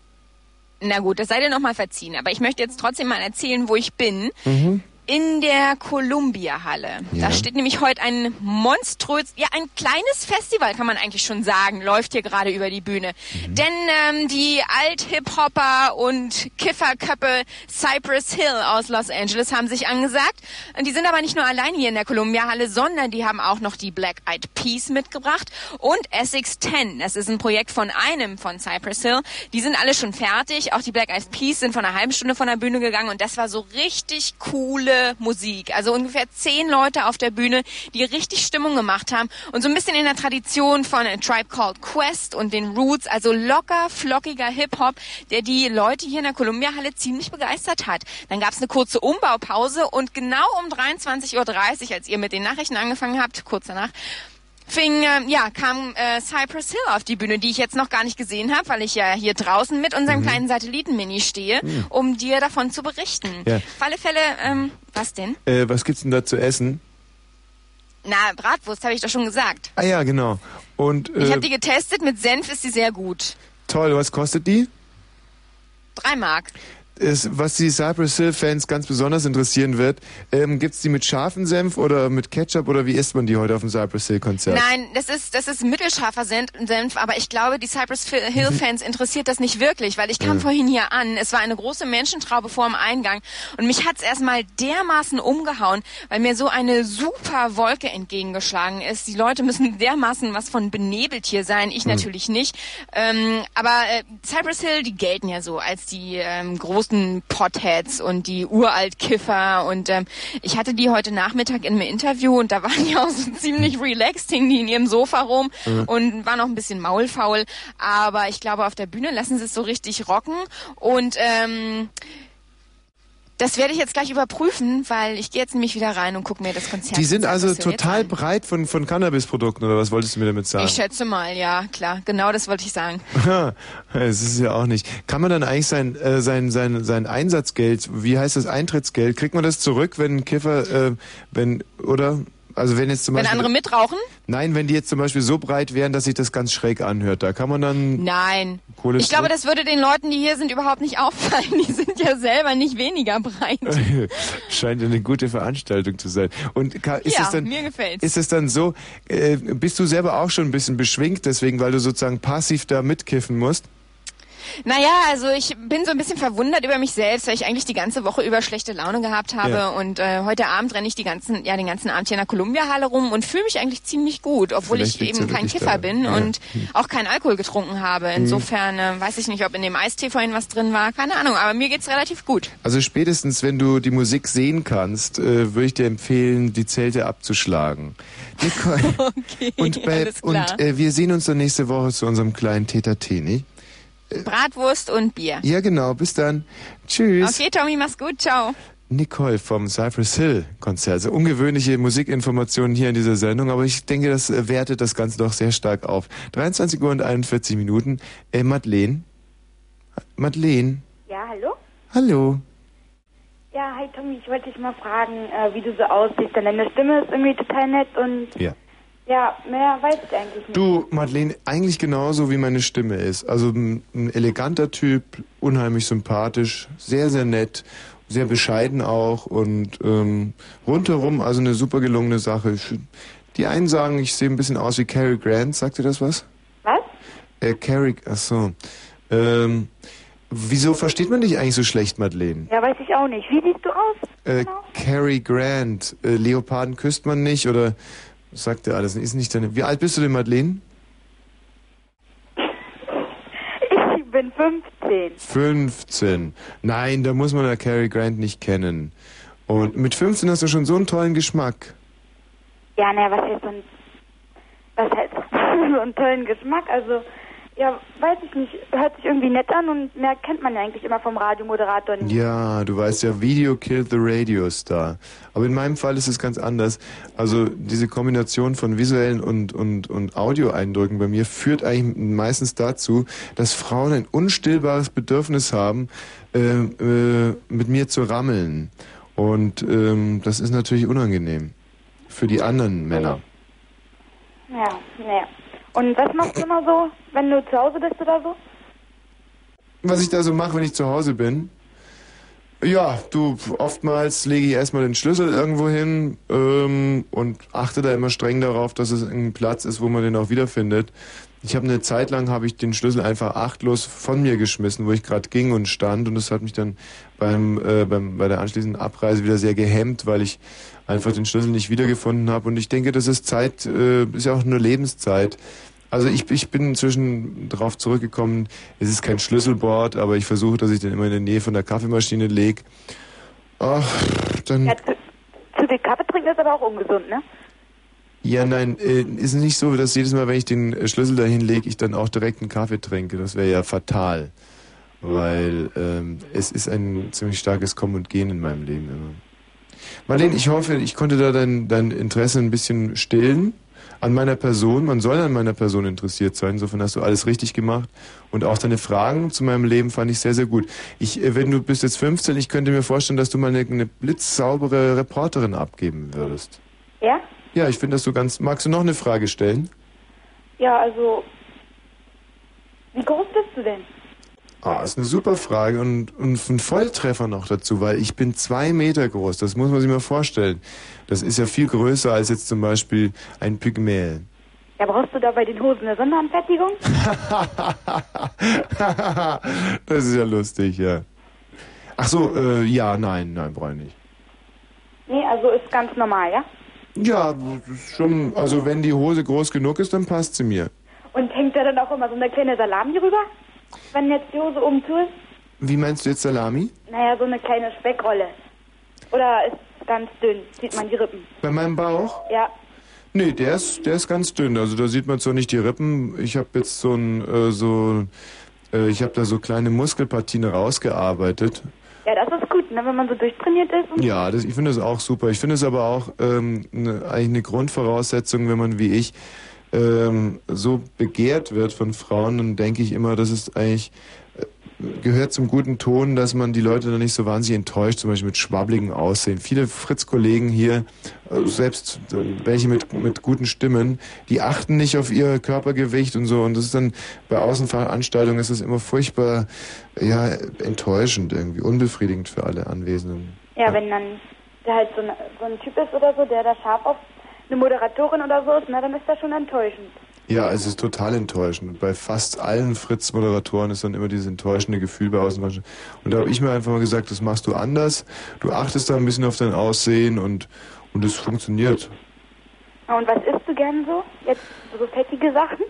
Na gut, das sei dir nochmal verziehen. Aber ich möchte jetzt trotzdem mal erzählen, wo ich bin. Mhm. In der Columbia-Halle. Ja. Da steht nämlich heute ein monströs, ja ein kleines Festival kann man eigentlich schon sagen, läuft hier gerade über die Bühne. Mhm. Denn ähm, die Alt-Hip-Hopper und Kifferköppe Cypress Hill aus Los Angeles haben sich angesagt. Und die sind aber nicht nur allein hier in der Columbia-Halle, sondern die haben auch noch die Black Eyed Peas mitgebracht und Essex 10. Das ist ein Projekt von einem von Cypress Hill. Die sind alle schon fertig. Auch die Black Eyed Peas sind von einer halben Stunde von der Bühne gegangen und das war so richtig coole Musik. Also ungefähr zehn Leute auf der Bühne, die richtig Stimmung gemacht haben und so ein bisschen in der Tradition von A Tribe Called Quest und den Roots, also locker, flockiger Hip-Hop, der die Leute hier in der Columbia-Halle ziemlich begeistert hat. Dann gab es eine kurze Umbaupause und genau um 23.30 Uhr, als ihr mit den Nachrichten angefangen habt, kurz danach, fing, äh, ja, kam äh, Cypress Hill auf die Bühne, die ich jetzt noch gar nicht gesehen habe, weil ich ja hier draußen mit unserem Mhm. kleinen Satelliten-Mini stehe, Mhm. um dir davon zu berichten. Ja. Auf alle Fälle, ähm, was denn? Äh, was gibt's denn da zu essen? Na, Bratwurst, habe ich doch schon gesagt. Ah ja, genau. Und Ich äh, habe die getestet, mit Senf ist sie sehr gut. toll, was kostet die? Drei Mark. Es, was die Cypress Hill Fans ganz besonders interessieren wird, ähm, gibt's die mit scharfem Senf oder mit Ketchup oder wie isst man die heute auf dem Cypress Hill Konzert? Nein, das ist, das ist mittelscharfer Sen- Senf, aber ich glaube, die Cypress Hill Fans interessiert das nicht wirklich, weil ich kam Ja. vorhin hier an, es war eine große Menschentraube vor dem Eingang und mich hat's erstmal dermaßen umgehauen, weil mir so eine super Wolke entgegengeschlagen ist. Die Leute müssen dermaßen was von benebelt hier sein, ich Hm. natürlich nicht. Ähm, aber äh, Cypress Hill, die gelten ja so als die ähm, großen Potheads und die Uralt-Kiffer. Und ähm, ich hatte die heute Nachmittag in einem Interview und da waren die auch so ziemlich relaxed, hingen die in ihrem Sofa rum Mhm. und waren auch ein bisschen maulfaul, aber ich glaube auf der Bühne lassen sie es so richtig rocken. Und ähm, das werde ich jetzt gleich überprüfen, weil ich gehe jetzt nämlich wieder rein und gucke mir das Konzert Die sind also total an. breit von, von Cannabisprodukten oder was wolltest du mir damit sagen? Ich schätze mal, ja, klar, genau das wollte ich sagen. Es ist ja auch nicht. Kann man dann eigentlich sein, äh, sein, sein, sein Einsatzgeld, wie heißt das Eintrittsgeld, kriegt man das zurück, wenn ein Kiffer, äh, wenn, oder? Also wenn jetzt zum Wenn Beispiel. andere mitrauchen? Nein, wenn die jetzt zum Beispiel so breit wären, dass sich das ganz schräg anhört, da kann man dann Nein. Kohle Ich glaube, das würde den Leuten, die hier sind, überhaupt nicht auffallen. Die sind ja selber nicht weniger breit. Scheint eine gute Veranstaltung zu sein. Und ist Ja, es dann, mir gefällt's. ist es dann so, äh, bist du selber auch schon ein bisschen beschwingt, deswegen, weil du sozusagen passiv da mitkiffen musst? Naja, also ich bin so ein bisschen verwundert über mich selbst, weil ich eigentlich die ganze Woche über schlechte Laune gehabt habe Ja. und äh, heute Abend renne ich die ganzen, ja, den ganzen Abend hier in der Columbia-Halle rum und fühle mich eigentlich ziemlich gut, obwohl Vielleicht ich eben ja kein Kiffer daran. bin Ja. und auch keinen Alkohol getrunken habe. Mhm. Insofern äh, weiß ich nicht, ob in dem Eistee vorhin was drin war, keine Ahnung, aber mir geht's relativ gut. Also spätestens, wenn du die Musik sehen kannst, äh, würde ich dir empfehlen, die Zelte abzuschlagen. Okay, und bei, und äh, wir sehen uns dann nächste Woche zu unserem kleinen Teta Teni. Bratwurst und Bier. Ja, genau. Bis dann. Tschüss. Okay, Tommy, mach's gut, ciao. Nicole vom Cypress Hill Konzert. Also ungewöhnliche Musikinformationen hier in dieser Sendung, aber ich denke, das äh, wertet das Ganze doch sehr stark auf. 23 Uhr und 41 Minuten. Äh, Madeleine? Madeleine? Ja, hallo? Hallo. Ja, hi Tommy, ich wollte dich mal fragen, äh, wie du so aussiehst, denn deine Stimme ist irgendwie total nett und Ja. Ja, mehr weiß ich eigentlich nicht. Du, Madeleine, eigentlich genauso wie meine Stimme ist. Also ein, ein eleganter Typ, unheimlich sympathisch, sehr, sehr nett, sehr bescheiden auch und ähm, rundherum also eine super gelungene Sache. Die einen sagen, ich sehe ein bisschen aus wie Cary Grant. Sagt dir das was? Was? Äh, Cary, ach so. Ähm, wieso versteht man dich eigentlich so schlecht, Madeleine? Ja, weiß ich auch nicht. Wie siehst du aus? Äh, Cary Grant, äh, Leoparden küsst man nicht oder sagt er alles? Ist nicht deine. Wie alt bist du denn, Madeleine? Ich bin 15. 15. Nein, da muss man ja Cary Grant nicht kennen. Und mit 15 hast du schon so einen tollen Geschmack. Ja, naja, was heißt so ein, was heißt so einen tollen Geschmack? Also, ja, weiß ich nicht. Hört sich irgendwie nett an und mehr kennt man ja eigentlich immer vom Radiomoderator nicht. Ja, du weißt ja, Video killed the Radio Star. Aber in meinem Fall ist es ganz anders. Also diese Kombination von visuellen und, und, und Audioeindrücken bei mir führt eigentlich meistens dazu, dass Frauen ein unstillbares Bedürfnis haben, äh, äh, mit mir zu rammeln. Und ähm, das ist natürlich unangenehm für die anderen Männer. Ja, naja. Und was machst du immer so, wenn du zu Hause bist oder so? Was ich da so mache, wenn ich zu Hause bin, Ja, du, oftmals lege ich erstmal den Schlüssel irgendwo hin ähm, und achte da immer streng darauf, dass es ein Platz ist, wo man den auch wiederfindet. Ich habe eine Zeit lang habe ich den Schlüssel einfach achtlos von mir geschmissen, wo ich gerade ging und stand und das hat mich dann beim, äh, beim bei der anschließenden Abreise wieder sehr gehemmt, weil ich einfach den Schlüssel nicht wiedergefunden habe und ich denke, das ist Zeit, äh, ist ja auch nur Lebenszeit. Also ich, ich bin inzwischen darauf zurückgekommen, es ist kein Schlüsselbord, aber ich versuche, dass ich den immer in der Nähe von der Kaffeemaschine lege. Ach, dann... Ja, zu, zu viel Kaffee trinken ist aber auch ungesund, ne? Ja, nein, äh, ist nicht so, dass jedes Mal, wenn ich den äh, Schlüssel dahin lege, ich dann auch direkt einen Kaffee trinke. Das wäre ja fatal. Weil ähm, es ist ein ziemlich starkes Kommen und Gehen in meinem Leben immer. Marlene, ich hoffe, ich konnte da dein, dein Interesse ein bisschen stillen an meiner Person. Man soll an meiner Person interessiert sein. Insofern hast du alles richtig gemacht. Und auch deine Fragen zu meinem Leben fand ich sehr, sehr gut. Ich, äh, wenn du bist jetzt 15, ich könnte mir vorstellen, dass du mal eine, eine blitzsaubere Reporterin abgeben würdest. Ja? Ja, ich finde das so ganz. Magst du noch eine Frage stellen? Ja, also. Wie groß bist du denn? Ah, ist eine super Frage und, und ein Volltreffer noch dazu, weil ich bin zwei Meter groß. Das muss man sich mal vorstellen. Das ist ja viel größer als jetzt zum Beispiel ein Pygmäl. Ja, brauchst du da bei den Hosen eine Sonderanfertigung? das ist ja lustig, ja. Ach so, äh, ja, nein, nein, brauche ich nicht. Nee, also ist ganz normal, ja? Ja, schon, also wenn die Hose groß genug ist, dann passt sie mir. Und hängt da dann auch immer so eine kleine Salami rüber? Wenn jetzt die Hose oben zu ist? Wie meinst du jetzt Salami? Naja, so eine kleine Speckrolle. Oder ist ganz dünn, sieht man die Rippen. Bei meinem Bauch? Ja. Nee, der ist, der ist ganz dünn. Also da sieht man zwar nicht die Rippen. Ich habe jetzt so ein, äh, so, äh, ich habe da so kleine Muskelpartien rausgearbeitet. Ja, das ist gut, ne, wenn man so durchtrainiert ist. Und Ja, das, ich finde das auch super. Ich finde es aber auch ähm, ne, eigentlich eine Grundvoraussetzung, wenn man wie ich ähm, so begehrt wird von Frauen, dann denke ich immer, das ist eigentlich äh, gehört zum guten Ton, dass man die Leute dann nicht so wahnsinnig enttäuscht, zum Beispiel mit schwabbligen Aussehen. Viele Fritz-Kollegen hier, äh, selbst äh, welche mit, mit guten Stimmen, die achten nicht auf ihr Körpergewicht und so. Und das ist dann bei Außenveranstaltungen ist das immer furchtbar, ja, enttäuschend irgendwie, unbefriedigend für alle Anwesenden. ja, wenn dann der halt so, eine, so ein Typ ist oder so, der da scharf auf eine Moderatorin oder so ist, na, dann ist das schon enttäuschend. Ja, es ist total enttäuschend. Bei fast allen Fritz-Moderatoren ist dann immer dieses enttäuschende Gefühl bei Außenveranstaltungen. Und da habe ich mir einfach mal gesagt, das machst du anders. Du achtest da ein bisschen auf dein Aussehen und und es funktioniert. Und was isst du gern so? Jetzt so fettige Sachen?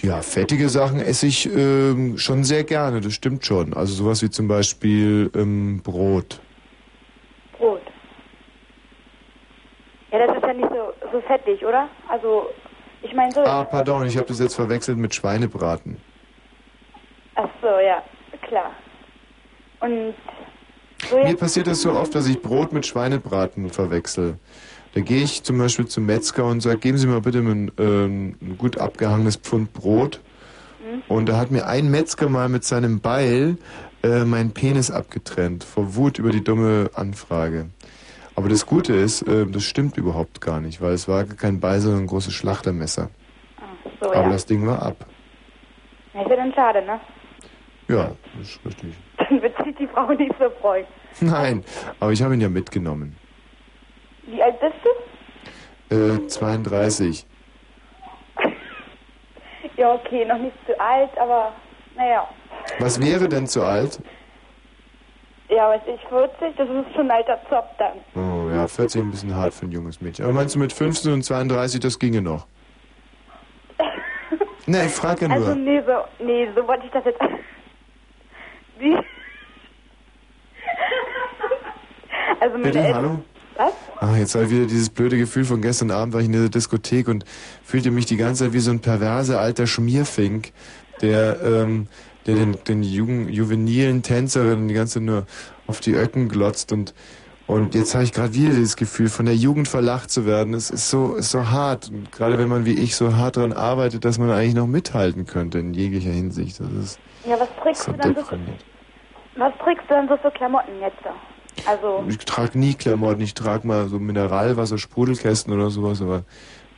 Ja, fettige Sachen esse ich ähm, schon sehr gerne, das stimmt schon. Also sowas wie zum Beispiel ähm, Brot. Brot. Ja, das ist ja nicht so, fettig, oder? Also, ich meine so. Ah, pardon, ich habe das jetzt verwechselt mit Schweinebraten. Ach so, ja, klar. Und so Mir passiert das so oft, dass ich Brot mit Schweinebraten verwechsel. Da gehe ich zum Beispiel zum Metzger und sage, geben Sie mir bitte ein, ähm, ein gut abgehangenes Pfund Brot. Hm? Und da hat mir ein Metzger mal mit seinem Beil äh, meinen Penis abgetrennt, vor Wut über die dumme Anfrage. Aber das Gute ist, äh, das stimmt überhaupt gar nicht, weil es war kein Beil, sondern ein großes Schlachtermesser. so, Aber ja. das Ding war ab. Ja, ist ja dann schade, ne? Ja, das ist richtig. Dann wird sich die Frau nicht so freuen. Nein, aber ich habe ihn ja mitgenommen. Wie alt bist du? Äh, 32. Ja, okay, noch nicht zu alt, aber naja. Was wäre denn zu alt? Ja, weiß ich, 40, das ist schon ein alter Zopf dann. Oh ja, 40 ein bisschen hart für ein junges Mädchen. Aber meinst du mit 15 und 32, das ginge noch? Ne, ich frage ja nur. Also nee, so, nee, so wollte ich das jetzt. Wie? Also meine Bitte, Eltern- hallo? Was? Ah, jetzt habe ich wieder dieses blöde Gefühl von gestern Abend, war ich in der Diskothek und fühlte mich die ganze Zeit wie so ein perverser alter Schmierfink, der, ähm, der den, den jungen, juvenilen Tänzerinnen die ganze nur auf die Öcken glotzt und und jetzt habe ich gerade wieder dieses Gefühl, von der Jugend verlacht zu werden. Es ist so, ist so hart. Und gerade wenn man wie ich so hart daran arbeitet, dass man eigentlich noch mithalten könnte in jeglicher Hinsicht. Das ist Ja, was trägst so du dann so was trägst du dann so für Klamotten jetzt? Also, Ich trage nie Klamotten. Ich trage mal so Mineralwasser, Sprudelkästen oder sowas, aber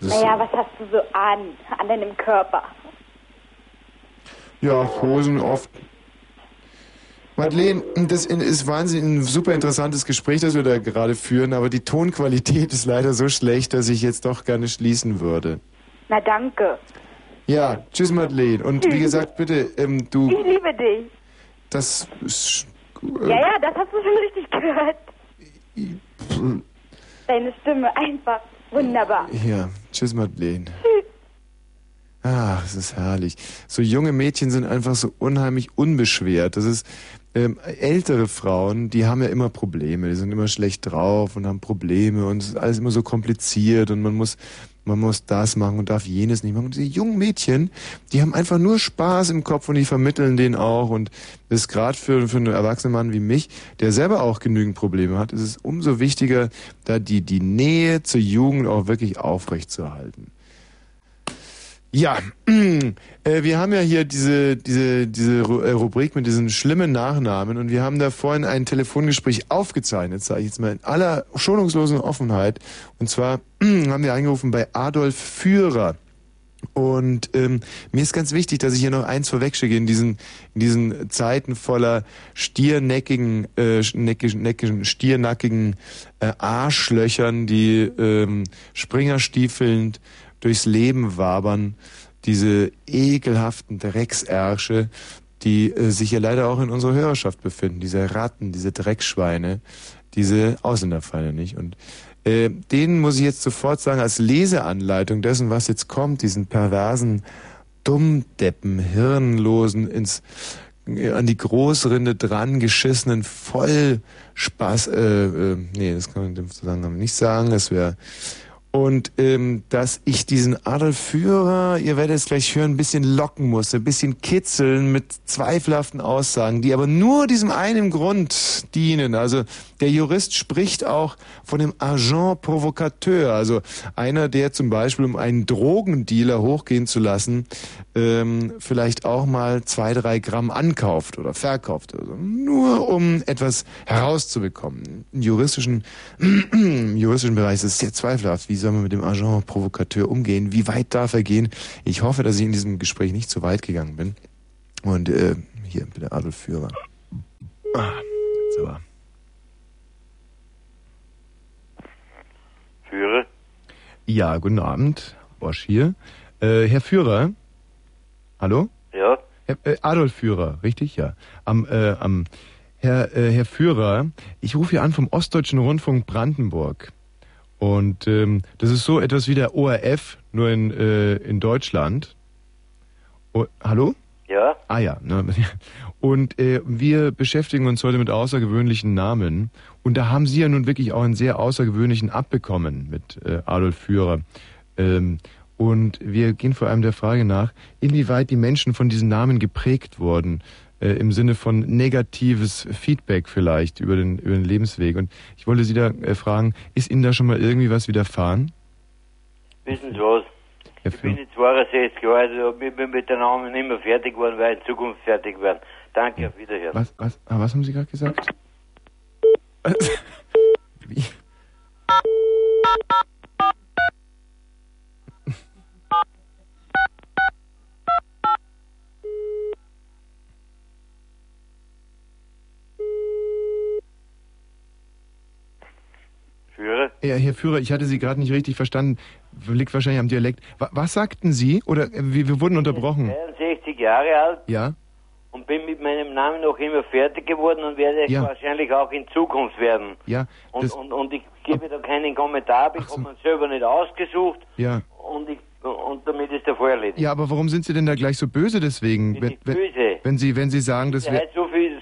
naja, was hast du so an, an deinem Körper? Ja, Hosen oft. Madeleine, das ist wahnsinnig ein super interessantes Gespräch, das wir da gerade führen, aber die Tonqualität ist leider so schlecht, dass ich jetzt doch gerne schließen würde. Na danke. Ja, tschüss Madeleine. Und wie gesagt, bitte, ähm, du, Ich liebe dich. das ist, äh, Ja, ja, das hast du schon richtig gehört. Deine Stimme einfach wunderbar. Ja, tschüss Madeleine. Ah, es ist herrlich. So junge Mädchen sind einfach so unheimlich unbeschwert. Das ist ähm, ältere Frauen, die haben ja immer Probleme. Die sind immer schlecht drauf und haben Probleme und es ist alles immer so kompliziert und man muss man muss das machen und darf jenes nicht machen. Und diese jungen Mädchen, die haben einfach nur Spaß im Kopf und die vermitteln den auch. Und das ist gerade für, für einen erwachsenen Mann wie mich, der selber auch genügend Probleme hat, ist es umso wichtiger, da die, die Nähe zur Jugend auch wirklich aufrechtzuerhalten. Ja, äh, wir haben ja hier diese, diese, diese äh, Rubrik mit diesen schlimmen Nachnamen und wir haben da vorhin ein Telefongespräch aufgezeichnet, sage ich jetzt mal in aller schonungslosen Offenheit. Und zwar haben wir angerufen bei Adolf Führer. Und ähm, mir ist ganz wichtig, dass ich hier noch eins vorwegschicke in diesen, in diesen Zeiten voller stierneckigen, äh, neckigen, neckigen, stiernackigen äh, Arschlöchern, die ähm, Springerstiefelnd durchs Leben wabern, diese ekelhaften Drecksärsche, die äh, sich ja leider auch in unserer Hörerschaft befinden, diese Ratten, diese Dreckschweine, diese Ausländerfeinde nicht. Und äh, denen muss ich jetzt sofort sagen, als Leseanleitung dessen, was jetzt kommt, diesen perversen Dummdeppen, Hirnlosen, ins äh, an die Großrinde dran geschissenen Vollspaß, äh, äh, nee, das kann man in dem Zusammenhang nicht sagen, das wäre und ähm, dass ich diesen Adolf Führer, ihr werdet es gleich hören, ein bisschen locken musste, ein bisschen kitzeln mit zweifelhaften Aussagen, die aber nur diesem einen Grund dienen. Also der Jurist spricht auch von dem Agent Provocateur, also einer, der zum Beispiel, um einen Drogendealer hochgehen zu lassen, ähm, vielleicht auch mal zwei, drei Gramm ankauft oder verkauft. Also nur um etwas herauszubekommen. Im juristischen, im juristischen Bereich ist es sehr zweifelhaft. Wie soll man mit dem Agent Provocateur umgehen? Wie weit darf er gehen? Ich hoffe, dass ich in diesem Gespräch nicht zu weit gegangen bin. Und äh, hier, bitte Adolf Führer. Ah, aber. Führer? Ja, guten Abend. Bosch hier. Äh, Herr Führer? Hallo? Ja? Herr, äh, Adolf Führer, richtig? Ja. Am, äh, am, Herr, äh, Herr Führer, ich rufe hier an vom Ostdeutschen Rundfunk Brandenburg. Und ähm, das ist so etwas wie der ORF, nur in, äh, in Deutschland. Oh, hallo? Ja? Ah ja. Ne? Und äh, wir beschäftigen uns heute mit außergewöhnlichen Namen. Und da haben Sie ja nun wirklich auch einen sehr außergewöhnlichen abbekommen mit äh, Adolf Führer. Ähm, und wir gehen vor allem der Frage nach, inwieweit die Menschen von diesen Namen geprägt wurden, äh, im Sinne von negatives Feedback vielleicht über den, über den Lebensweg. Und ich wollte Sie da äh, fragen, ist Ihnen da schon mal irgendwie was widerfahren? Wissen Sie was? Ich bin jetzt 62 Jahre alt, also ich bin mit der Namen nicht mehr fertig geworden, weil ich in Zukunft fertig werden. Danke, auf Wiederhören. Was, was, ah, was haben Sie gerade gesagt? Wie? Ja, Herr Führer, ich hatte Sie gerade nicht richtig verstanden. Liegt wahrscheinlich am Dialekt. Wa- Was sagten Sie? Oder äh, wir, wir wurden unterbrochen? 62 Jahre alt Ja? und bin mit meinem Namen noch immer fertig geworden und werde es Ja. wahrscheinlich auch in Zukunft werden. Ja, Und, und, und ich gebe da keinen Kommentar, ich habe mir selber nicht ausgesucht ja. und, ich, und damit ist der Fall erledigt. Ja, aber warum sind Sie denn da gleich so böse deswegen? Wenn, wenn, böse. wenn Sie, wenn Sie sagen, dass wir... so, viel, so, so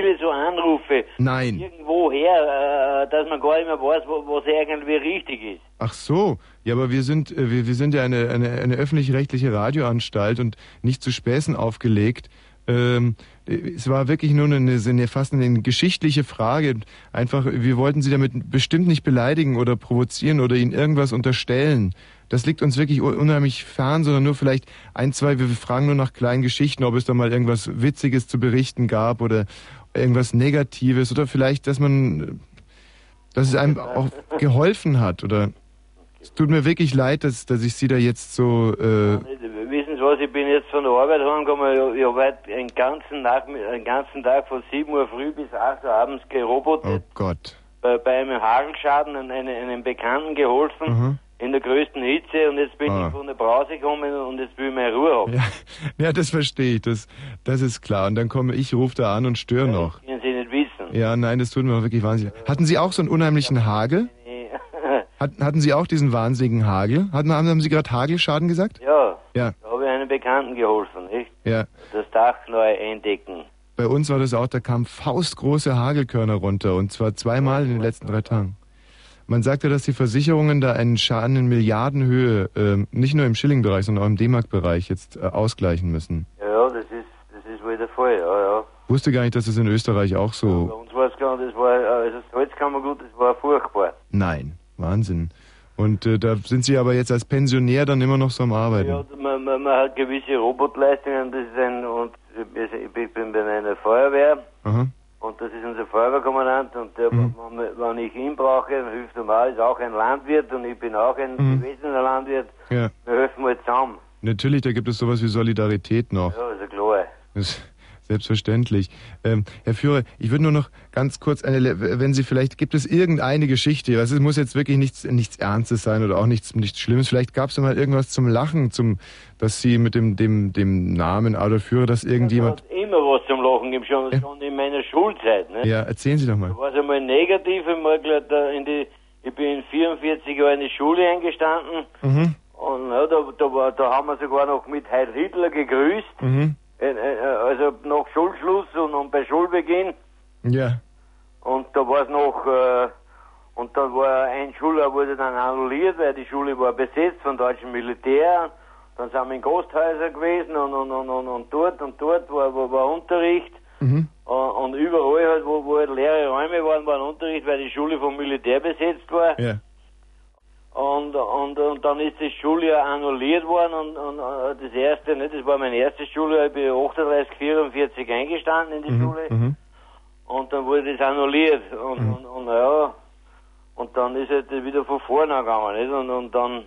viele so Anrufe Nein. irgendwo her, äh, dass man gar nicht mehr weiß, wo, was irgendwie richtig ist. Ach so, ja, aber wir sind, äh, wir, wir sind ja eine, eine, eine öffentlich-rechtliche Radioanstalt und nicht zu Späßen aufgelegt. Ähm, äh, es war wirklich nur eine, eine fast eine geschichtliche Frage. Einfach, wir wollten Sie damit bestimmt nicht beleidigen oder provozieren oder Ihnen irgendwas unterstellen. Das liegt uns wirklich un- unheimlich fern, sondern nur vielleicht ein, zwei, wir fragen nur nach kleinen Geschichten, ob es da mal irgendwas Witziges zu berichten gab oder irgendwas Negatives oder vielleicht, dass man, dass es einem auch geholfen hat oder? Es tut mir wirklich leid, dass, dass ich Sie da jetzt so, äh, Wissen Sie was, ich bin jetzt von der Arbeit heimgekommen, ich, ich habe heute einen ganzen, einen ganzen Tag von 7 Uhr früh bis 8 Uhr abends gerobotet, Oh Gott. bei, bei einem Hagelschaden einen, einen Bekannten geholfen, Mhm. In der größten Hitze und jetzt bin Ah. ich von der Brause gekommen und jetzt will ich meine Ruhe haben. Ja, ja, das verstehe ich. Das, das ist klar. Und dann komme ich, rufe da an und störe noch. Können Sie nicht wissen. Ja, nein, das tut mir wirklich wahnsinnig. Hatten Sie auch so einen unheimlichen Hagel? Hat, hatten Sie auch diesen wahnsinnigen Hagel? Hatten, haben, haben Sie gerade Hagelschaden gesagt? Ja, Ja, da habe ich einem Bekannten geholfen, nicht? ja. Das Dach neu eindecken. Bei uns war das auch, da kamen faustgroße Hagelkörner runter und zwar zweimal in den letzten drei Tagen. Man sagte, dass die Versicherungen da einen Schaden in Milliardenhöhe, ähm, nicht nur im Schillingbereich, sondern auch im D-Mark-Bereich jetzt äh, ausgleichen müssen. Ja, ja, das ist, das ist wohl der Fall, ja, ja. Wusste gar nicht, dass es in Österreich auch Bei so. uns war es gar nicht, das war, äh, also das Holzkammergut, das war furchtbar. Nein, Wahnsinn. Und äh, da sind Sie aber jetzt als Pensionär dann immer noch so am Arbeiten. Ja, man, man, man hat gewisse Robotleistungen, das ist ein, und ich bin bin bei einer Feuerwehr, Aha. Und das ist unser Feuerwehrkommandant, und der, Mhm. wenn, ich ihn brauche, dann hilft er mir, auch, ist auch ein Landwirt, und ich bin auch ein Mhm. gewesener Landwirt, Ja, wir helfen mal zusammen. natürlich, da gibt es sowas wie Solidarität noch. Ja, ist ja klar. Das selbstverständlich. Ähm, Herr Führer, ich würde nur noch ganz kurz eine, wenn Sie vielleicht, gibt es irgendeine Geschichte, was es muss jetzt wirklich nichts, nichts Ernstes sein oder auch nichts, nichts Schlimmes. Vielleicht gab es mal irgendwas zum Lachen, zum, dass Sie mit dem, dem, dem Namen Adolf Führer, dass irgendjemand, Immer was zum Lachen gibt, schon, schon in meiner Schulzeit, ne? ja, erzählen Sie doch mal. Da war es einmal negativ, einmal in die, ich bin in 44 Jahren in die Schule eingestanden, Mhm, und ja, da, da, da haben wir sogar noch mit Heil Hitler gegrüßt. mhm, Also nach Schulschluss und, und bei Schulbeginn. ja, Und da war es noch, äh, und dann war ein Schuljahr wurde dann annulliert, weil die Schule war besetzt von deutschem Militär. Dann sind wir in Gasthäusern gewesen und, und, und, und, und dort und dort war, war, war Unterricht. mhm, Und, und überall halt, wo, wo halt leere Räume waren, war Unterricht, weil die Schule vom Militär besetzt war. ja, Und, und, und dann ist das Schuljahr annulliert worden und, und äh, das erste, ne, das war mein erstes Schuljahr, ich bin 38, 44 eingestanden in die mhm, Schule mhm, und dann wurde das annulliert und, und, und ja, und dann ist halt wieder von vorne gegangen, nicht? Und, und dann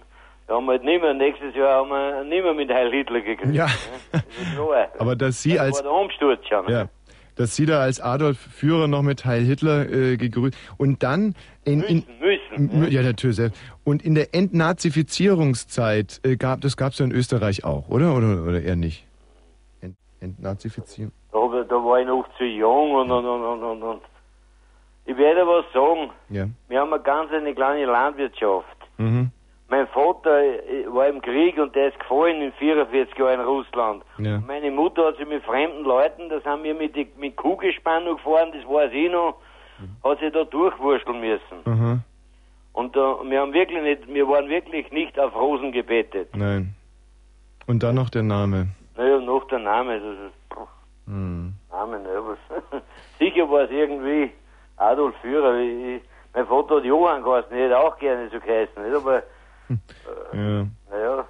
haben wir halt nicht mehr, nächstes Jahr haben wir nicht mehr mit Heil Hitler gekriegt. Ja. Ne? Das aber dass Sie das als, war der Umsturz schon. ja, dass Sie da als Adolf Führer noch mit Heil Hitler äh, gegrüßt und dann in, in Müssen. M- Ja, natürlich. selbst. Und in der Entnazifizierungszeit äh, gab das gab's ja in Österreich auch, oder? Oder, oder eher nicht? Ent, Entnazifizierung. Da, da war ich noch zu jung und, und, und, und, und, ich werde was sagen. Ja. Wir haben eine ganz eine kleine Landwirtschaft. Mhm. Mein Vater äh, war im Krieg und der ist gefallen in 44 Jahren in Russland. Ja. Meine Mutter hat sich mit fremden Leuten, das haben wir mit, mit Kuhgespann noch gefahren, das weiß ich noch, hat sich da durchwurschteln müssen. Aha. Und äh, wir haben wirklich nicht, wir waren wirklich nicht auf Rosen gebettet. Nein. Und dann noch der Name. Naja, noch der Name, das ist, Hm. Name, ne, was. Sicher war es irgendwie Adolf Führer. Ich, mein Vater hat Johann geheißen, ich hätte auch gerne so geheißen, nicht? aber Ja. naja,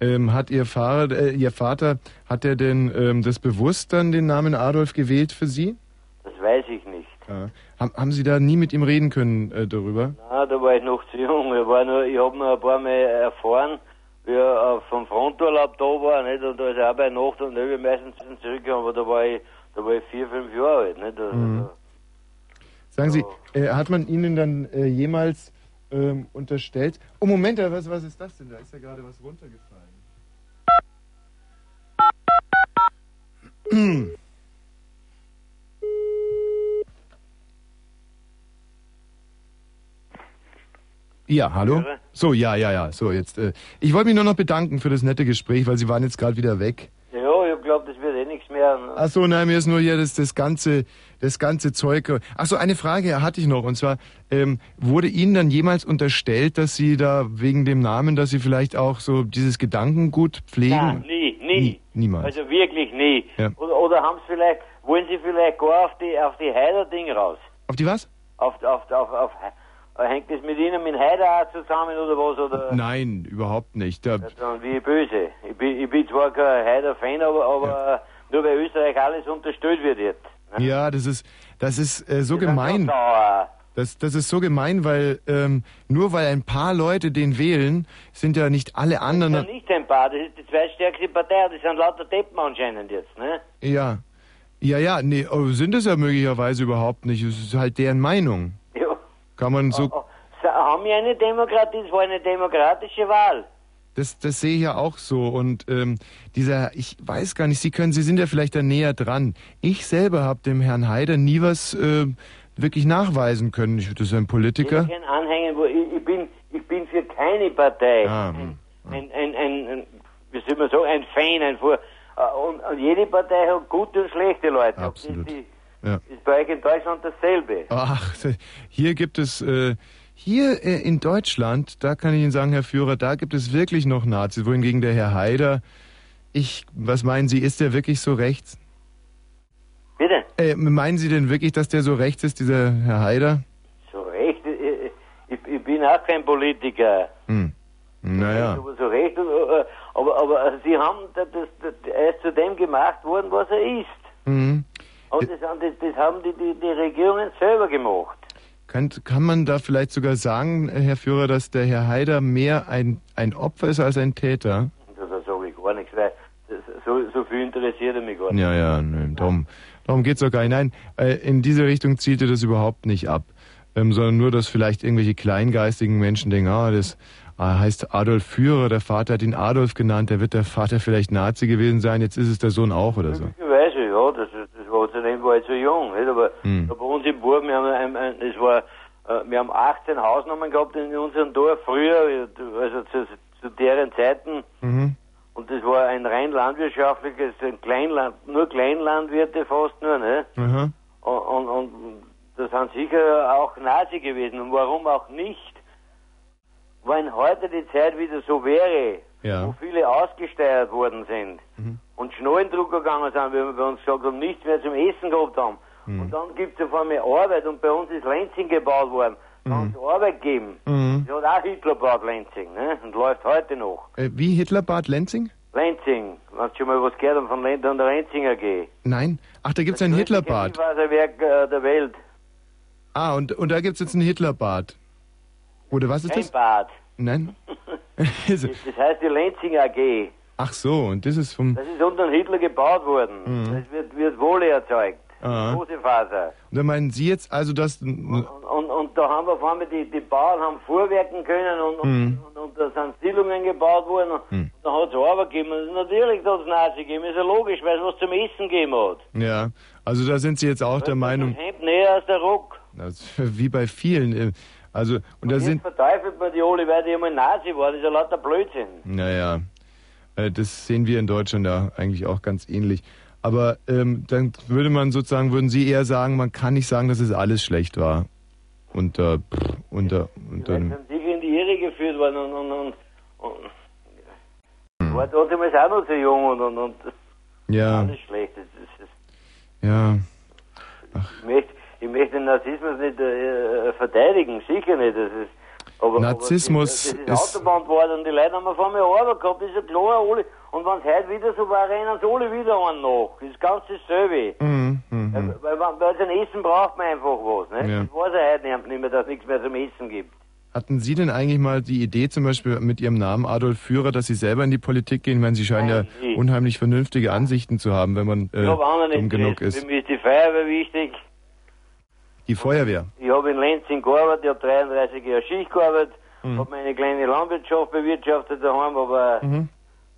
Ähm, hat Ihr Vater, äh, Ihr Vater, hat er denn ähm, das bewusst dann den Namen Adolf gewählt für Sie? das weiß ich nicht. Ja. Haben, haben Sie da nie mit ihm reden können äh, darüber? Na, da war ich noch zu jung. Ich, war nur, ich habe noch ein paar Mal erfahren, wie er äh, vom Fronturlaub da war, nicht? Und da ist er auch bei Nacht und Nebel meistens zurückgekommen, aber da war ich, da war ich vier, fünf Jahre alt, nicht? Also, Mhm. Sagen Sie, äh, hat man Ihnen dann äh, jemals ähm, unterstellt? Oh Moment, äh, was, was ist das denn? Da ist ja gerade was runtergefallen. Ja, hallo? Höre. So, ja, ja, ja. So, jetzt. Äh, ich wollte mich nur noch bedanken für das nette Gespräch, weil Sie waren jetzt gerade wieder weg. Ja, ich glaube, das wird eh nichts mehr. Ach so, nein, mir ist nur hier das, das ganze, das ganze Zeug. Ach so, eine Frage hatte ich noch und zwar ähm, wurde Ihnen dann jemals unterstellt, dass Sie da wegen dem Namen, dass Sie vielleicht auch so dieses Gedankengut pflegen? Nein, nie, nie. niemals. Also wirklich nie. Ja. Oder, oder haben Sie vielleicht, wollen Sie vielleicht gar auf die, auf die Heider-Ding raus? Auf die was? Auf, auf, auf, auf, hängt das mit Ihnen mit Heider zusammen oder was? Oder? Nein, überhaupt nicht. Da, Dann wie böse. Ich bin, ich bin zwar kein Heider-Fan, aber, aber nur weil Österreich alles unterstellt wird jetzt. ja, das ist, das ist äh, so sind gemein. Das, das ist so gemein, weil ähm, nur weil ein paar Leute den wählen, sind ja nicht alle Das anderen. ist ja nicht ein paar, das ist die zweitstärkste Partei, das sind lauter Deppen anscheinend jetzt, ne? Ja. Ja, ja, nee, aber sind es ja möglicherweise überhaupt nicht. Es ist halt deren Meinung. Kann man so. Sa- Haben wir eine Demokratie, es war eine demokratische Wahl. Das, das sehe ich ja auch so. Und ähm, dieser, ich weiß gar nicht, Sie können, Sie sind ja vielleicht da näher dran. Ich selber habe dem Herrn Haider nie was äh, wirklich nachweisen können. Ich, das ist ein Politiker. Ich Anhänger, wo ich, ich bin, ich bin für keine Partei. Ah, ein, ein, ein, ein, ein, wie soll man sagen, ein Fan, ein Vor. äh, Und, und jede Partei hat gute und schlechte Leute. Absolut. Das ist, Ja. ist bei euch in Deutschland dasselbe. Ach, hier gibt es, äh, hier äh, in Deutschland, da kann ich Ihnen sagen, Herr Führer, da gibt es wirklich noch Nazis, wohingegen der Herr Haider, ich, was meinen Sie, ist der wirklich so rechts? Bitte? Äh, meinen Sie denn wirklich, dass der so rechts ist, dieser Herr Haider? So recht, ich, ich, ich bin auch kein Politiker. Hm. Naja. Aber so recht, äh, aber, aber Sie haben, das, das, er ist zu dem gemacht worden, was er ist. Mhm. Und das, haben- das, das haben die, die, die Regierungen selber gemacht. Kann, kann man da vielleicht sogar sagen, Herr Führer, dass der Herr Haider mehr ein, ein Opfer ist als ein Täter? Da, da sage ich gar nichts, weil das, so, so viel interessiert er mich gar nicht. Ja, ja, nö, darum, darum geht's doch gar nicht. Nein, äh, in diese Richtung zielte das überhaupt nicht ab. Ähm, sondern nur, dass vielleicht irgendwelche kleingeistigen Menschen denken, ah, das ah, heißt Adolf Führer, der Vater hat ihn Adolf genannt, der wird der Vater vielleicht Nazi gewesen sein, jetzt ist es der Sohn auch oder so. Ja, das, ist- das war zu ich so jung, nicht? aber Hm. da bei uns im Burg, wir haben, ein, ein, es war, äh, wir haben 18 Hausnummern gehabt in unserem Dorf früher, also zu, zu deren Zeiten, Mhm. und das war ein rein landwirtschaftliches, ein Kleinland, nur Kleinlandwirte fast nur, ne? Aha. Und, und, und das sind sicher auch Nazi gewesen. Und warum auch nicht? Wenn heute die Zeit wieder so wäre, Ja. wo viele ausgesteuert worden sind Mhm. und Schnallendrucker gegangen sind, wie wir bei uns gesagt haben, nichts mehr zum Essen gehabt haben. Mhm. Und dann gibt es auf einmal Arbeit und bei uns ist Lenzing gebaut worden. Kann es Arbeit geben. Mhm. Das hat auch Hitler gebaut, Lenzing, ne? Und läuft heute noch. Äh, wie Hitler Bad Lenzing? Lenzing, wenn du schon mal was gehört von Len und der Lenzinger AG. Nein. Ach, da gibt's ein Hitlerbad. Wasserwerk äh, der Welt. Ah, und, und da gibt's jetzt ein Hitlerbad. Oder was ist Kein das? Bad. Nein? Das heißt die Lenzing AG. Ach so, und das ist vom... Das ist unter Hitler gebaut worden. Mhm. Das wird, wird Wohle erzeugt. Aha. Große Faser. Und da meinen Sie jetzt also, dass... Und, und da haben wir vor allem die, die Bauern haben vorwerken können und, und, Mhm. und, und da sind Siedlungen gebaut worden und, Mhm. da hat es Arbeit gegeben. Und natürlich hat es Nazi gegeben, ist ja logisch, weil es was zum Essen gegeben hat. Ja, also da sind Sie jetzt auch der Meinung, Das Hemd näher als der Rock. das, wie bei vielen, äh, also, und da Jetzt sind, verteufelt man die alle, weil die einmal Nazi war. Das ist ja lauter Blödsinn. naja, äh, das sehen wir in Deutschland ja eigentlich auch ganz ähnlich. Aber ähm, dann würde man sozusagen, würden Sie eher sagen, man kann nicht sagen, dass es alles schlecht war. Unter, pff, unter, unter, sind sicher in die Irre geführt worden und, und, und, und Hm. war damals auch noch so jung und, und, und ja, alles schlecht. Das, das, ja, ich, möchte, ich möchte den Narzissmus nicht äh, verteidigen, sicher nicht. Das ist, aber, Narzissmus aber das ist, ist- Autobahn geworden und die Leute haben vor mir Arbeit gehabt, das ist ja klar, alle. Und wenn es heute wieder so war, rennen sie alle wieder an nach. Das ist ganz dasselbe. mhm, mhm. Weil, weil, weil zum Essen braucht man einfach was. Ne? Ja. Das weiß er heute nicht, mehr, dass es nichts mehr zum Essen gibt. Hatten Sie denn eigentlich mal die Idee, zum Beispiel mit Ihrem Namen Adolf Führer, dass Sie selber in die Politik gehen? Ich meine, Sie scheinen Nein, ja nie. unheimlich vernünftige Ansichten zu haben, wenn man äh, ich dumm nicht genug ist. Für mich ist die Feuerwehr wichtig. Die Feuerwehr. Ich habe in Lenzing gearbeitet, ich habe 33 Jahre Schicht gearbeitet, Mhm. habe meine kleine Landwirtschaft bewirtschaftet daheim, aber Mhm.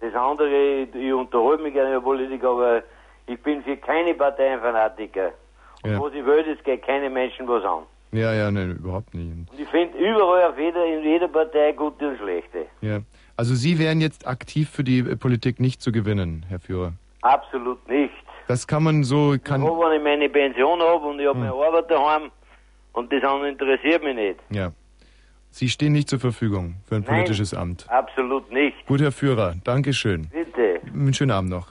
das andere, ich, ich unterhalte mich gerne über Politik, aber ich bin für keine Parteienfanatiker. Und Ja. was ich will, das geht keine Menschen was an. Ja, ja, nein, überhaupt nicht. Und ich finde überall auf jeder, in jeder Partei gute und schlechte. Ja. Also Sie wären jetzt aktiv für die Politik nicht zu gewinnen, Herr Führer. Absolut nicht. Das kann man so, kann, habe, wenn ich meine Pension habe und ich habe Hm. meine Arbeit daheim und das andere interessiert mich nicht. ja. Sie stehen nicht zur Verfügung für ein Nein. politisches Amt. Absolut nicht. Gut, Herr Führer, Dankeschön. Bitte, Einen schönen Abend noch.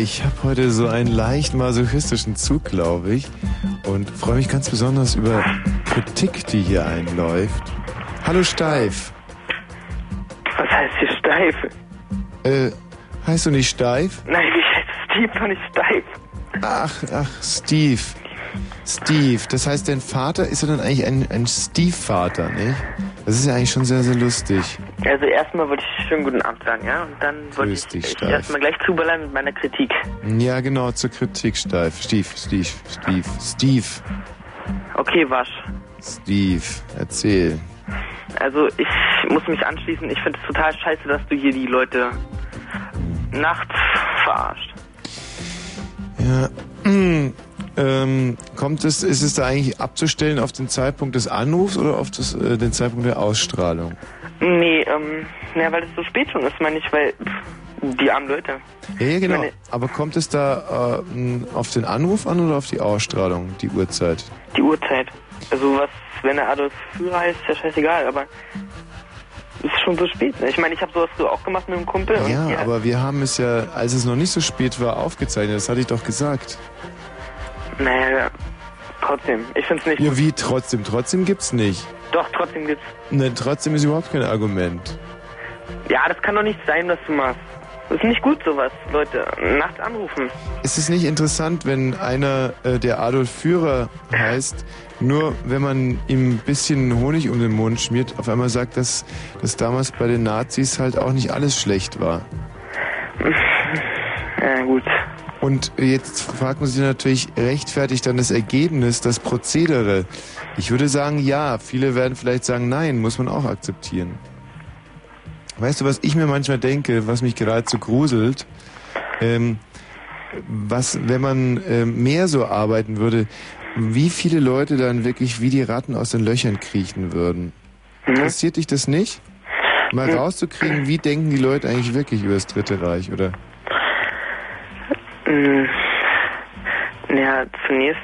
Ich habe heute so einen leicht masochistischen Zug, glaube ich. Und freue mich ganz besonders über Kritik, die hier einläuft. Hallo Steif. Was heißt hier steif? Äh, heißt du nicht Steif? Nein, ich heiße Steve, doch nicht steif. Ach, ach, Steve. Steve. Das heißt, dein Vater ist ja dann eigentlich ein, ein Steve-Vater, nicht? Das ist ja eigentlich schon sehr, sehr lustig. Also erstmal wollte ich schönen guten Abend sagen, ja? Und dann wollte Grüß ich, dich, ich erstmal gleich zuballern mit meiner Kritik. Ja, genau, zur Kritik, Steif. Steve, Steve, Steve, Steve, Okay, wasch. Steve, erzähl. Also ich muss mich anschließen, ich finde es total scheiße, dass du hier die Leute nachts verarscht. Ja, mm, ähm, kommt es, ist es da eigentlich abzustellen auf den Zeitpunkt des Anrufs oder auf das, äh, den Zeitpunkt der Ausstrahlung? Nee, ähm, na, weil es so spät schon ist, meine ich, weil pff, die armen Leute. Ja, ja genau. meine- Aber kommt es da äh, auf den Anruf an oder auf die Ausstrahlung, die Uhrzeit? Die Uhrzeit. Also was, wenn er Adolf Führer heißt, ist ja scheißegal, aber es ist schon so spät. Ne? Ich meine, ich habe sowas so auch gemacht mit einem Kumpel und Ja, aber wir haben es ja, als es noch nicht so spät war, aufgezeichnet. Das hatte ich doch gesagt. naja, trotzdem. Ich finde es nicht. Ja, wie trotzdem? Trotzdem gibt's nicht. Doch, trotzdem gibt's. Ne, trotzdem ist überhaupt kein Argument. Ja, das kann doch nicht sein, dass du machst. Das ist nicht gut sowas, Leute. Nachts anrufen. Ist es nicht interessant, wenn einer, äh, der Adolf Führer heißt, nur wenn man ihm ein bisschen Honig um den Mund schmiert, auf einmal sagt, dass, dass damals bei den Nazis halt auch nicht alles schlecht war. Ja, gut. Und jetzt fragt man sich natürlich, rechtfertigt dann das Ergebnis, das Prozedere? Ich würde sagen, ja. Viele werden vielleicht sagen, nein, muss man auch akzeptieren. Weißt du, was ich mir manchmal denke, was mich geradezu gruselt? Ähm, was, wenn man ähm, mehr so arbeiten würde, wie viele Leute dann wirklich wie die Ratten aus den Löchern kriechen würden? Interessiert dich das nicht? Mal rauszukriegen, wie denken die Leute eigentlich wirklich über das Dritte Reich, oder? Mm, Ja, zunächst.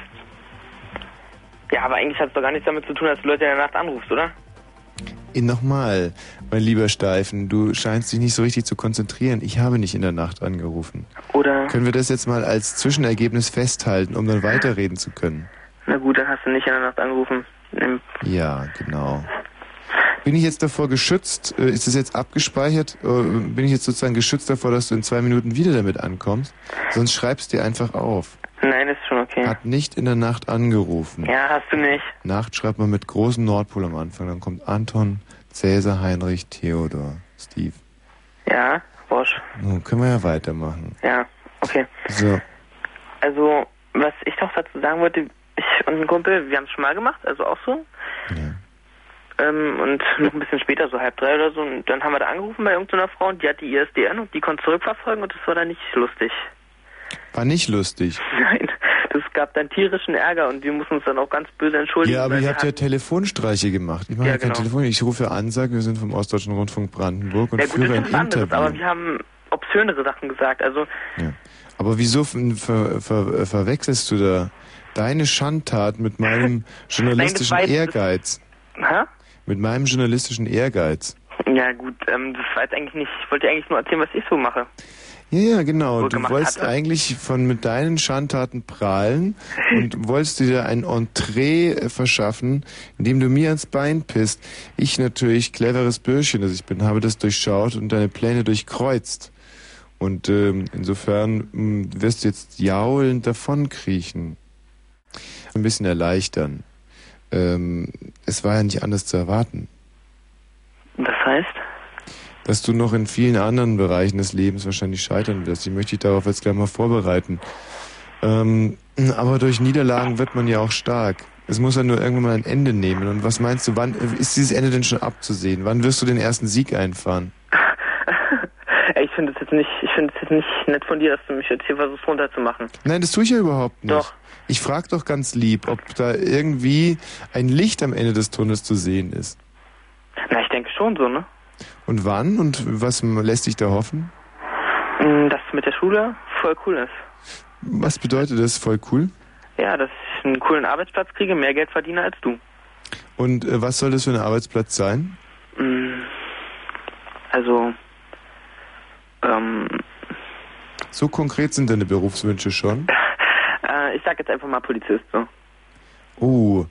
Ja, aber eigentlich hat es doch gar nichts damit zu tun, dass du Leute in der Nacht anrufst, oder? Nochmal, mein lieber Steifen, du scheinst dich nicht so richtig zu konzentrieren. Ich habe nicht in der Nacht angerufen. Oder? Können wir das jetzt mal als Zwischenergebnis festhalten, um dann weiterreden zu können? Na gut, dann hast du nicht in der Nacht angerufen. Ja, genau. Bin ich jetzt davor geschützt, äh, ist es jetzt abgespeichert, äh, bin ich jetzt sozusagen geschützt davor, dass du in zwei Minuten wieder damit ankommst? Sonst schreibst dir einfach auf. Nein, ist schon okay. Hat nicht in der Nacht angerufen. Ja, hast du nicht. Nacht schreibt man mit großem Nordpol am Anfang. Dann kommt Anton, Cäsar, Heinrich, Theodor, Steve. Ja, Bosch. Nun können wir ja weitermachen. Ja, okay. So. Also, was ich noch dazu sagen wollte, ich und ein Kumpel, wir haben es schon mal gemacht, also auch so. Ähm, und noch ein bisschen später, so halb drei oder so, und dann haben wir da angerufen bei irgendeiner Frau und die hat die ISDN und die konnte zurückverfolgen und das war dann nicht lustig. War nicht lustig. Nein, das gab dann tierischen Ärger und wir mussten uns dann auch ganz böse entschuldigen. Ja, aber ihr habt ja Telefonstreiche gemacht. Ich mache Ja, ja, kein genau. Telefon. Ich rufe an, sage, wir sind vom Ostdeutschen Rundfunk Brandenburg und ja gut, führe ein was anderes, Interview. aber wir haben obszönere Sachen gesagt, also Aber wieso ver ver ver verwechselst du da deine Schandtat mit meinem journalistischen jetzt- Ehrgeiz? hä? Mit meinem journalistischen Ehrgeiz. Ja gut, ähm, das war jetzt eigentlich nicht, ich wollte dir eigentlich nur erzählen, was ich so mache. Ja, ja, genau. Du wolltest hatte. eigentlich von mit deinen Schandtaten prahlen und wolltest dir ein Entree verschaffen, indem du mir ans Bein pisst. Ich natürlich, cleveres Bürschchen, das ich bin, habe das durchschaut und deine Pläne durchkreuzt. Und ähm, insofern mh, wirst du jetzt jaulend davonkriechen. Ein bisschen erleichtern. Ähm, es war ja nicht anders zu erwarten. Das heißt? dass du noch in vielen anderen Bereichen des Lebens wahrscheinlich scheitern wirst. Ich möchte dich darauf jetzt gleich mal vorbereiten. Ähm, aber durch Niederlagen wird man ja auch stark. Es muss ja nur irgendwann mal ein Ende nehmen. Und was meinst du, wann ist dieses Ende denn schon abzusehen? Wann wirst du den ersten Sieg einfahren? Ich finde es jetzt nicht, ich finde es jetzt nicht nett von dir, dass du mich jetzt hier versuchst runterzumachen. Nein, das tue ich ja überhaupt nicht. Doch. Ich frage doch ganz lieb, ob da irgendwie ein Licht am Ende des Tunnels zu sehen ist. Na, ich denke schon so, ne? Und wann und was lässt dich da hoffen? Mm, Dass mit der Schule voll cool ist. Was bedeutet das? Voll cool. Ja, dass ich einen coolen Arbeitsplatz kriege, mehr Geld verdiene als du. Und äh, was soll das für ein Arbeitsplatz sein? Mm, Also, ähm, So konkret sind deine Berufswünsche schon? Äh, ich sag jetzt einfach mal Polizist so. Oh.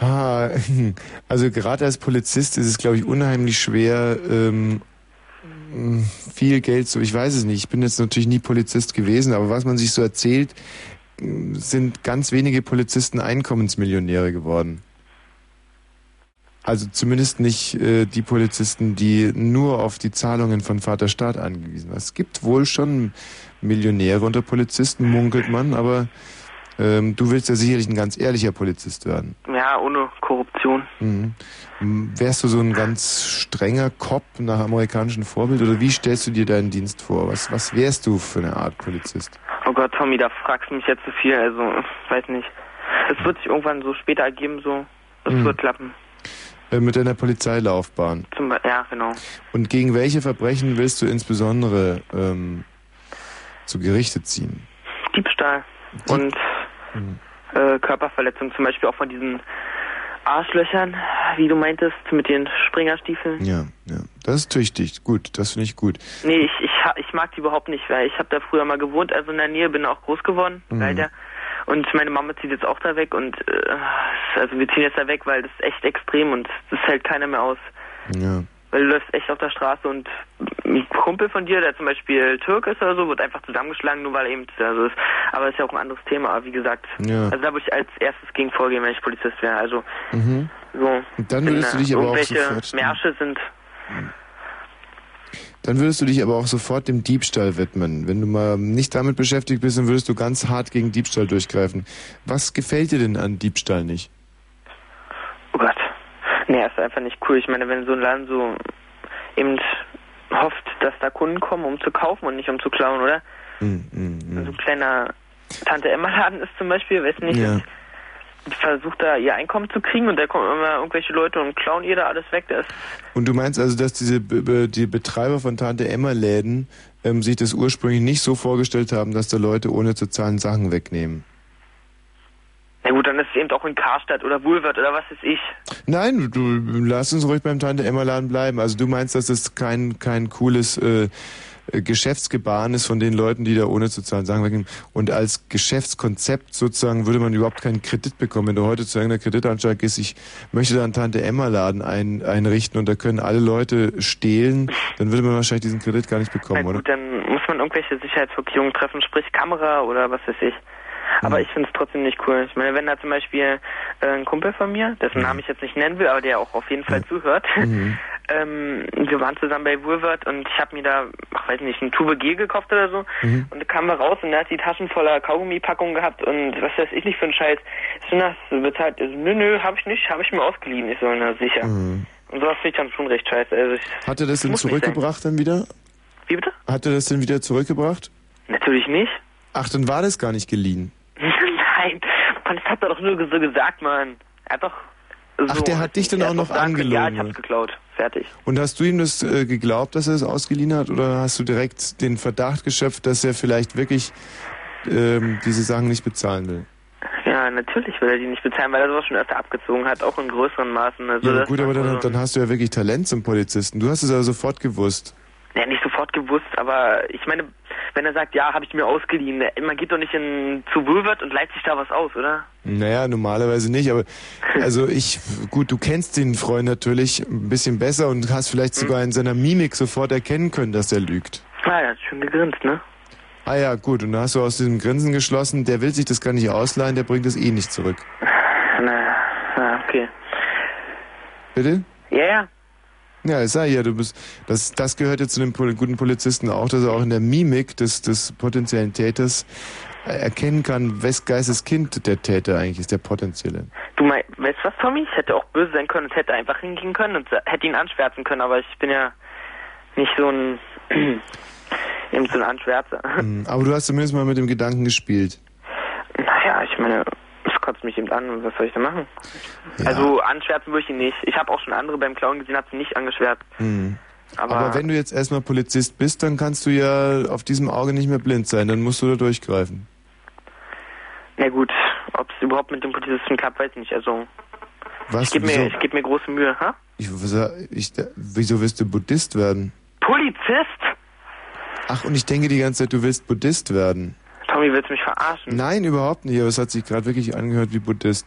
Ha, also gerade als Polizist ist es, glaube ich, unheimlich schwer, ähm, viel Geld so, ich weiß es nicht, ich bin jetzt natürlich nie Polizist gewesen, aber was man sich so erzählt, sind ganz wenige Polizisten Einkommensmillionäre geworden. Also zumindest nicht äh, die Polizisten, die nur auf die Zahlungen von Vater Staat angewiesen waren. Es gibt wohl schon Millionäre unter Polizisten, munkelt man, aber ähm, du willst ja sicherlich ein ganz ehrlicher Polizist werden. Ja, ohne Korruption. Mhm. Wärst du so ein ganz strenger Cop nach amerikanischem Vorbild oder wie stellst du dir deinen Dienst vor? Was, was wärst du für eine Art Polizist? Oh Gott, Tommy, da fragst du mich jetzt zu viel, also, ich weiß nicht. Es wird sich irgendwann so später ergeben, so, es Mhm. wird klappen. Äh, mit deiner Polizeilaufbahn. Zum ja, genau. Und gegen welche Verbrechen willst du insbesondere ähm, zu Gerichte ziehen? Diebstahl und äh, Körperverletzung, zum Beispiel auch von diesen Arschlöchern, wie du meintest, mit den Springerstiefeln. Ja, ja. Das ist tüchtig. Gut, das finde ich gut. Nee, ich, ich, ich mag die überhaupt nicht, weil ich habe da früher mal gewohnt, also in der Nähe, bin auch groß geworden, Mhm. leider. Und meine Mama zieht jetzt auch da weg und äh, also wir ziehen jetzt da weg, weil das ist echt extrem und das hält keiner mehr aus. Ja. Weil du läufst echt auf der Straße und ein Kumpel von dir, der zum Beispiel Türk ist oder so, wird einfach zusammengeschlagen, nur weil er eben, also ist, aber ist ja auch ein anderes Thema, aber wie gesagt, Ja. also da würde ich als erstes gegen vorgehen, wenn ich Polizist wäre, also Mhm. so. Und dann würdest du dich aber auch sofort- Märsche sind, Dann würdest du dich aber auch sofort dem Diebstahl widmen. Wenn du mal nicht damit beschäftigt bist, dann würdest du ganz hart gegen Diebstahl durchgreifen. Was gefällt dir denn an Diebstahl nicht? Nee, ist einfach nicht cool. Ich meine, wenn so ein Laden so eben hofft, dass da Kunden kommen, um zu kaufen und nicht um zu klauen, oder? Hm, hm, hm. So ein kleiner Tante Emma Laden ist zum Beispiel, weiß nicht, Ja. versucht da ihr Einkommen zu kriegen und da kommen immer irgendwelche Leute und klauen ihr da alles weg. Das Und du meinst also, dass diese die Betreiber von Tante Emma Läden ähm, sich das ursprünglich nicht so vorgestellt haben, dass da Leute ohne zu zahlen Sachen wegnehmen? Na gut, dann ist es eben auch in Karstadt oder Woolworth oder was ist ich. Nein, du lass uns ruhig beim Tante Emma Laden bleiben. Also du meinst, dass das kein kein cooles äh, äh, Geschäftsgebaren ist von den Leuten, die da ohne zu zahlen Sachen wegnehmen. Und als Geschäftskonzept sozusagen würde man überhaupt keinen Kredit bekommen. Wenn du heute zu irgendeiner Kreditanstalt gehst, ich möchte da einen Tante Emma Laden ein, einrichten und da können alle Leute stehlen, dann würde man wahrscheinlich diesen Kredit gar nicht bekommen, Na oder? gut, dann muss man irgendwelche Sicherheitsvorkehrungen treffen, sprich Kamera oder was weiß ich. Aber Hm. ich finde es trotzdem nicht cool. Ich meine, wenn da zum Beispiel äh, ein Kumpel von mir, dessen Namen ich jetzt nicht nennen will, aber der auch auf jeden Fall zuhört, Mhm. ähm, wir waren zusammen bei Woolworth und ich habe mir da, ach weiß nicht, eine Tube Gel gekauft oder so Mhm. und da kamen wir raus und er hat die Taschen voller Kaugummipackungen gehabt und was weiß ich nicht für ein Scheiß. Du das bezahlt? Also, nö, nö, habe ich nicht, habe ich mir ausgeliehen. Ich so, na sicher. Mhm. Und sowas finde ich dann schon recht scheiße. Also ich, Hat er das denn zurückgebracht dann wieder? Wie bitte? Hat er das denn wieder zurückgebracht? Natürlich nicht. Ach, dann war das gar nicht geliehen. Mann, das hat er doch nur so gesagt, Mann. Er hat doch so. Ach, der hat dich dann auch noch können, Ja, ich angelogen. hab's geklaut. Fertig. Und hast du ihm das äh, geglaubt, dass er es ausgeliehen hat, oder hast du direkt den Verdacht geschöpft, dass er vielleicht wirklich ähm, diese Sachen nicht bezahlen will? Ja, natürlich will er die nicht bezahlen, weil er sowas schon öfter abgezogen hat, auch in größeren Maßen. Also ja, gut, aber dann, dann hast du ja wirklich Talent zum Polizisten. Du hast es aber sofort gewusst. Ja, nicht sofort gewusst, aber ich meine, wenn er sagt, ja, habe ich mir ausgeliehen, man geht doch nicht in zu Woolworth und leiht sich da was aus, oder? Naja, normalerweise nicht, aber also ich, gut, du kennst den Freund natürlich ein bisschen besser und hast vielleicht sogar in seiner Mimik sofort erkennen können, dass er lügt. Ah, er hat schon gegrinst, ne? Ah ja, gut, und da hast du aus diesem Grinsen geschlossen, der will sich das gar nicht ausleihen, der bringt es eh nicht zurück. Na, na, okay. Bitte? Ja, ja. Ja, ich sag ja, du bist, das, das gehört jetzt zu dem guten Polizisten auch, dass er auch in der Mimik des, des potenziellen Täters äh, erkennen kann, wes Geistes Kind der Täter eigentlich ist, der potenzielle. Du meinst, weißt du was, Tommy? Ich hätte auch böse sein können und hätte einfach hingehen können und sa- hätte ihn anschwärzen können, aber ich bin ja nicht so ein, eben so ein Anschwärzer. Mhm, Aber du hast zumindest mal mit dem Gedanken gespielt. Naja, ich meine, es kotzt mich eben an und was soll ich da machen? Also anschwärzen würde ich ihn nicht. Ich habe auch schon andere beim Clown gesehen, hat sie nicht angeschwärzt. Mhm. Aber, Aber wenn du jetzt erstmal Polizist bist, dann kannst du ja auf diesem Auge nicht mehr blind sein, dann musst du da durchgreifen. na gut, ob es überhaupt mit dem Polizisten klappt, weiß ich nicht. Also Was? ich gebe mir, ich geb mir große Mühe, ha? Ich, ich, wieso wirst du Buddhist werden? Polizist? Ach, und ich denke die ganze Zeit, du willst Buddhist werden. Tommy, willst du mich verarschen? Nein, überhaupt nicht, aber es hat sich gerade wirklich angehört wie Buddhist.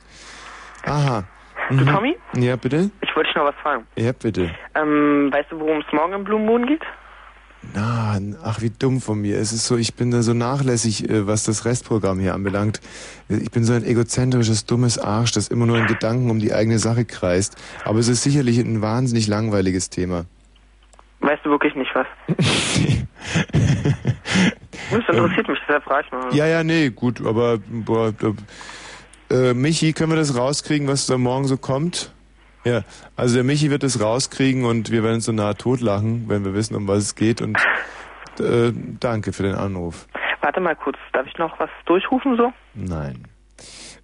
Aha. Du, Mhm. Tommy? Ja, bitte? Ich wollte dich noch was fragen. Ja, bitte. Ähm, weißt du, worum es morgen im Blue Moon geht? Na, ach, wie dumm von mir. Es ist so, ich bin da so nachlässig, äh, was das Restprogramm hier anbelangt. Ich bin so ein egozentrisches, dummes Arsch, das immer nur in Gedanken um die eigene Sache kreist. Aber es ist sicherlich ein wahnsinnig langweiliges Thema. Weißt du wirklich nicht was? das interessiert mich, deshalb frage ich mal. Ja, ja, nee, gut, aber boah, äh, Michi, können wir das rauskriegen, was da morgen so kommt? Ja, also der Michi wird es rauskriegen und wir werden uns so nahe totlachen, wenn wir wissen, um was es geht. Und äh, danke für den Anruf. Warte mal kurz, darf ich noch was durchrufen so? Nein.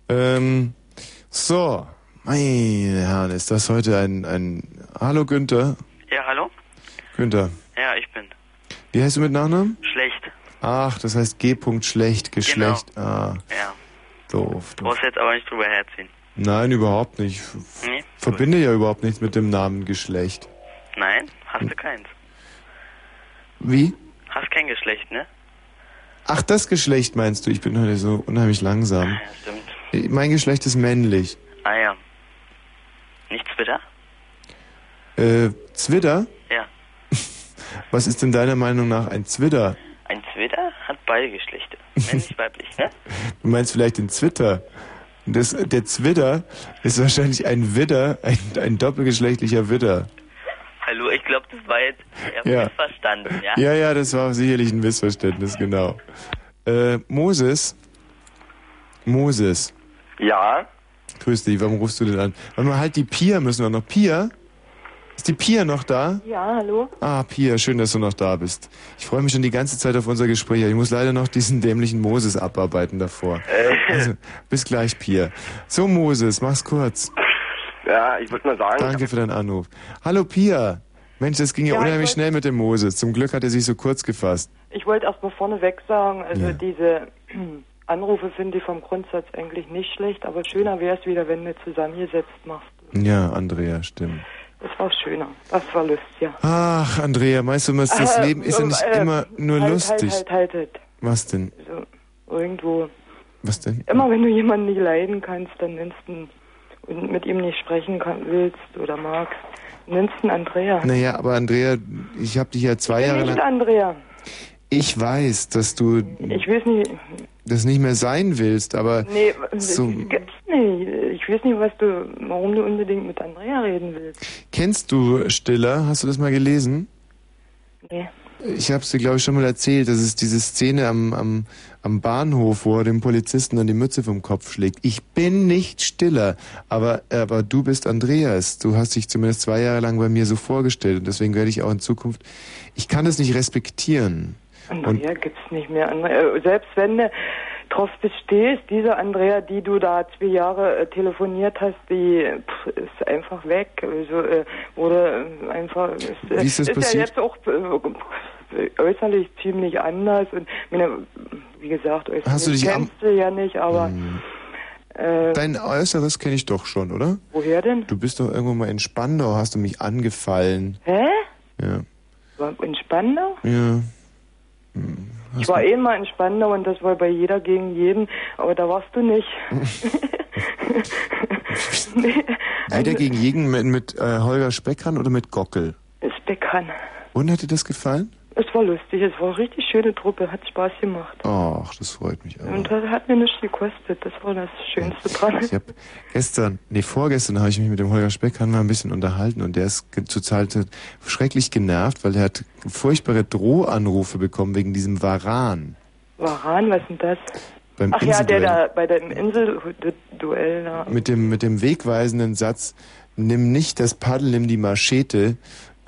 Ähm, so, meine Herren, ist das heute ein, ein... Hallo Günther. Ja, hallo? Günther, Ja, ich bin. wie heißt du mit Nachnamen? Schlecht. Ach, das heißt G. schlecht, Geschlecht. Ah, Ja. doof. Du brauchst jetzt aber nicht drüber herziehen. Nein, überhaupt nicht. Ich Nee? verbinde ja überhaupt nichts mit dem Namen Geschlecht. Nein? Hast du keins. Wie? Hast kein Geschlecht, ne? Ach, das Geschlecht meinst du? Ich bin heute so unheimlich langsam. Ja, stimmt. Mein Geschlecht ist männlich. Ah ja. Nicht Twitter? Äh, Zwitter? Was ist denn deiner Meinung nach ein Zwitter? Ein Twitter hat beide Geschlechter. Männlich, weiblich, ne? Du meinst vielleicht den Zwitter? Das, der Zwitter ist wahrscheinlich ein Widder, ein, ein doppelgeschlechtlicher Widder. Hallo, ich glaube, das war jetzt Ja. missverstanden, ja? Ja, ja, das war sicherlich ein Missverständnis, genau. Äh, Moses? Moses, Ja, grüß dich, warum rufst du denn an? Warte mal, halt die Pia müssen wir noch. Pia? Ist die Pia noch da? Ja, hallo? Ah, Pia, schön, dass du noch da bist. Ich freue mich schon die ganze Zeit auf unser Gespräch. Ich muss leider noch diesen dämlichen Moses abarbeiten davor. Also, bis gleich, Pia. So, Moses, mach's kurz. ja, ich wollte nur sagen, Danke für deinen Anruf. Hallo, Pia. Mensch, das ging ja, Ja, ich unheimlich wollt- schnell mit dem Moses. Zum Glück hat er sich so kurz gefasst. Ich wollte erst mal vorneweg sagen, also Ja. diese Anrufe finde ich vom Grundsatz eigentlich nicht schlecht, aber schöner wäre es wieder, wenn du zusammengesetzt machst. Ja, Andrea, stimmt. Das war schöner. Das war lustiger. Ach, Andrea, meinst du, das das Äh, Leben ist ja nicht äh, immer nur halt, lustig? Halt, halt, halt, Was denn? halt. So, irgendwo. Was denn? Immer wenn du jemanden nicht leiden kannst, dann nennst du ihn und mit ihm nicht sprechen kann, willst oder magst, nennst du ihn Andrea. Naja, aber Andrea, ich habe dich ja zwei Jahre nicht lang... Andrea. Ich weiß, dass du Ich weiß nicht, das nicht mehr sein willst, aber nee, so, das gibt's nicht. Ich weiß nicht, was du, warum du unbedingt mit Andrea reden willst. kennst du Stiller? Hast du das mal gelesen? Nee. Ich habe es dir, glaube ich, schon mal erzählt. Das ist diese Szene am, am, am Bahnhof, wo er dem Polizisten dann die Mütze vom Kopf schlägt. Ich bin nicht Stiller, aber, aber du bist Andreas. Du hast dich zumindest zwei Jahre lang bei mir so vorgestellt und deswegen werde ich auch in Zukunft... Ich kann das nicht respektieren. Andrea gibt's nicht mehr. Andrea, äh, selbst wenn du drauf bestehst, diese Andrea, die du da zwei Jahre äh, telefoniert hast, die pff, ist einfach weg. Also, äh, oder äh, einfach ist, Wie ist das ja passiert? jetzt auch äh, äußerlich ziemlich anders und meine, wie gesagt, äußerlich Hast du dich am- kennst du ja nicht, aber äh, Dein Äußeres kenne ich doch schon, oder? woher denn? Du bist doch irgendwo mal in Spandau, hast du mich angefallen. Hä? Ja. In Spandau? Ja. Ich war eh mal in Spandau und das war bei jeder gegen jeden, aber da warst du nicht. nee, Jeder gegen jeden mit, mit äh, Holger Speckhahn oder mit Gockel? bekannt. Und hat dir das gefallen? Es war lustig, es war eine richtig schöne Truppe, hat Spaß gemacht. Ach, das freut mich aber. Und das hat mir nichts gekostet, das war das Schönste dran. Ich habe gestern, nee, vorgestern habe ich mich mit dem Holger Speckhahn mal ein bisschen unterhalten und der ist zurzeit schrecklich genervt, weil er hat furchtbare Drohanrufe bekommen wegen diesem Varan. Waran, was ist denn das? Beim Ach ja, der da bei dem Inselduell da. Mit dem, mit dem wegweisenden Satz, nimm nicht das Paddel, nimm die Machete,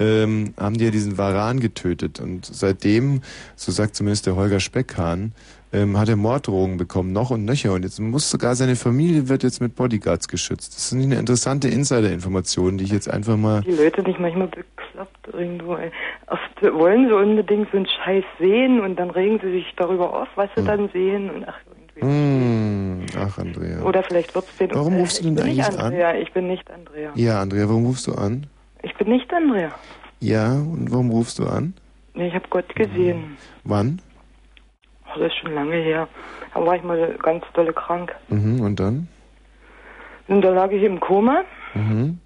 ähm, haben die ja diesen Varan getötet. Und seitdem, so sagt zumindest der Holger Speckhahn, ähm, hat er Morddrohungen bekommen, noch und nöcher. Und jetzt muss sogar seine Familie wird jetzt mit Bodyguards geschützt. Das sind eine interessante Insider-Information, die ich jetzt einfach mal... Die Leute nicht manchmal bekloppt irgendwo. Ey. Oft wollen sie unbedingt so einen Scheiß sehen und dann regen sie sich darüber auf, was sie dann sehen. Und ach, Hm, ach, Andrea. oder vielleicht wird's den. Warum rufst du denn eigentlich nicht Andrea, Ich bin nicht Andrea. Ja, Andrea, warum rufst du an? Ich bin nicht Andrea. Ja, und warum rufst du an? Nee, ich habe Gott gesehen. Wann? Oh, das ist schon lange her. Da war ich mal ganz dolle krank. Mhm, und dann? Und da lag ich im Koma. Mhm.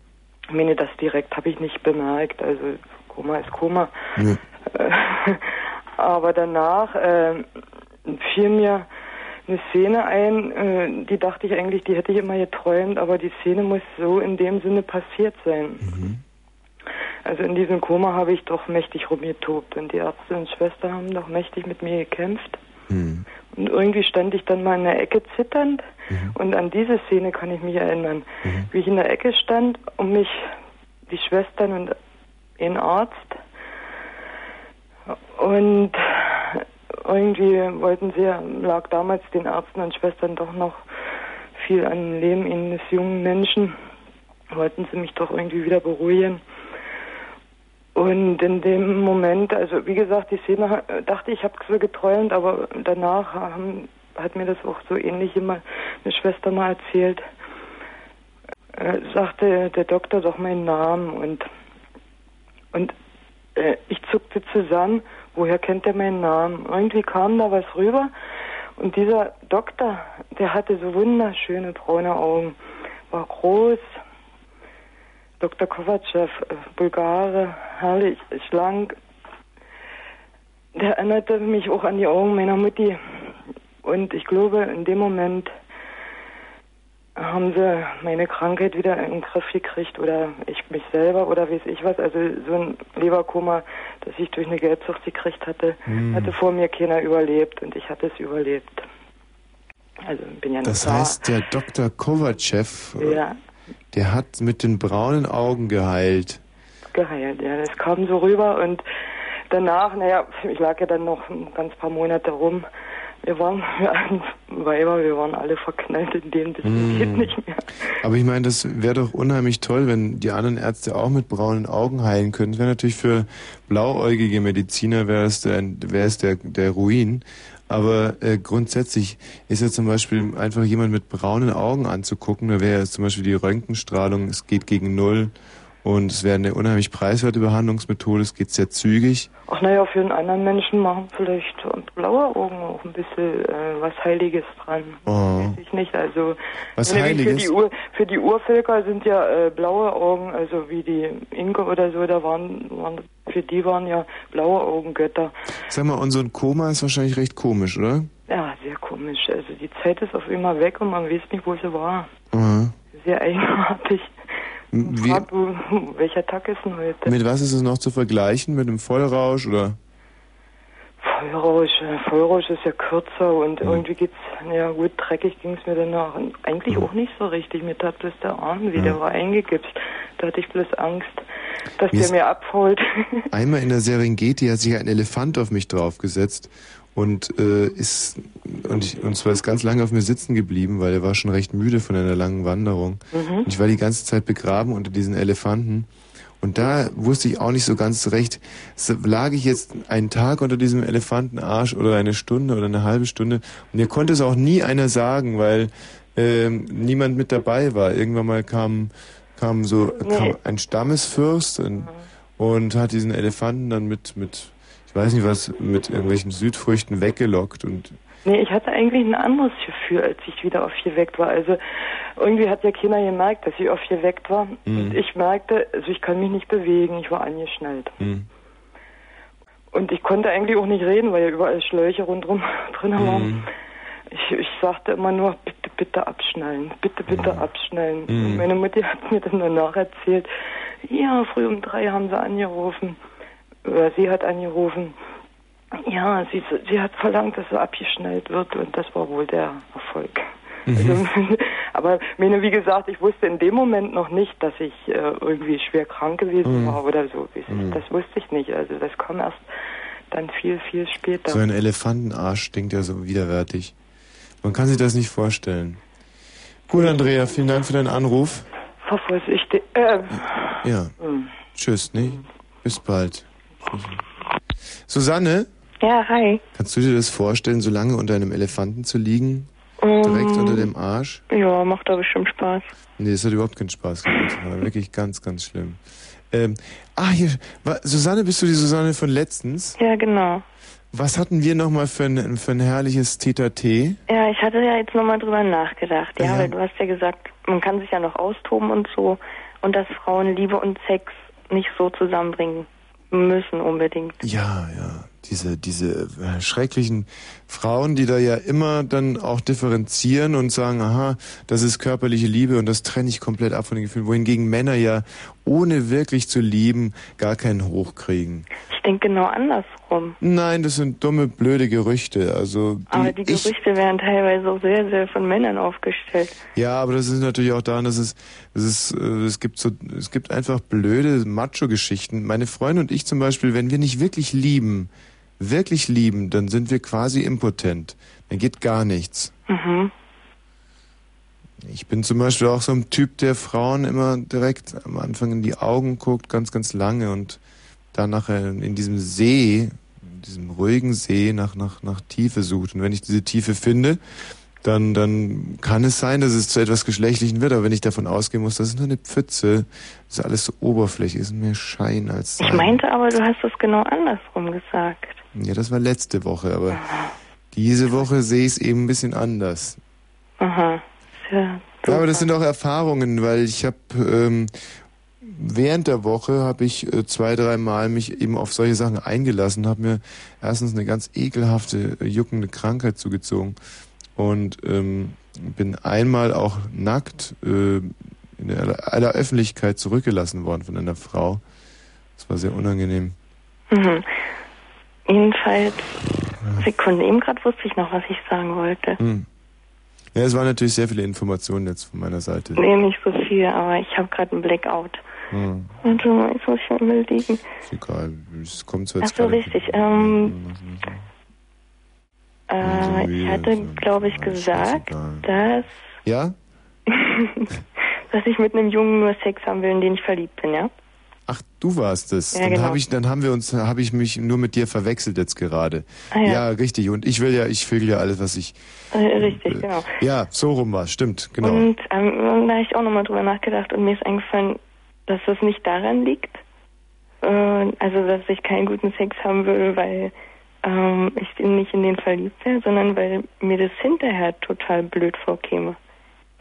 Ich meine, das direkt habe ich nicht bemerkt. Also Koma ist Koma. Ja. Aber danach äh, fiel mir eine Szene ein, äh, die dachte ich eigentlich, die hätte ich immer geträumt, aber die Szene muss so in dem Sinne passiert sein. Also in diesem Koma habe ich doch mächtig rumgetobt und die Ärzte und Schwestern haben doch mächtig mit mir gekämpft. Und irgendwie stand ich dann mal in der Ecke zitternd und an diese Szene kann ich mich erinnern. Wie ich in der Ecke stand und mich die Schwestern und ein Arzt und irgendwie wollten sie, lag damals den Ärzten und Schwestern doch noch viel an Leben eines jungen Menschen, wollten sie mich doch irgendwie wieder beruhigen. Und in dem Moment, also wie gesagt, die Szene dachte ich, habe so geträumt, aber danach haben, hat mir das auch so ähnlich immer eine Schwester mal erzählt. Äh, sagte der Doktor doch meinen Namen und und äh, ich zuckte zusammen, woher kennt er meinen Namen? Irgendwie kam da was rüber und dieser Doktor, der hatte so wunderschöne braune Augen, war groß, Dr. Kovacev, äh, Bulgare, herrlich, schlank. Der erinnerte mich auch an die Augen meiner Mutti. Und ich glaube, in dem Moment haben sie meine Krankheit wieder in den Griff gekriegt oder ich mich selber oder weiß ich was. Also so ein Leberkoma, das ich durch eine Gelbsucht gekriegt hatte, Hm. hatte vor mir keiner überlebt und ich hatte es überlebt. Also bin ja Das noch da. heißt, der Dr. Kovacev, äh, Ja, der hat mit den braunen Augen geheilt. geheilt, ja. Das kam so rüber und danach, naja, ich lag ja dann noch ein ganz paar Monate rum. Wir waren Weiber, wir waren alle verknallt in den, das Mm. geht nicht mehr. Aber ich meine, das wäre doch unheimlich toll, wenn die anderen Ärzte auch mit braunen Augen heilen können. Das wäre natürlich für blauäugige Mediziner wäre es der, wäre es der, der Ruin. Aber äh, grundsätzlich ist ja zum Beispiel einfach jemand mit braunen Augen anzugucken. Da wäre ja zum Beispiel die Röntgenstrahlung, es geht gegen Null und es wäre eine unheimlich preiswerte Behandlungsmethode, es geht sehr zügig. Ach naja, für einen anderen Menschen machen vielleicht blaue Augen auch ein bisschen äh, was Heiliges dran. Oh. Weiß ich nicht, also Was Heiliges? Für die, Ur, für die Urvölker sind ja äh, blaue Augen, also wie die Inka oder so, da waren, waren für die waren ja blaue Augen Götter. Sag mal, und so ein Koma ist wahrscheinlich recht komisch, oder? Ja, sehr komisch. Also die Zeit ist auf immer weg und man weiß nicht, wo sie war. Aha. Sehr eigenartig. Wie, Frag welcher Tag ist denn heute? mit was ist es noch zu vergleichen? Mit einem Vollrausch oder? Vollrausch. äh, Vollrausch ist ja kürzer und irgendwie geht's, ja gut, dreckig ging's mir danach. Und eigentlich auch nicht so richtig. Mir tat bloß der Arm weh, der war eingegipst. Da hatte ich bloß Angst, dass Mir der mir abfault. Einmal in der Serengeti hat sich ein Elefant auf mich draufgesetzt und äh, ist und, ich, und zwar ist ganz lange auf mir sitzen geblieben, weil er war schon recht müde von einer langen Wanderung. Mhm. Und ich war die ganze Zeit begraben unter diesen Elefanten. Und da wusste ich auch nicht so ganz recht, lag ich jetzt einen Tag unter diesem Elefantenarsch oder eine Stunde oder eine halbe Stunde. Und mir konnte es auch nie einer sagen, weil ähm, niemand mit dabei war. Irgendwann mal kam, kam so kam ein Stammesfürst und, und hat diesen Elefanten dann mit, mit, weiß nicht was, mit irgendwelchen Südfrüchten weggelockt und Nee, ich hatte eigentlich ein anderes Gefühl, als ich wieder aufgeweckt war. Also irgendwie hat ja keiner gemerkt, dass ich aufgeweckt war. Mhm. Und ich merkte, also ich kann mich nicht bewegen, ich war angeschnallt. Mhm. Und ich konnte eigentlich auch nicht reden, weil ja überall Schläuche rundherum drin waren. Mhm. Ich, ich sagte immer nur, bitte, bitte abschnallen, bitte, bitte abschnallen. Mhm. Und meine Mutter hat mir dann danach erzählt, ja, früh um drei haben sie angerufen, oder sie hat angerufen, ja, sie, sie hat verlangt, dass er abgeschnallt wird und das war wohl der Erfolg. Also, aber meine, wie gesagt, ich wusste in dem Moment noch nicht, dass ich äh, irgendwie schwer krank gewesen Mhm. war oder so. Das, Mhm. das wusste ich nicht. Also das kam erst dann viel, viel später. so ein Elefantenarsch stinkt ja so widerwärtig. Man kann sich das nicht vorstellen. Gut, Andrea, vielen Dank für deinen Anruf. Fahr vorsichtig. Äh, Ja. hm. Tschüss, ne? Bis bald. Susanne, Ja, hi. kannst du dir das vorstellen, so lange unter einem Elefanten zu liegen? Direkt Ähm, unter dem Arsch? Ja, macht da bestimmt Spaß. Nee, das hat überhaupt keinen Spaß gemacht. War wirklich ganz, ganz schlimm. Ähm, ah, hier, Susanne, bist du die Susanne von letztens? Ja, genau. Was hatten wir nochmal für ein, für ein herrliches Tete? Ja, ich hatte ja jetzt nochmal drüber nachgedacht, ja, Ja. weil du hast ja gesagt, man kann sich ja noch austoben und so und dass Frauen Liebe und Sex nicht so zusammenbringen müssen unbedingt. Ja, ja. Diese, diese äh, schrecklichen Frauen, die da ja immer dann auch differenzieren und sagen, aha, das ist körperliche Liebe und das trenne ich komplett ab von den Gefühlen. Wohingegen Männer ja, ohne wirklich zu lieben, gar keinen Hoch kriegen. Ich denke genau andersrum. Nein, das sind dumme, blöde Gerüchte. Also, die Aber die Gerüchte werden teilweise auch sehr, sehr von Männern aufgestellt. ja, aber das ist natürlich auch daran, dass es, es, äh, es gibt so, es gibt einfach blöde Macho-Geschichten. Meine Freunde und ich zum Beispiel, wenn wir nicht wirklich lieben, wirklich lieben, dann sind wir quasi impotent. Dann geht gar nichts. Mhm. Ich bin zum Beispiel auch so ein Typ, der Frauen immer direkt am Anfang in die Augen guckt, ganz, ganz lange und dann nachher in diesem See, in diesem ruhigen See nach, nach, nach Tiefe sucht. Und wenn ich diese Tiefe finde, dann, dann kann es sein, dass es zu etwas Geschlechtlichen wird. Aber wenn ich davon ausgehen muss, das ist nur eine Pfütze, das ist alles so oberflächlich, ist mehr Schein als Ich Sein. meinte aber, du hast es genau andersrum gesagt. Ja, das war letzte Woche, aber diese Woche sehe ich es eben ein bisschen anders. Aha. Sehr Ja, aber das sind auch Erfahrungen, weil ich habe ähm, während der Woche habe ich äh, zwei, dreimal mich eben auf solche Sachen eingelassen, habe mir erstens eine ganz ekelhafte, äh, juckende Krankheit zugezogen und ähm, bin einmal auch nackt äh, in aller, aller Öffentlichkeit zurückgelassen worden von einer Frau. Das war sehr unangenehm. Mhm. Jedenfalls, Sekunde, eben gerade wusste ich noch, was ich sagen wollte. Hm. Ja, es waren natürlich sehr viele Informationen jetzt von meiner Seite. Nee, nicht so viel, aber ich habe gerade einen Blackout. Hm. Warte mal, muss ich mal überlegen. Ist egal, es kommt zwar Ach jetzt so, gerade- richtig. Ähm, äh, ich hatte, glaube ich, gesagt, dass, Ja? dass ich mit einem Jungen nur Sex haben will, in den ich verliebt bin, ja? Ach, du warst es. Ja, dann genau. habe ich, dann haben wir uns, habe ich mich nur mit dir verwechselt jetzt gerade. Ah, ja. richtig. Und ich will ja, ich will ja alles, was ich. Äh, richtig, genau. Ja, so rum war stimmt, genau. Und ähm, da habe ich auch nochmal drüber nachgedacht und mir ist eingefallen, dass das nicht daran liegt, äh, also dass ich keinen guten Sex haben will, weil ähm, ich nicht in den verliebt wäre, sondern weil mir das hinterher total blöd vorkäme.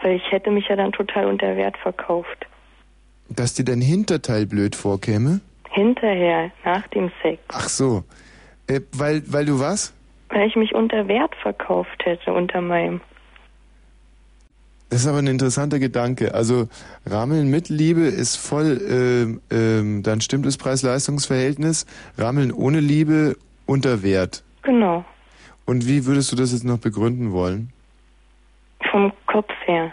Weil ich hätte mich ja dann total unter Wert verkauft. Dass dir dein Hinterteil blöd vorkäme? Hinterher, nach dem Sex. Ach so. Äh, weil, weil du was? Weil ich mich unter Wert verkauft hätte, unter meinem. Das ist aber ein interessanter Gedanke. Also Rammeln mit Liebe ist voll, ähm, ähm, dann stimmt das Preis-Leistungs-Verhältnis. Rammeln ohne Liebe unter Wert. Genau. Und wie würdest du das jetzt noch begründen wollen? Vom Kopf her.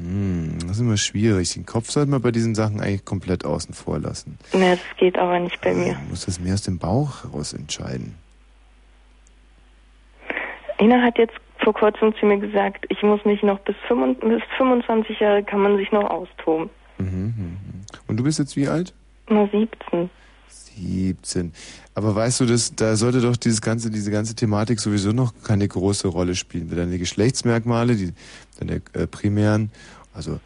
Hm, das ist immer schwierig. Den Kopf sollte man bei diesen Sachen eigentlich komplett außen vor lassen. Ne, das geht aber nicht bei mir. Man muss das mehr aus dem Bauch heraus entscheiden. Ina hat jetzt vor kurzem zu mir gesagt, ich muss mich noch bis, 25, bis 25 Jahre kann man sich noch austoben. Mhm, mhm. Und du bist jetzt wie alt? Nur 17. 17. Aber weißt du, das, da sollte doch dieses ganze, diese ganze Thematik sowieso noch keine große Rolle spielen. Deine Geschlechtsmerkmale, die, deine äh, primären, also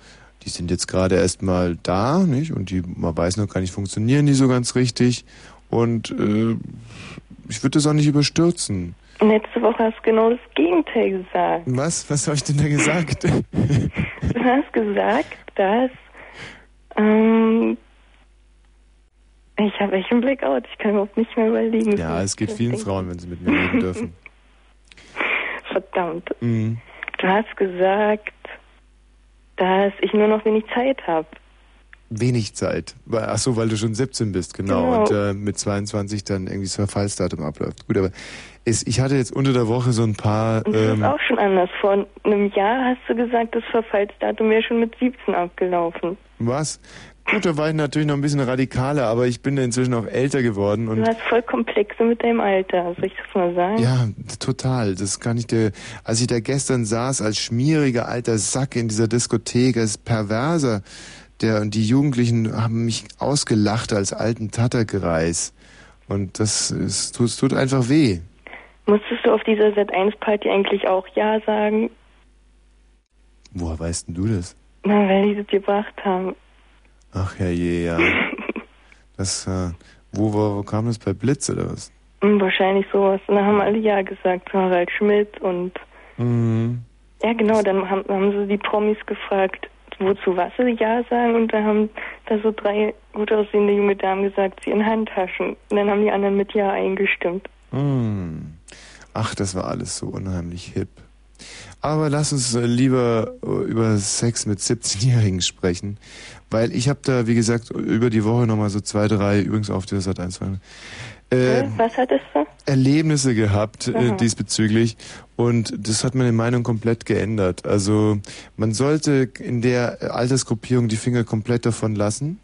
die sind jetzt gerade erstmal da, nicht? Und die, man weiß noch gar nicht, funktionieren die so ganz richtig. Und äh, ich würde das auch nicht überstürzen. Letzte Woche hast du genau das Gegenteil gesagt. Was? Was habe ich denn da gesagt? Du hast gesagt, dass ähm, ich habe echt einen Blackout. Ich kann überhaupt nicht mehr überlegen. ja, es geht vielen Frauen, wenn sie mit mir reden dürfen. Verdammt. Mhm. Du hast gesagt, dass ich nur noch wenig Zeit habe. Wenig Zeit. Ach so, weil du schon 17 bist, genau. Genau. Und äh, mit 22 dann irgendwie das Verfallsdatum abläuft. Gut, aber es, ich hatte jetzt unter der Woche so ein paar. Und das Ähm, ist auch schon anders. Vor einem Jahr hast du gesagt, das Verfallsdatum wäre schon mit 17 abgelaufen. was? Gut, da war ich natürlich noch ein bisschen radikaler, aber ich bin inzwischen auch älter geworden Du und hast voll Komplexe mit deinem Alter. Soll ich das mal sagen? ja, total. Das kann ich dir. Als ich da gestern saß als schmieriger alter Sack in dieser Diskothek, als perverser, der und die Jugendlichen haben mich ausgelacht als alten Tattergreis. Und das ist, tut, es tut einfach weh. Musstest du auf dieser Z1-Party eigentlich auch Ja sagen? Woher weißt denn du das? Na, weil die das gebracht haben. Ach herrje, ja. Das, äh, wo, wo, wo kam das bei Blitz oder was? Hm, Wahrscheinlich sowas. Und da haben alle Ja gesagt, Harald Schmidt und Mhm. ja genau, dann haben, haben sie die Promis gefragt, wozu was sie Ja sagen und da haben da so drei gut aussehende junge Damen gesagt, sie in Handtaschen. Und dann haben die anderen mit Ja eingestimmt. Hm. Ach, das war alles so unheimlich hip. Aber lass uns äh, lieber äh, über Sex mit 17-Jährigen sprechen, weil ich habe da, wie gesagt, über die Woche nochmal so zwei, drei, übrigens auf der Sat 1 äh, Was hattest du? Erlebnisse gehabt äh, diesbezüglich und das hat meine Meinung komplett geändert. Also man sollte in der Altersgruppierung die Finger komplett davon lassen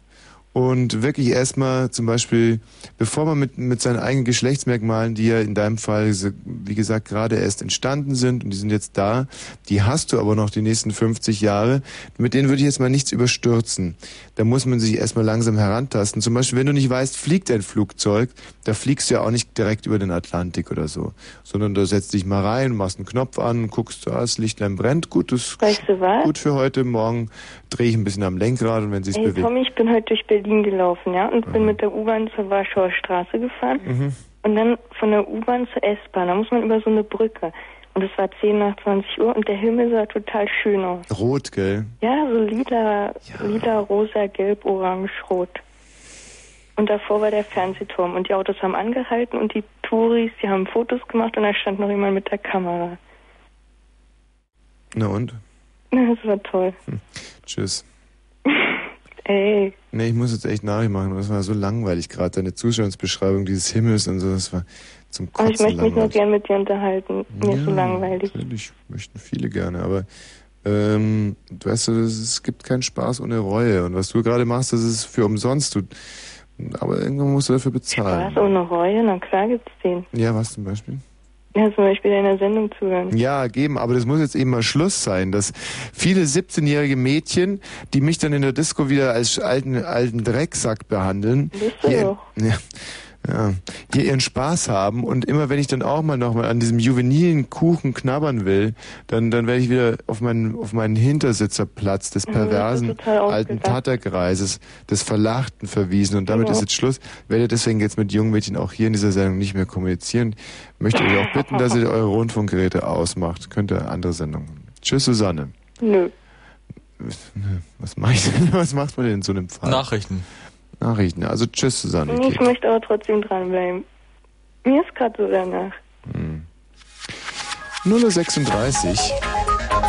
und wirklich erstmal zum Beispiel, bevor man mit, mit seinen eigenen Geschlechtsmerkmalen, die ja in deinem Fall, wie gesagt, gerade erst entstanden sind und die sind jetzt da, die hast du aber noch die nächsten 50 Jahre, mit denen würde ich jetzt mal nichts überstürzen. Da muss man sich erstmal langsam herantasten. Zum Beispiel, wenn du nicht weißt, fliegt ein Flugzeug, da fliegst du ja auch nicht direkt über den Atlantik oder so, sondern da setzt dich mal rein, machst einen Knopf an, guckst, ah, das Lichtlein brennt, gut, das ist Weißt du gut für heute, morgen drehe ich ein bisschen am Lenkrad und wenn sich's Ey, bewegt. Tommy, ich bin heute durch Berlin gelaufen, ja, und bin mit der U-Bahn zur Warschauer Straße gefahren Mhm. und dann von der U-Bahn zur S-Bahn. Da muss man über so eine Brücke. Und es war 10 nach 20 Uhr und der Himmel sah total schön aus. Rot, gell? Ja, so lila, lila, rosa, gelb, orange, rot. Und davor war der Fernsehturm und die Autos haben angehalten und die Touris, die haben Fotos gemacht und da stand noch jemand mit der Kamera. Na und? Das war toll. Tschüss. Ey, Nee, ich muss jetzt echt Nachricht machen. Das war so langweilig gerade. Deine Zustandsbeschreibung dieses Himmels und so, das war zum aber Kotzen ich möchte mich nur langweilig. gern mit dir unterhalten. Mir ist so langweilig. Natürlich möchten viele gerne, aber ähm, du weißt du, es gibt keinen Spaß ohne Reue. Und was du gerade machst, das ist für umsonst. Du, aber irgendwann musst du dafür bezahlen. Was, ohne Reue? Na klar gibt's den. Ja, was zum Beispiel? Ja, zum Beispiel deiner Sendung zuhören. Ja, geben, aber das muss jetzt eben mal Schluss sein, dass viele 17-jährige Mädchen, die mich dann in der Disco wieder als alten, alten Drecksack behandeln, Bist du hier, doch. ja, ja, hier ihren Spaß haben und immer wenn ich dann auch mal noch mal an diesem juvenilen Kuchen knabbern will, dann, dann werde ich wieder auf meinen, auf meinen Hintersitzerplatz des Mhm, perversen alten. Tatterkreises, des Verlachten verwiesen und damit Mhm. ist jetzt Schluss. Ich werde deswegen jetzt mit jungen Mädchen auch hier in dieser Sendung nicht mehr kommunizieren. Möchte euch auch bitten, dass ihr eure Rundfunkgeräte ausmacht. Könnt ihr andere Sendungen. Tschüss, Susanne. Nö. Was, mach ich, denn- was macht man denn in so einem Fall? Nachrichten. Nachrichten. Also tschüss, Susanne. Ich möchte aber trotzdem dranbleiben. Mir ist gerade so danach. 036.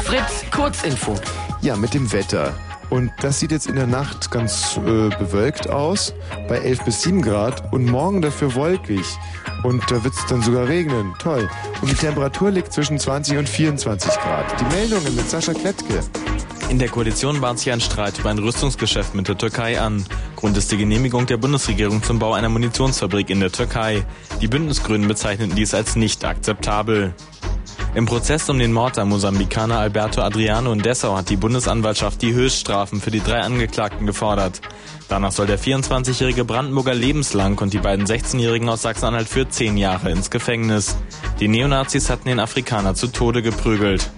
Fritz, Kurzinfo. Ja, mit dem Wetter. Und das sieht jetzt in der Nacht ganz äh, bewölkt aus, bei 11 bis 7 Grad und morgen dafür wolkig. Und da wird es dann sogar regnen. Toll. Und die Temperatur liegt zwischen 20 und 24 Grad. Die Meldungen mit Sascha Klettke. In der Koalition bahnt sich ein Streit über ein Rüstungsgeschäft mit der Türkei an. Grund ist die Genehmigung der Bundesregierung zum Bau einer Munitionsfabrik in der Türkei. Die Bündnisgrünen bezeichneten dies als nicht akzeptabel. Im Prozess um den Mord am Mosambikaner Alberto Adriano in Dessau hat die Bundesanwaltschaft die Höchststrafen für die drei Angeklagten gefordert. Danach soll der 24-jährige Brandenburger lebenslang und die beiden 16-jährigen aus Sachsen-Anhalt für 10 Jahre ins Gefängnis. Die Neonazis hatten den Afrikaner zu Tode geprügelt.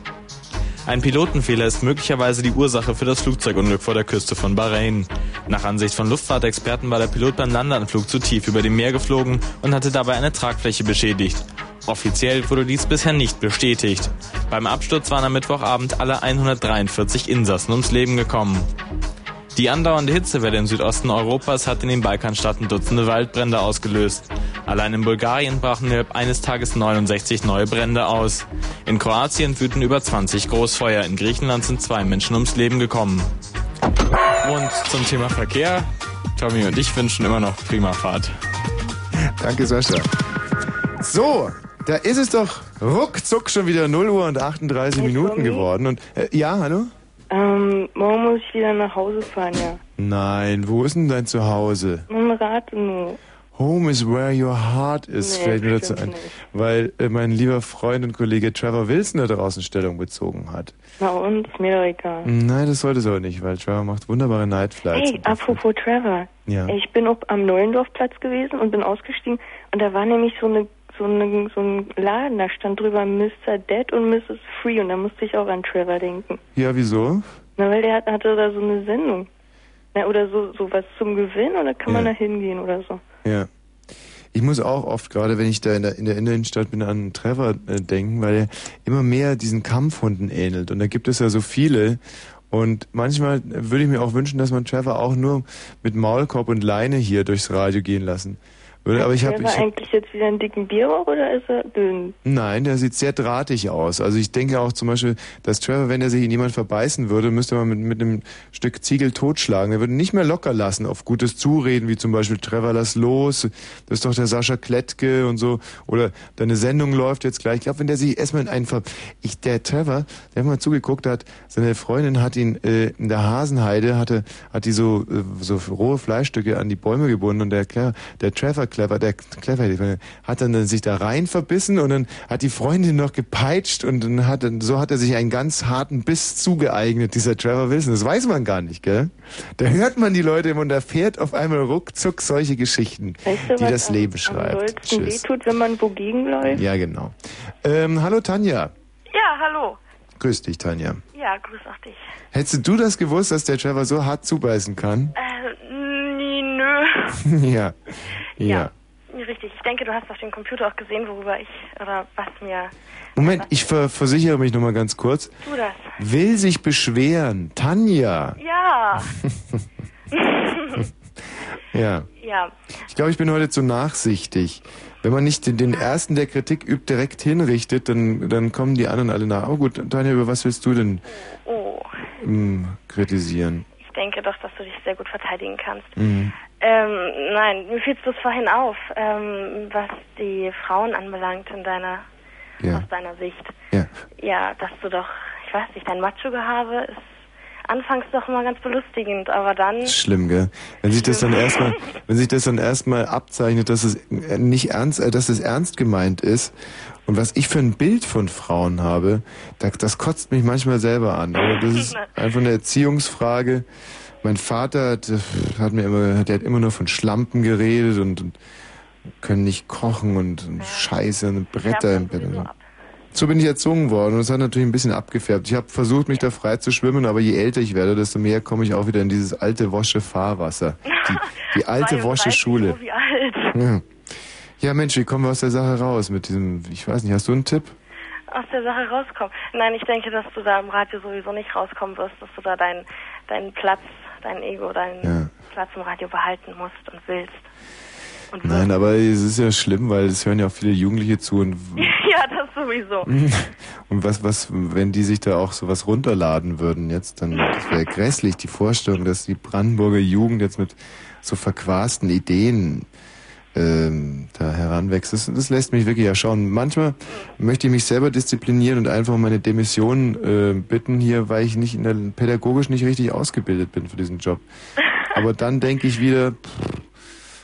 Ein Pilotenfehler ist möglicherweise die Ursache für das Flugzeugunglück vor der Küste von Bahrain. Nach Ansicht von Luftfahrtexperten war der Pilot beim Landeanflug zu tief über dem Meer geflogen und hatte dabei eine Tragfläche beschädigt. Offiziell wurde dies bisher nicht bestätigt. Beim Absturz waren am Mittwochabend alle 143 Insassen ums Leben gekommen. Die andauernde Hitzewelle im Südosten Europas hat in den Balkanstaaten Dutzende Waldbrände ausgelöst. Allein in Bulgarien brachen innerhalb eines Tages 69 neue Brände aus. In Kroatien wüten über 20 Großfeuer. In Griechenland sind zwei Menschen ums Leben gekommen. Und zum Thema Verkehr, Tommy und ich wünschen immer noch prima Fahrt. Danke, Sascha. So, da ist es doch ruckzuck schon wieder 0 Uhr und 38 Minuten geworden. Und äh, ja, hallo? Ähm, morgen muss ich wieder nach Hause fahren, ja. Nein, wo ist denn dein Zuhause? Nun rate nur. Home is where your heart is, Nee, fällt mir dazu ein. Weil äh, mein lieber Freund und Kollege Trevor Wilson da draußen Stellung bezogen hat. Na und? Ist mir doch egal. Nein, das sollte es aber nicht, weil Trevor macht wunderbare Nightflights. Hey, apropos Trevor. Ja. Ich bin ob am Neulendorfplatz gewesen und bin ausgestiegen und da war nämlich so eine so, eine, so ein Laden, da stand drüber Mr. Dead und Mrs. Free und da musste ich auch an Trevor denken. Ja, wieso? Na, weil der hat, hatte da so eine Sendung. Na, oder so, so was zum Gewinnen oder kann man Ja. da hingehen oder so? Ja. Ich muss auch oft, gerade wenn ich da in der, in der Innenstadt bin, an Trevor äh, denken, weil er immer mehr diesen Kampfhunden ähnelt. Und da gibt es ja so viele. Und manchmal würde ich mir auch wünschen, dass man Trevor auch nur mit Maulkorb und Leine hier durchs Radio gehen lassen würde. Aber ich habe eigentlich jetzt wieder einen dicken Bierbauch oder ist er dünn? Nein, der sieht sehr drahtig aus. Also ich denke auch zum Beispiel, dass Trevor, wenn er sich in jemand verbeißen würde, müsste man mit, mit einem Stück Ziegel totschlagen. Er würde nicht mehr locker lassen auf gutes Zureden, wie zum Beispiel Trevor, lass los, das ist doch der Sascha Klettke und so. Oder deine Sendung läuft jetzt gleich. Ich glaube, wenn der sich erstmal in einen Ver... Ich, der Trevor, der hat mal zugeguckt hat, seine Freundin hat ihn äh, in der Hasenheide, hatte, hat die so, äh, so rohe Fleischstücke an die Bäume gebunden und der, der Trevor Clever, der Clever, hat dann sich da rein verbissen und dann hat die Freundin noch gepeitscht und dann hat, so hat er sich einen ganz harten Biss zugeeignet, dieser Trevor Wilson. Das weiß man gar nicht, gell? Da hört man die Leute immer und erfährt auf einmal ruckzuck solche Geschichten, Weißt du, die das am, Leben am schreibt. dollsten wehtut, wenn man wogegen läuft? Ja, genau. Ähm, hallo Tanja. Ja, hallo. Grüß dich, Tanja. Ja, grüß auch dich. Hättest du das gewusst, dass der Trevor so hart zubeißen kann? Äh, nö. ja. Ja. Richtig. Ich denke, du hast auf dem Computer auch gesehen, worüber ich oder was mir. Moment, ich ver versichere mich nochmal ganz kurz. Tu das. Will sich beschweren. Tanja. Ja. Ja. ja. Ich glaube, ich bin heute zu nachsichtig. Wenn man nicht den, den ersten, der Kritik übt, direkt hinrichtet, dann, dann kommen die anderen alle nach. Oh gut, Tanja, über was willst du denn Oh. ähm, kritisieren? Ich denke doch, dass du dich sehr gut verteidigen kannst. Mhm. Ähm, nein, mir fiel es vorhin auf, ähm, was die Frauen anbelangt in deiner, Ja. aus deiner Sicht. Ja. Ja, dass du doch, ich weiß nicht, dein Macho-Gehabe ist anfangs doch immer ganz belustigend, aber dann. Schlimm, gell? Wenn sich das dann erstmal, wenn sich das dann erstmal abzeichnet, dass es nicht ernst, äh, dass es ernst gemeint ist und was ich für ein Bild von Frauen habe, das, das kotzt mich manchmal selber an. Aber das ist einfach eine Erziehungsfrage. Mein Vater hat, hat mir immer, der hat immer nur von Schlampen geredet und, und können nicht kochen und, und Scheiße und Bretter im Bett. so. Bin ich erzogen worden und es hat natürlich ein bisschen abgefärbt. Ich habe versucht, mich da frei zu schwimmen, aber je älter ich werde, desto mehr komme ich auch wieder in dieses alte Wosche Fahrwasser. Die, die alte Wosche Schule. Ja. Ja, Mensch, wie kommen wir aus der Sache raus mit diesem, ich weiß nicht, hast du einen Tipp? Aus der Sache rauskommen. Nein, ich denke, dass du da im Radio sowieso nicht rauskommen wirst, dass du da deinen deinen Platz, dein Ego, deinen Platz im Radio behalten musst und willst. Und Nein, aber es ist ja schlimm, weil es hören ja auch viele Jugendliche zu und, ja, das sowieso. und was, was, wenn die sich da auch sowas runterladen würden jetzt, dann, das wäre grässlich, die Vorstellung, dass die Brandenburger Jugend jetzt mit so verquasten Ideen ähm, da heranwächst. Das, das lässt mich wirklich erschauen. Manchmal möchte ich mich selber disziplinieren und einfach um meine Demission äh, bitten hier, weil ich nicht in der, pädagogisch nicht richtig ausgebildet bin für diesen Job. Aber dann denke ich wieder, pff,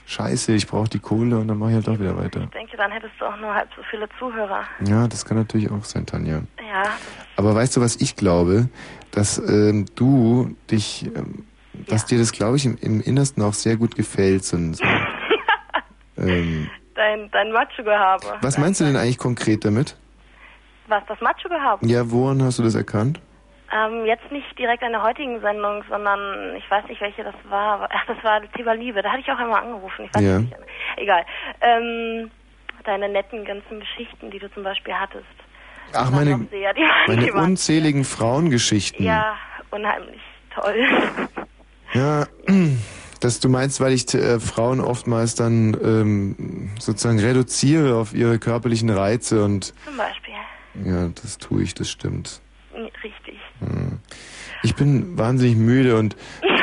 scheiße, ich brauche die Kohle und dann mache ich halt doch wieder weiter. Ich denke, dann hättest du auch nur halb so viele Zuhörer. Ja, das kann natürlich auch sein, Tanja. Ja, Aber weißt du, was ich glaube? Dass ähm, du dich, ähm, dass dir das, glaube ich, im, im Innersten auch sehr gut gefällt. So, ein- so, ähm, dein, dein Macho-Gehabe. was meinst du denn eigentlich konkret damit? Was, das Macho-Gehabe? Ja, woran hast du das erkannt? Ähm, jetzt nicht direkt an der heutigen Sendung, sondern ich weiß nicht, welche das war. Ach, das war das Thema Liebe. Da hatte ich auch einmal angerufen. Ich weiß Ja. nicht. Egal. Ähm, deine netten ganzen Geschichten, die du zum Beispiel hattest. Ach, meine, Sehr, die meine die unzähligen Frauengeschichten. Ja, unheimlich toll. Ja, dass du meinst, weil ich äh, Frauen oftmals dann ähm, sozusagen reduziere auf ihre körperlichen Reize und zum Beispiel. ja, das tue ich, das stimmt. Richtig. Hm. Ich bin wahnsinnig müde und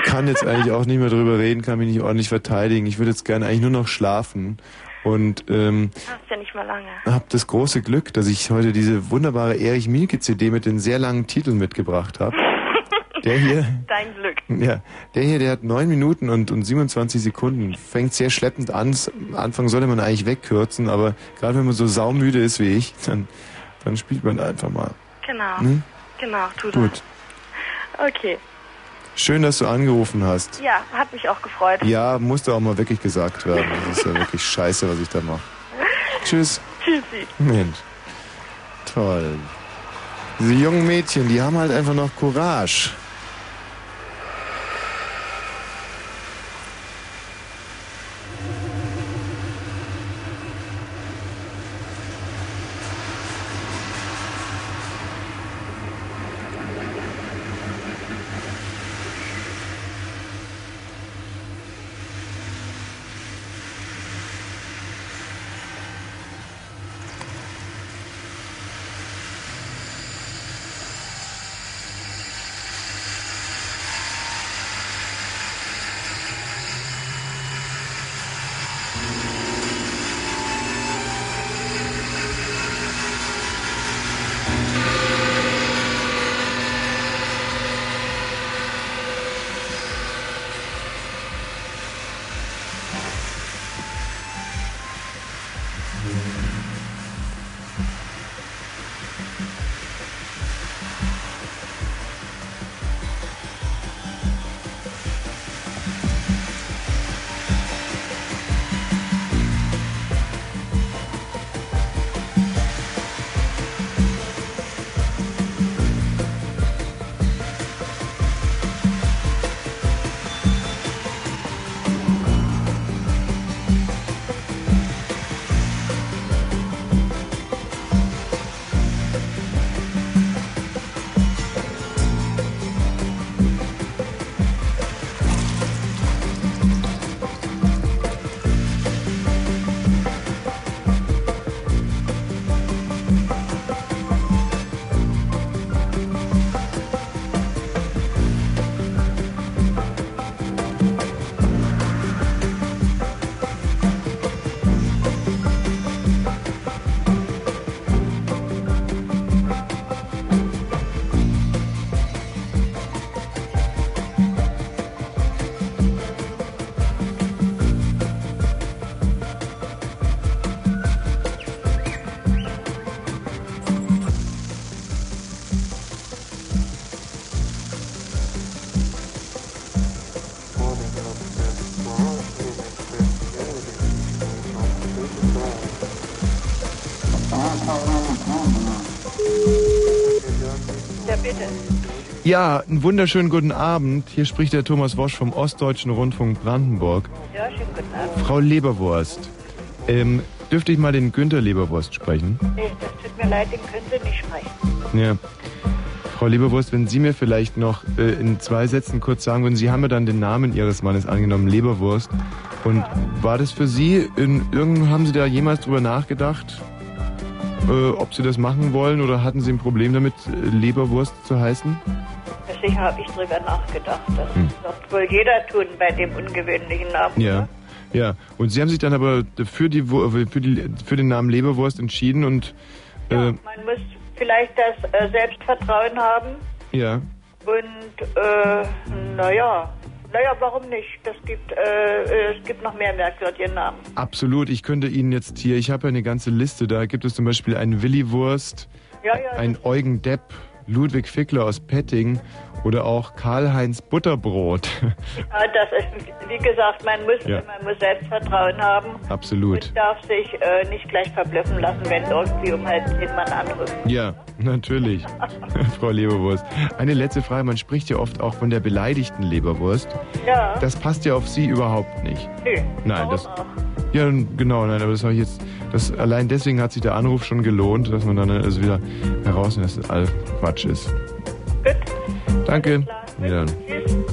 kann jetzt eigentlich auch nicht mehr drüber reden, kann mich nicht ordentlich verteidigen. Ich würde jetzt gerne eigentlich nur noch schlafen und ähm, Hast ja nicht mal lange. habe das große Glück, dass ich heute diese wunderbare Erich Mielke CD mit den sehr langen Titeln mitgebracht habe. Der hier, Dein Glück. ja, der hier, der hat neun Minuten und, und 27 Sekunden. Fängt sehr schleppend an. Anfang sollte man eigentlich wegkürzen, aber gerade wenn man so saumüde ist wie ich, dann, dann spielt man einfach mal. Genau. Hm? Genau, tu Gut. Okay. Schön, dass du angerufen hast. Ja, hat mich auch gefreut. Ja, musste auch mal wirklich gesagt werden. Das ist ja wirklich scheiße, was ich da mache. Tschüss. Tschüssi. Mensch. Toll. Diese jungen Mädchen, die haben halt einfach noch Courage. Ja, einen wunderschönen guten Abend. Hier spricht der Thomas Wosch vom Ostdeutschen Rundfunk Brandenburg. Ja, schönen guten Abend. Frau Leberwurst, ähm, dürfte ich mal den Günther Leberwurst sprechen? Nee, das tut mir leid, den können Sie nicht sprechen. Ja. Frau Leberwurst, wenn Sie mir vielleicht noch äh, in zwei Sätzen kurz sagen würden, Sie haben ja dann den Namen Ihres Mannes angenommen, Leberwurst. Und war das für Sie, in irgend, haben Sie da jemals drüber nachgedacht, äh, ob Sie das machen wollen oder hatten Sie ein Problem damit, äh, Leberwurst zu heißen? Sicher habe ich drüber nachgedacht. Das Hm. wird wohl jeder tun bei dem ungewöhnlichen Namen. Ja. Ja, und Sie haben sich dann aber für, die, für, die, für den Namen Leberwurst entschieden und äh, Man muss vielleicht das äh, Selbstvertrauen haben ja. und äh, naja, naja, warum nicht? Das gibt, äh, äh, es gibt noch mehr merkwürdige Namen. Absolut, ich könnte Ihnen jetzt hier, ich habe ja eine ganze Liste, da gibt es zum Beispiel einen Willi Wurst, Ja, ja, einen Eugen Depp, Ludwig Fickler aus Petting oder auch Karl-Heinz Butterbrot. Ja, das ist, wie gesagt, man muss, Ja. man muss Selbstvertrauen haben Absolut. und darf sich äh, nicht gleich verblüffen lassen, wenn irgendwie um halb zehn anruft. Ja, natürlich, Frau Leberwurst. Eine letzte Frage, man spricht ja oft auch von der beleidigten Leberwurst. Ja. Das passt ja auf Sie überhaupt nicht. Nö. Nein, das. Ja, genau, nein, aber das habe ich jetzt. Das, allein deswegen hat sich der Anruf schon gelohnt, dass man dann also wieder herausnimmt, dass das all Quatsch ist. Gut. Danke. Wieder. Und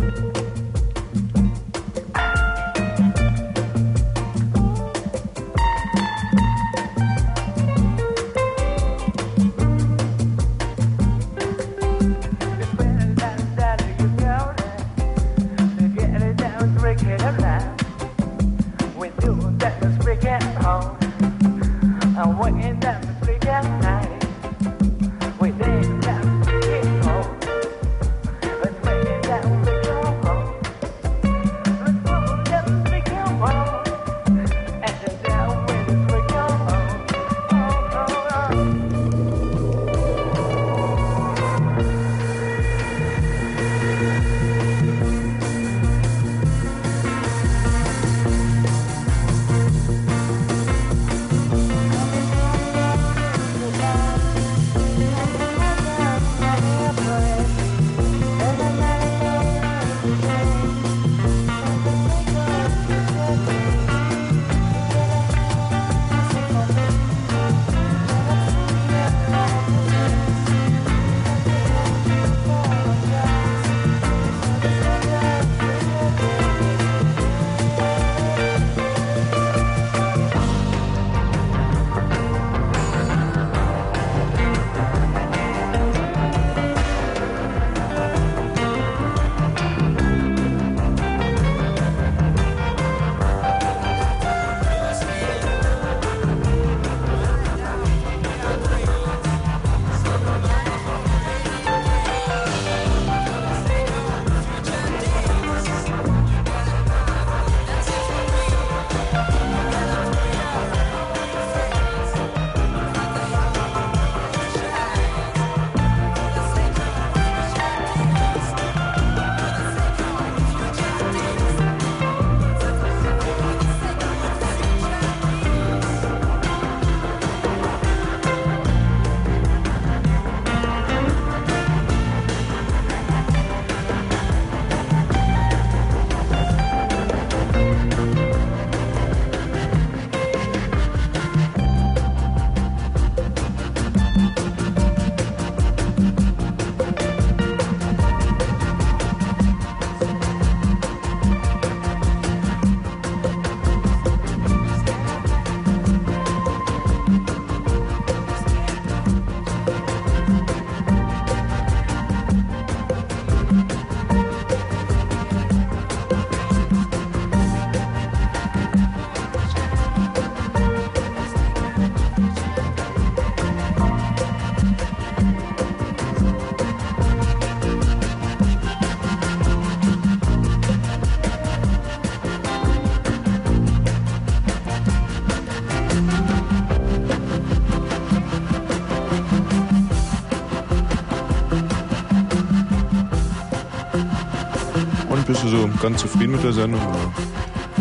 ganz zufrieden mit der Sendung?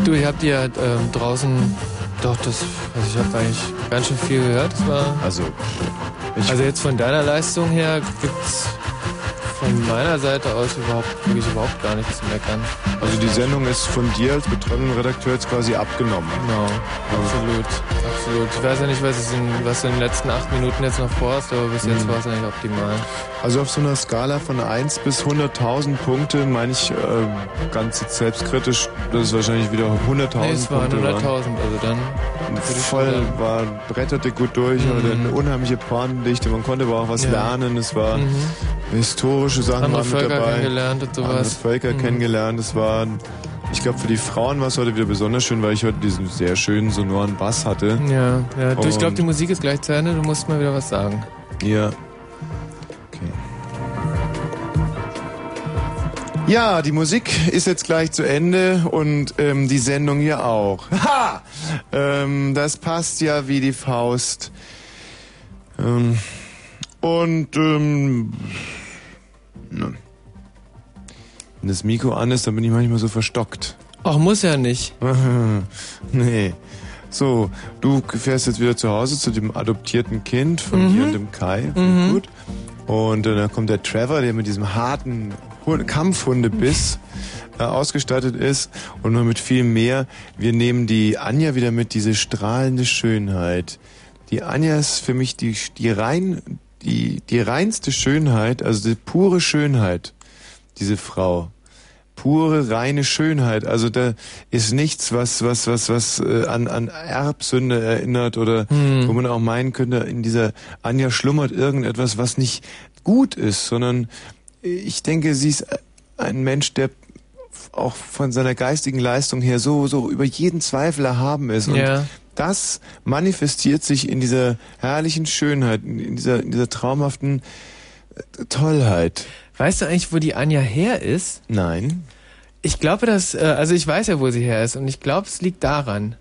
Du, ihr habt ja ähm, draußen, doch, das, also ich habe eigentlich ganz schön viel gehört. Das war, also, also jetzt von deiner Leistung her gibt's von meiner Seite aus überhaupt, wirklich überhaupt gar nichts zu meckern. Also die Sendung ist von dir als betreuenden Redakteur jetzt quasi abgenommen. Genau, absolut, absolut. Ich weiß ja nicht, was, in, was du in den letzten acht Minuten jetzt noch vorhast, aber bis jetzt Mhm. war es eigentlich optimal. Also auf so einer Skala von 1 bis 100.000 Punkte meine ich äh, ganz selbstkritisch, dass es wahrscheinlich wieder 100.000 Nee, es waren Punkte 100.000, also dann Voll war, bretterte gut durch, hatte eine unheimliche Pointendichte, man konnte aber auch was Ja. lernen, es war Mhm. historische Sachen Andere waren mit Völker dabei. kennengelernt und sowas. Andere Völker Mhm. kennengelernt, es war, glaube für die Frauen war es heute wieder besonders schön, weil ich heute diesen sehr schönen sonoren Bass hatte. Ja, ja. Du, ich glaube, die Musik ist gleich zu Ende, du musst mal wieder was sagen. Ja. Okay. Ja, die Musik ist jetzt gleich zu Ende und ähm, die Sendung hier auch. Ha! Ähm, das passt ja wie die Faust. Ähm, und ähm, ne. wenn das Mikro an ist, dann bin ich manchmal so verstockt. Ach, muss ja nicht. nee. So, du fährst jetzt wieder zu Hause zu dem adoptierten Kind von Mhm. dir und dem Kai. Mhm. Gut. Und äh, dann kommt der Trevor, der mit diesem harten Hund Kampfhundebiss äh, ausgestattet ist und noch mit viel mehr. Wir nehmen die Anja wieder mit, diese strahlende Schönheit. Die Anja ist für mich die, die rein, die, die reinste Schönheit, also die pure Schönheit, diese Frau pure reine Schönheit. Also da ist nichts, was was was was äh, an an Erbsünde erinnert oder Hm. wo man auch meinen könnte, in dieser Anja schlummert irgendetwas, was nicht gut ist, sondern ich denke, sie ist ein Mensch, der auch von seiner geistigen Leistung her so so über jeden Zweifel erhaben ist und Ja. das manifestiert sich in dieser herrlichen Schönheit, in dieser in dieser traumhaften Tollheit. Weißt du eigentlich, wo die Anja her ist? Nein. Ich glaube, dass, äh, also ich weiß ja, wo sie her ist und ich glaube, es liegt daran.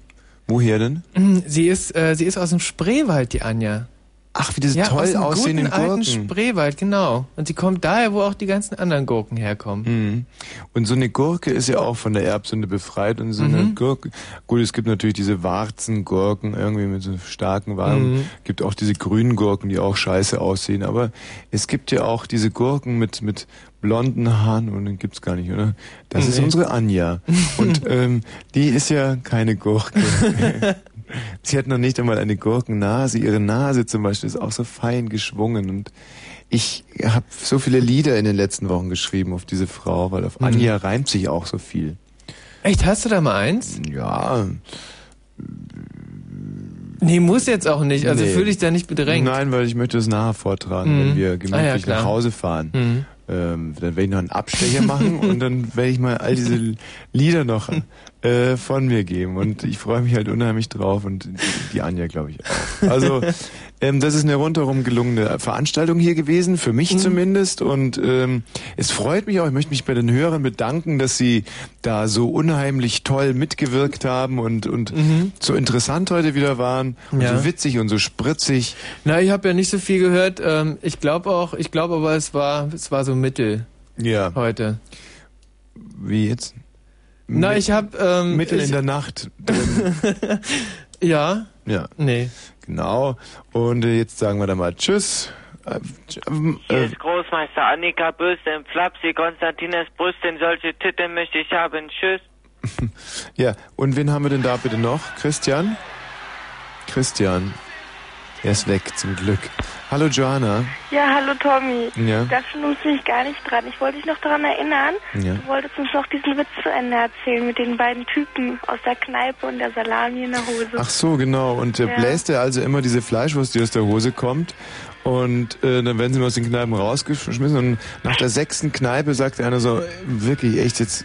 Woher denn? Sie ist, äh, sie ist aus dem Spreewald, die Anja. Ach, wie diese ja, toll aus aussehenden guten alten Gurken. Spreewald, genau. Und sie kommt daher, wo auch die ganzen anderen Gurken herkommen. Mhm. Und so eine Gurke ist ja auch von der Erbsünde befreit und so eine Mhm. Gurke. Gut, es gibt natürlich diese Warzengurken irgendwie mit so starken Warmen. Mhm. Gibt auch diese grünen Gurken, die auch scheiße aussehen. Aber es gibt ja auch diese Gurken mit mit blonden Haaren und den gibt's gar nicht, oder? Das ist Nee. unsere Anja. Und ähm, die ist ja keine Gurke. Sie hat noch nicht einmal eine Gurkennase. Ihre Nase zum Beispiel ist auch so fein geschwungen. Und ich habe so viele Lieder in den letzten Wochen geschrieben auf diese Frau, weil auf Mhm. Anja reimt sich auch so viel. Echt, hast du da mal eins? Ja. Nee, muss jetzt auch nicht. Also Nee. fühl dich da nicht bedrängt. Nein, weil ich möchte es nachher vortragen, Mhm. wenn wir Ah, ja, gemütlich nach Hause fahren. Mhm. Ähm, dann werde ich noch einen Abstecher machen und dann werde ich mal all diese Lieder noch äh, von mir geben. Und ich freue mich halt unheimlich drauf und die Anja, glaube ich, auch. Also ähm, das ist eine rundherum gelungene Veranstaltung hier gewesen, für Mhm. mich zumindest. Und ähm, es freut mich auch, ich möchte mich bei den Hörern bedanken, dass sie da so unheimlich toll mitgewirkt haben und, und so interessant heute wieder waren und Mhm. Ja. so witzig und so spritzig. Na, ich habe ja nicht so viel gehört. Ähm, ich glaube auch, ich glaube aber, es war, es war so Mittel. Ja. Heute. Wie jetzt? Na, ich habe ähm, Mitten ich, in der Nacht. ja. Ja. Nee. Genau. Und äh, jetzt sagen wir dann mal Tschüss. Äh, ähm, Hier äh, ist Großmeister Annika Bösten, Flapsi, Konstantinas Brüsten, solche Titten möchte ich haben. Tschüss. ja, und wen haben wir denn da bitte noch? Christian? Christian. Er ist weg, zum Glück. Hallo Joanna. Ja, hallo Tommy. Ja. Dafür musste ich gar nicht dran. Ich wollte dich noch daran erinnern. Ja. Du wolltest uns noch diesen Witz zu Ende erzählen mit den beiden Typen aus der Kneipe und der Salami in der Hose. Ach so, genau. Und äh, Ja. bläst er also immer diese Fleischwurst, die aus der Hose kommt. Und äh, dann werden sie mal aus den Kneipen rausgeschmissen. Und nach der sechsten Kneipe sagt einer so, äh, wirklich, echt, jetzt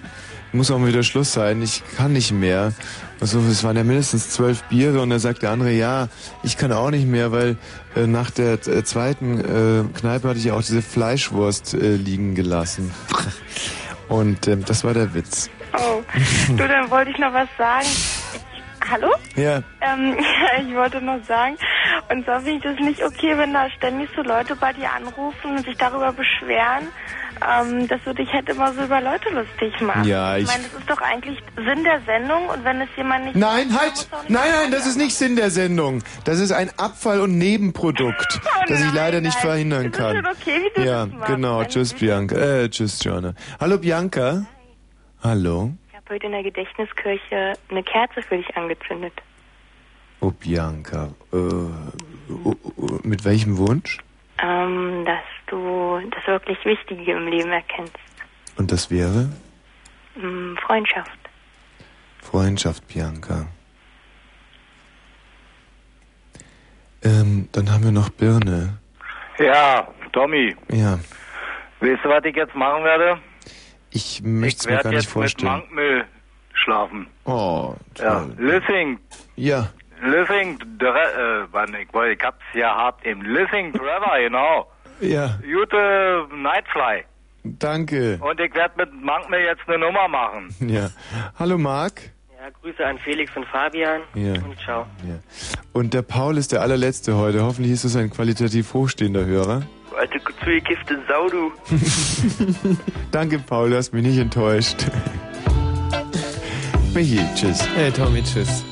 muss auch mal wieder Schluss sein. Ich kann nicht mehr. Also es waren ja mindestens zwölf Biere. Und da sagt der andere, ja, ich kann auch nicht mehr, weil äh, nach der äh, zweiten äh, Kneipe hatte ich ja auch diese Fleischwurst äh, liegen gelassen. Und ähm, das war der Witz. Oh, du, dann wollte ich noch was sagen. Ich, hallo? Ja. Ähm, ich wollte noch sagen, Und zwar finde ich das nicht okay, wenn da ständig so Leute bei dir anrufen und sich darüber beschweren, ähm, dass du dich halt immer so über Leute lustig machst. Ja, ich ich- meine, das ist doch eigentlich Sinn der Sendung und wenn es jemand nicht... Nein, macht, halt! muss auch nicht Nein, nein, das ist nicht Sinn der Sendung. Das ist ein Abfall- und Nebenprodukt, das ich leider nicht verhindern kann. schon okay, wie du ja, das machst. genau. Tschüss, Bianca. Äh, tschüss, Joanna. Hallo, Bianca. Hallo. Ich habe heute in der Gedächtniskirche eine Kerze für dich angezündet. Oh, Bianca. Äh, oh, oh, mit welchem Wunsch? Ähm, dass du das wirklich Wichtige im Leben erkennst. Und das wäre? Ähm, Freundschaft. Freundschaft, Bianca. Ähm, dann haben wir noch Birne. Ja, Tommy, Ja, weißt du, was ich jetzt machen werde? ich möchte es ich mir werde gar nicht jetzt mit vorstellen. Mankmüll schlafen. Oh, Ja, Living, ja. Living, dre- äh, wann, ich, wollte- ich hab's ja hart im Living Forever, genau. Ja, Gute Nightfly. danke. Und ich werde mit Mankmüll jetzt eine Nummer machen. Ja. Hallo, Marc. Ja, Grüße an Felix und Fabian. Ja. Und ciao. Ja. Und der Paul ist der allerletzte heute. Hoffentlich ist es ein qualitativ hochstehender Hörer. Alte zugekiffte Sau, du. Danke, Paul, du hast mich nicht enttäuscht. Michi, tschüss. Hey, Tommy, tschüss.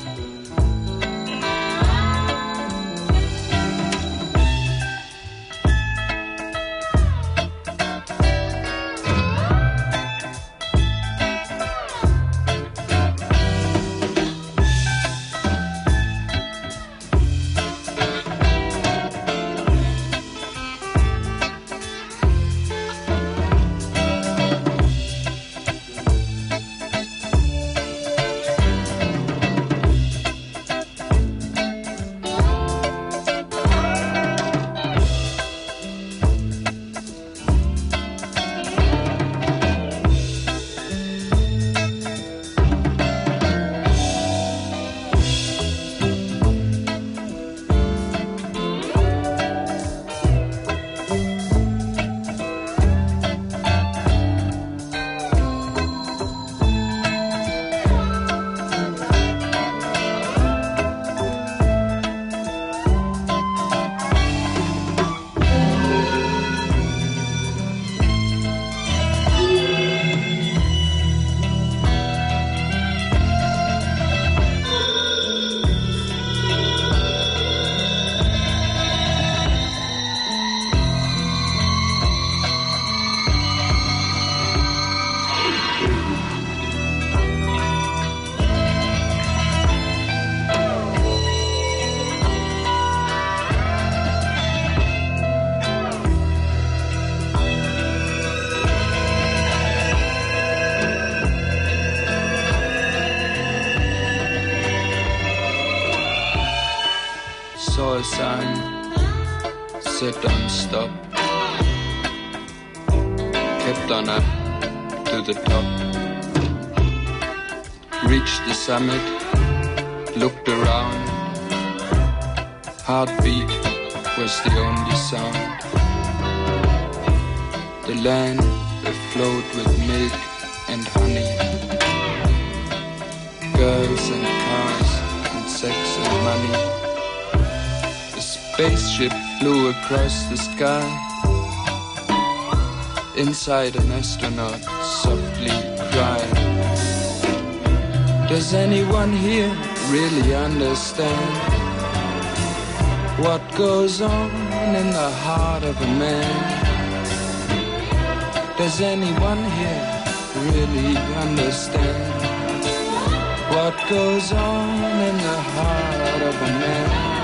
Summit, looked around. Heartbeat was the only sound. The land afloat with milk and honey. Girls and cars and sex and money. A spaceship flew across the sky. Inside an astronaut softly cried. Does anyone here really understand what goes on in the heart of a man? Does anyone here really understand what goes on in the heart of a man?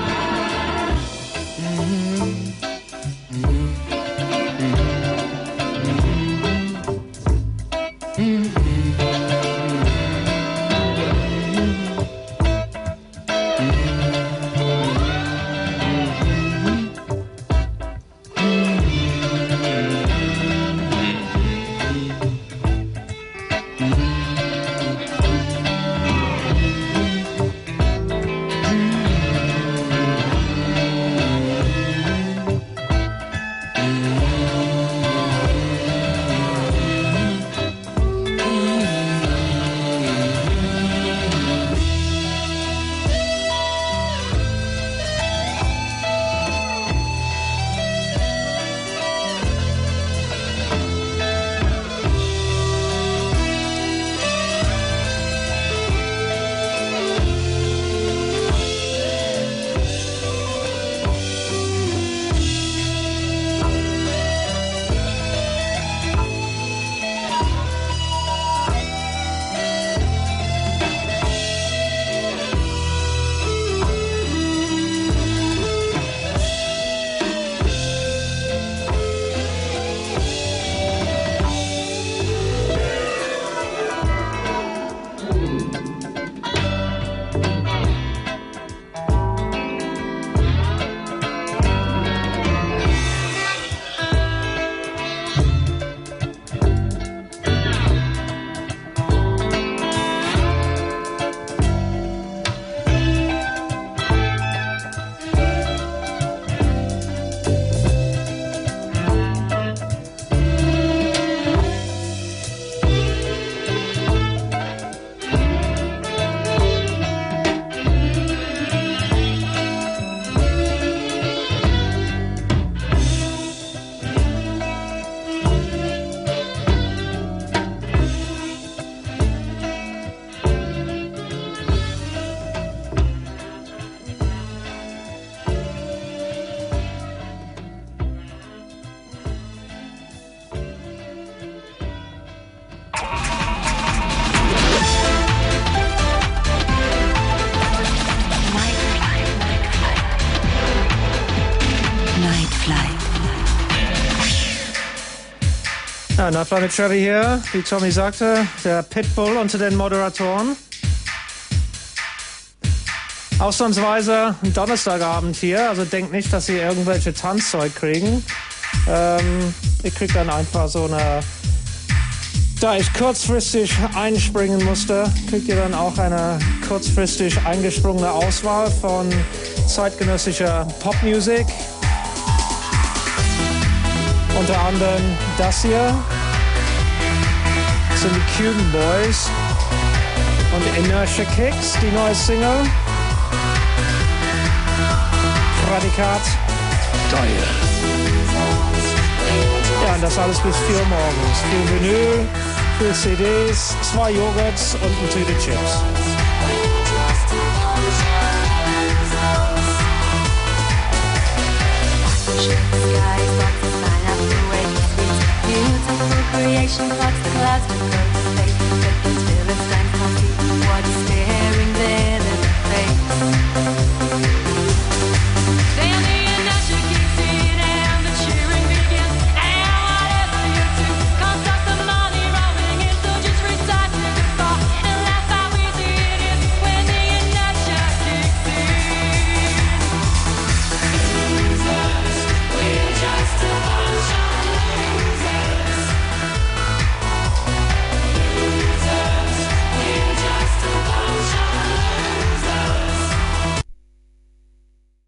Ja, Nightfly mit Cherry hier, wie Tommy sagte, der Pitbull unter den Moderatoren. Ausnahmsweise Donnerstagabend hier, also denkt nicht, dass sie irgendwelche Tanzzeug kriegen. Ähm, ihr kriegt dann einfach so eine, da ich kurzfristig einspringen musste, kriegt ihr dann auch eine kurzfristig eingesprungene Auswahl von zeitgenössischer Popmusik. Unter anderem das hier sind die Cuban Boys und Inertia Kicks, die neue Single. Radikat. Geil. Ja, und das alles bis 4 Uhr morgens. Viel Vinyl, viel CDs, zwei Joghurts und eine Tüte Chips. Beautiful creation, watch the clouds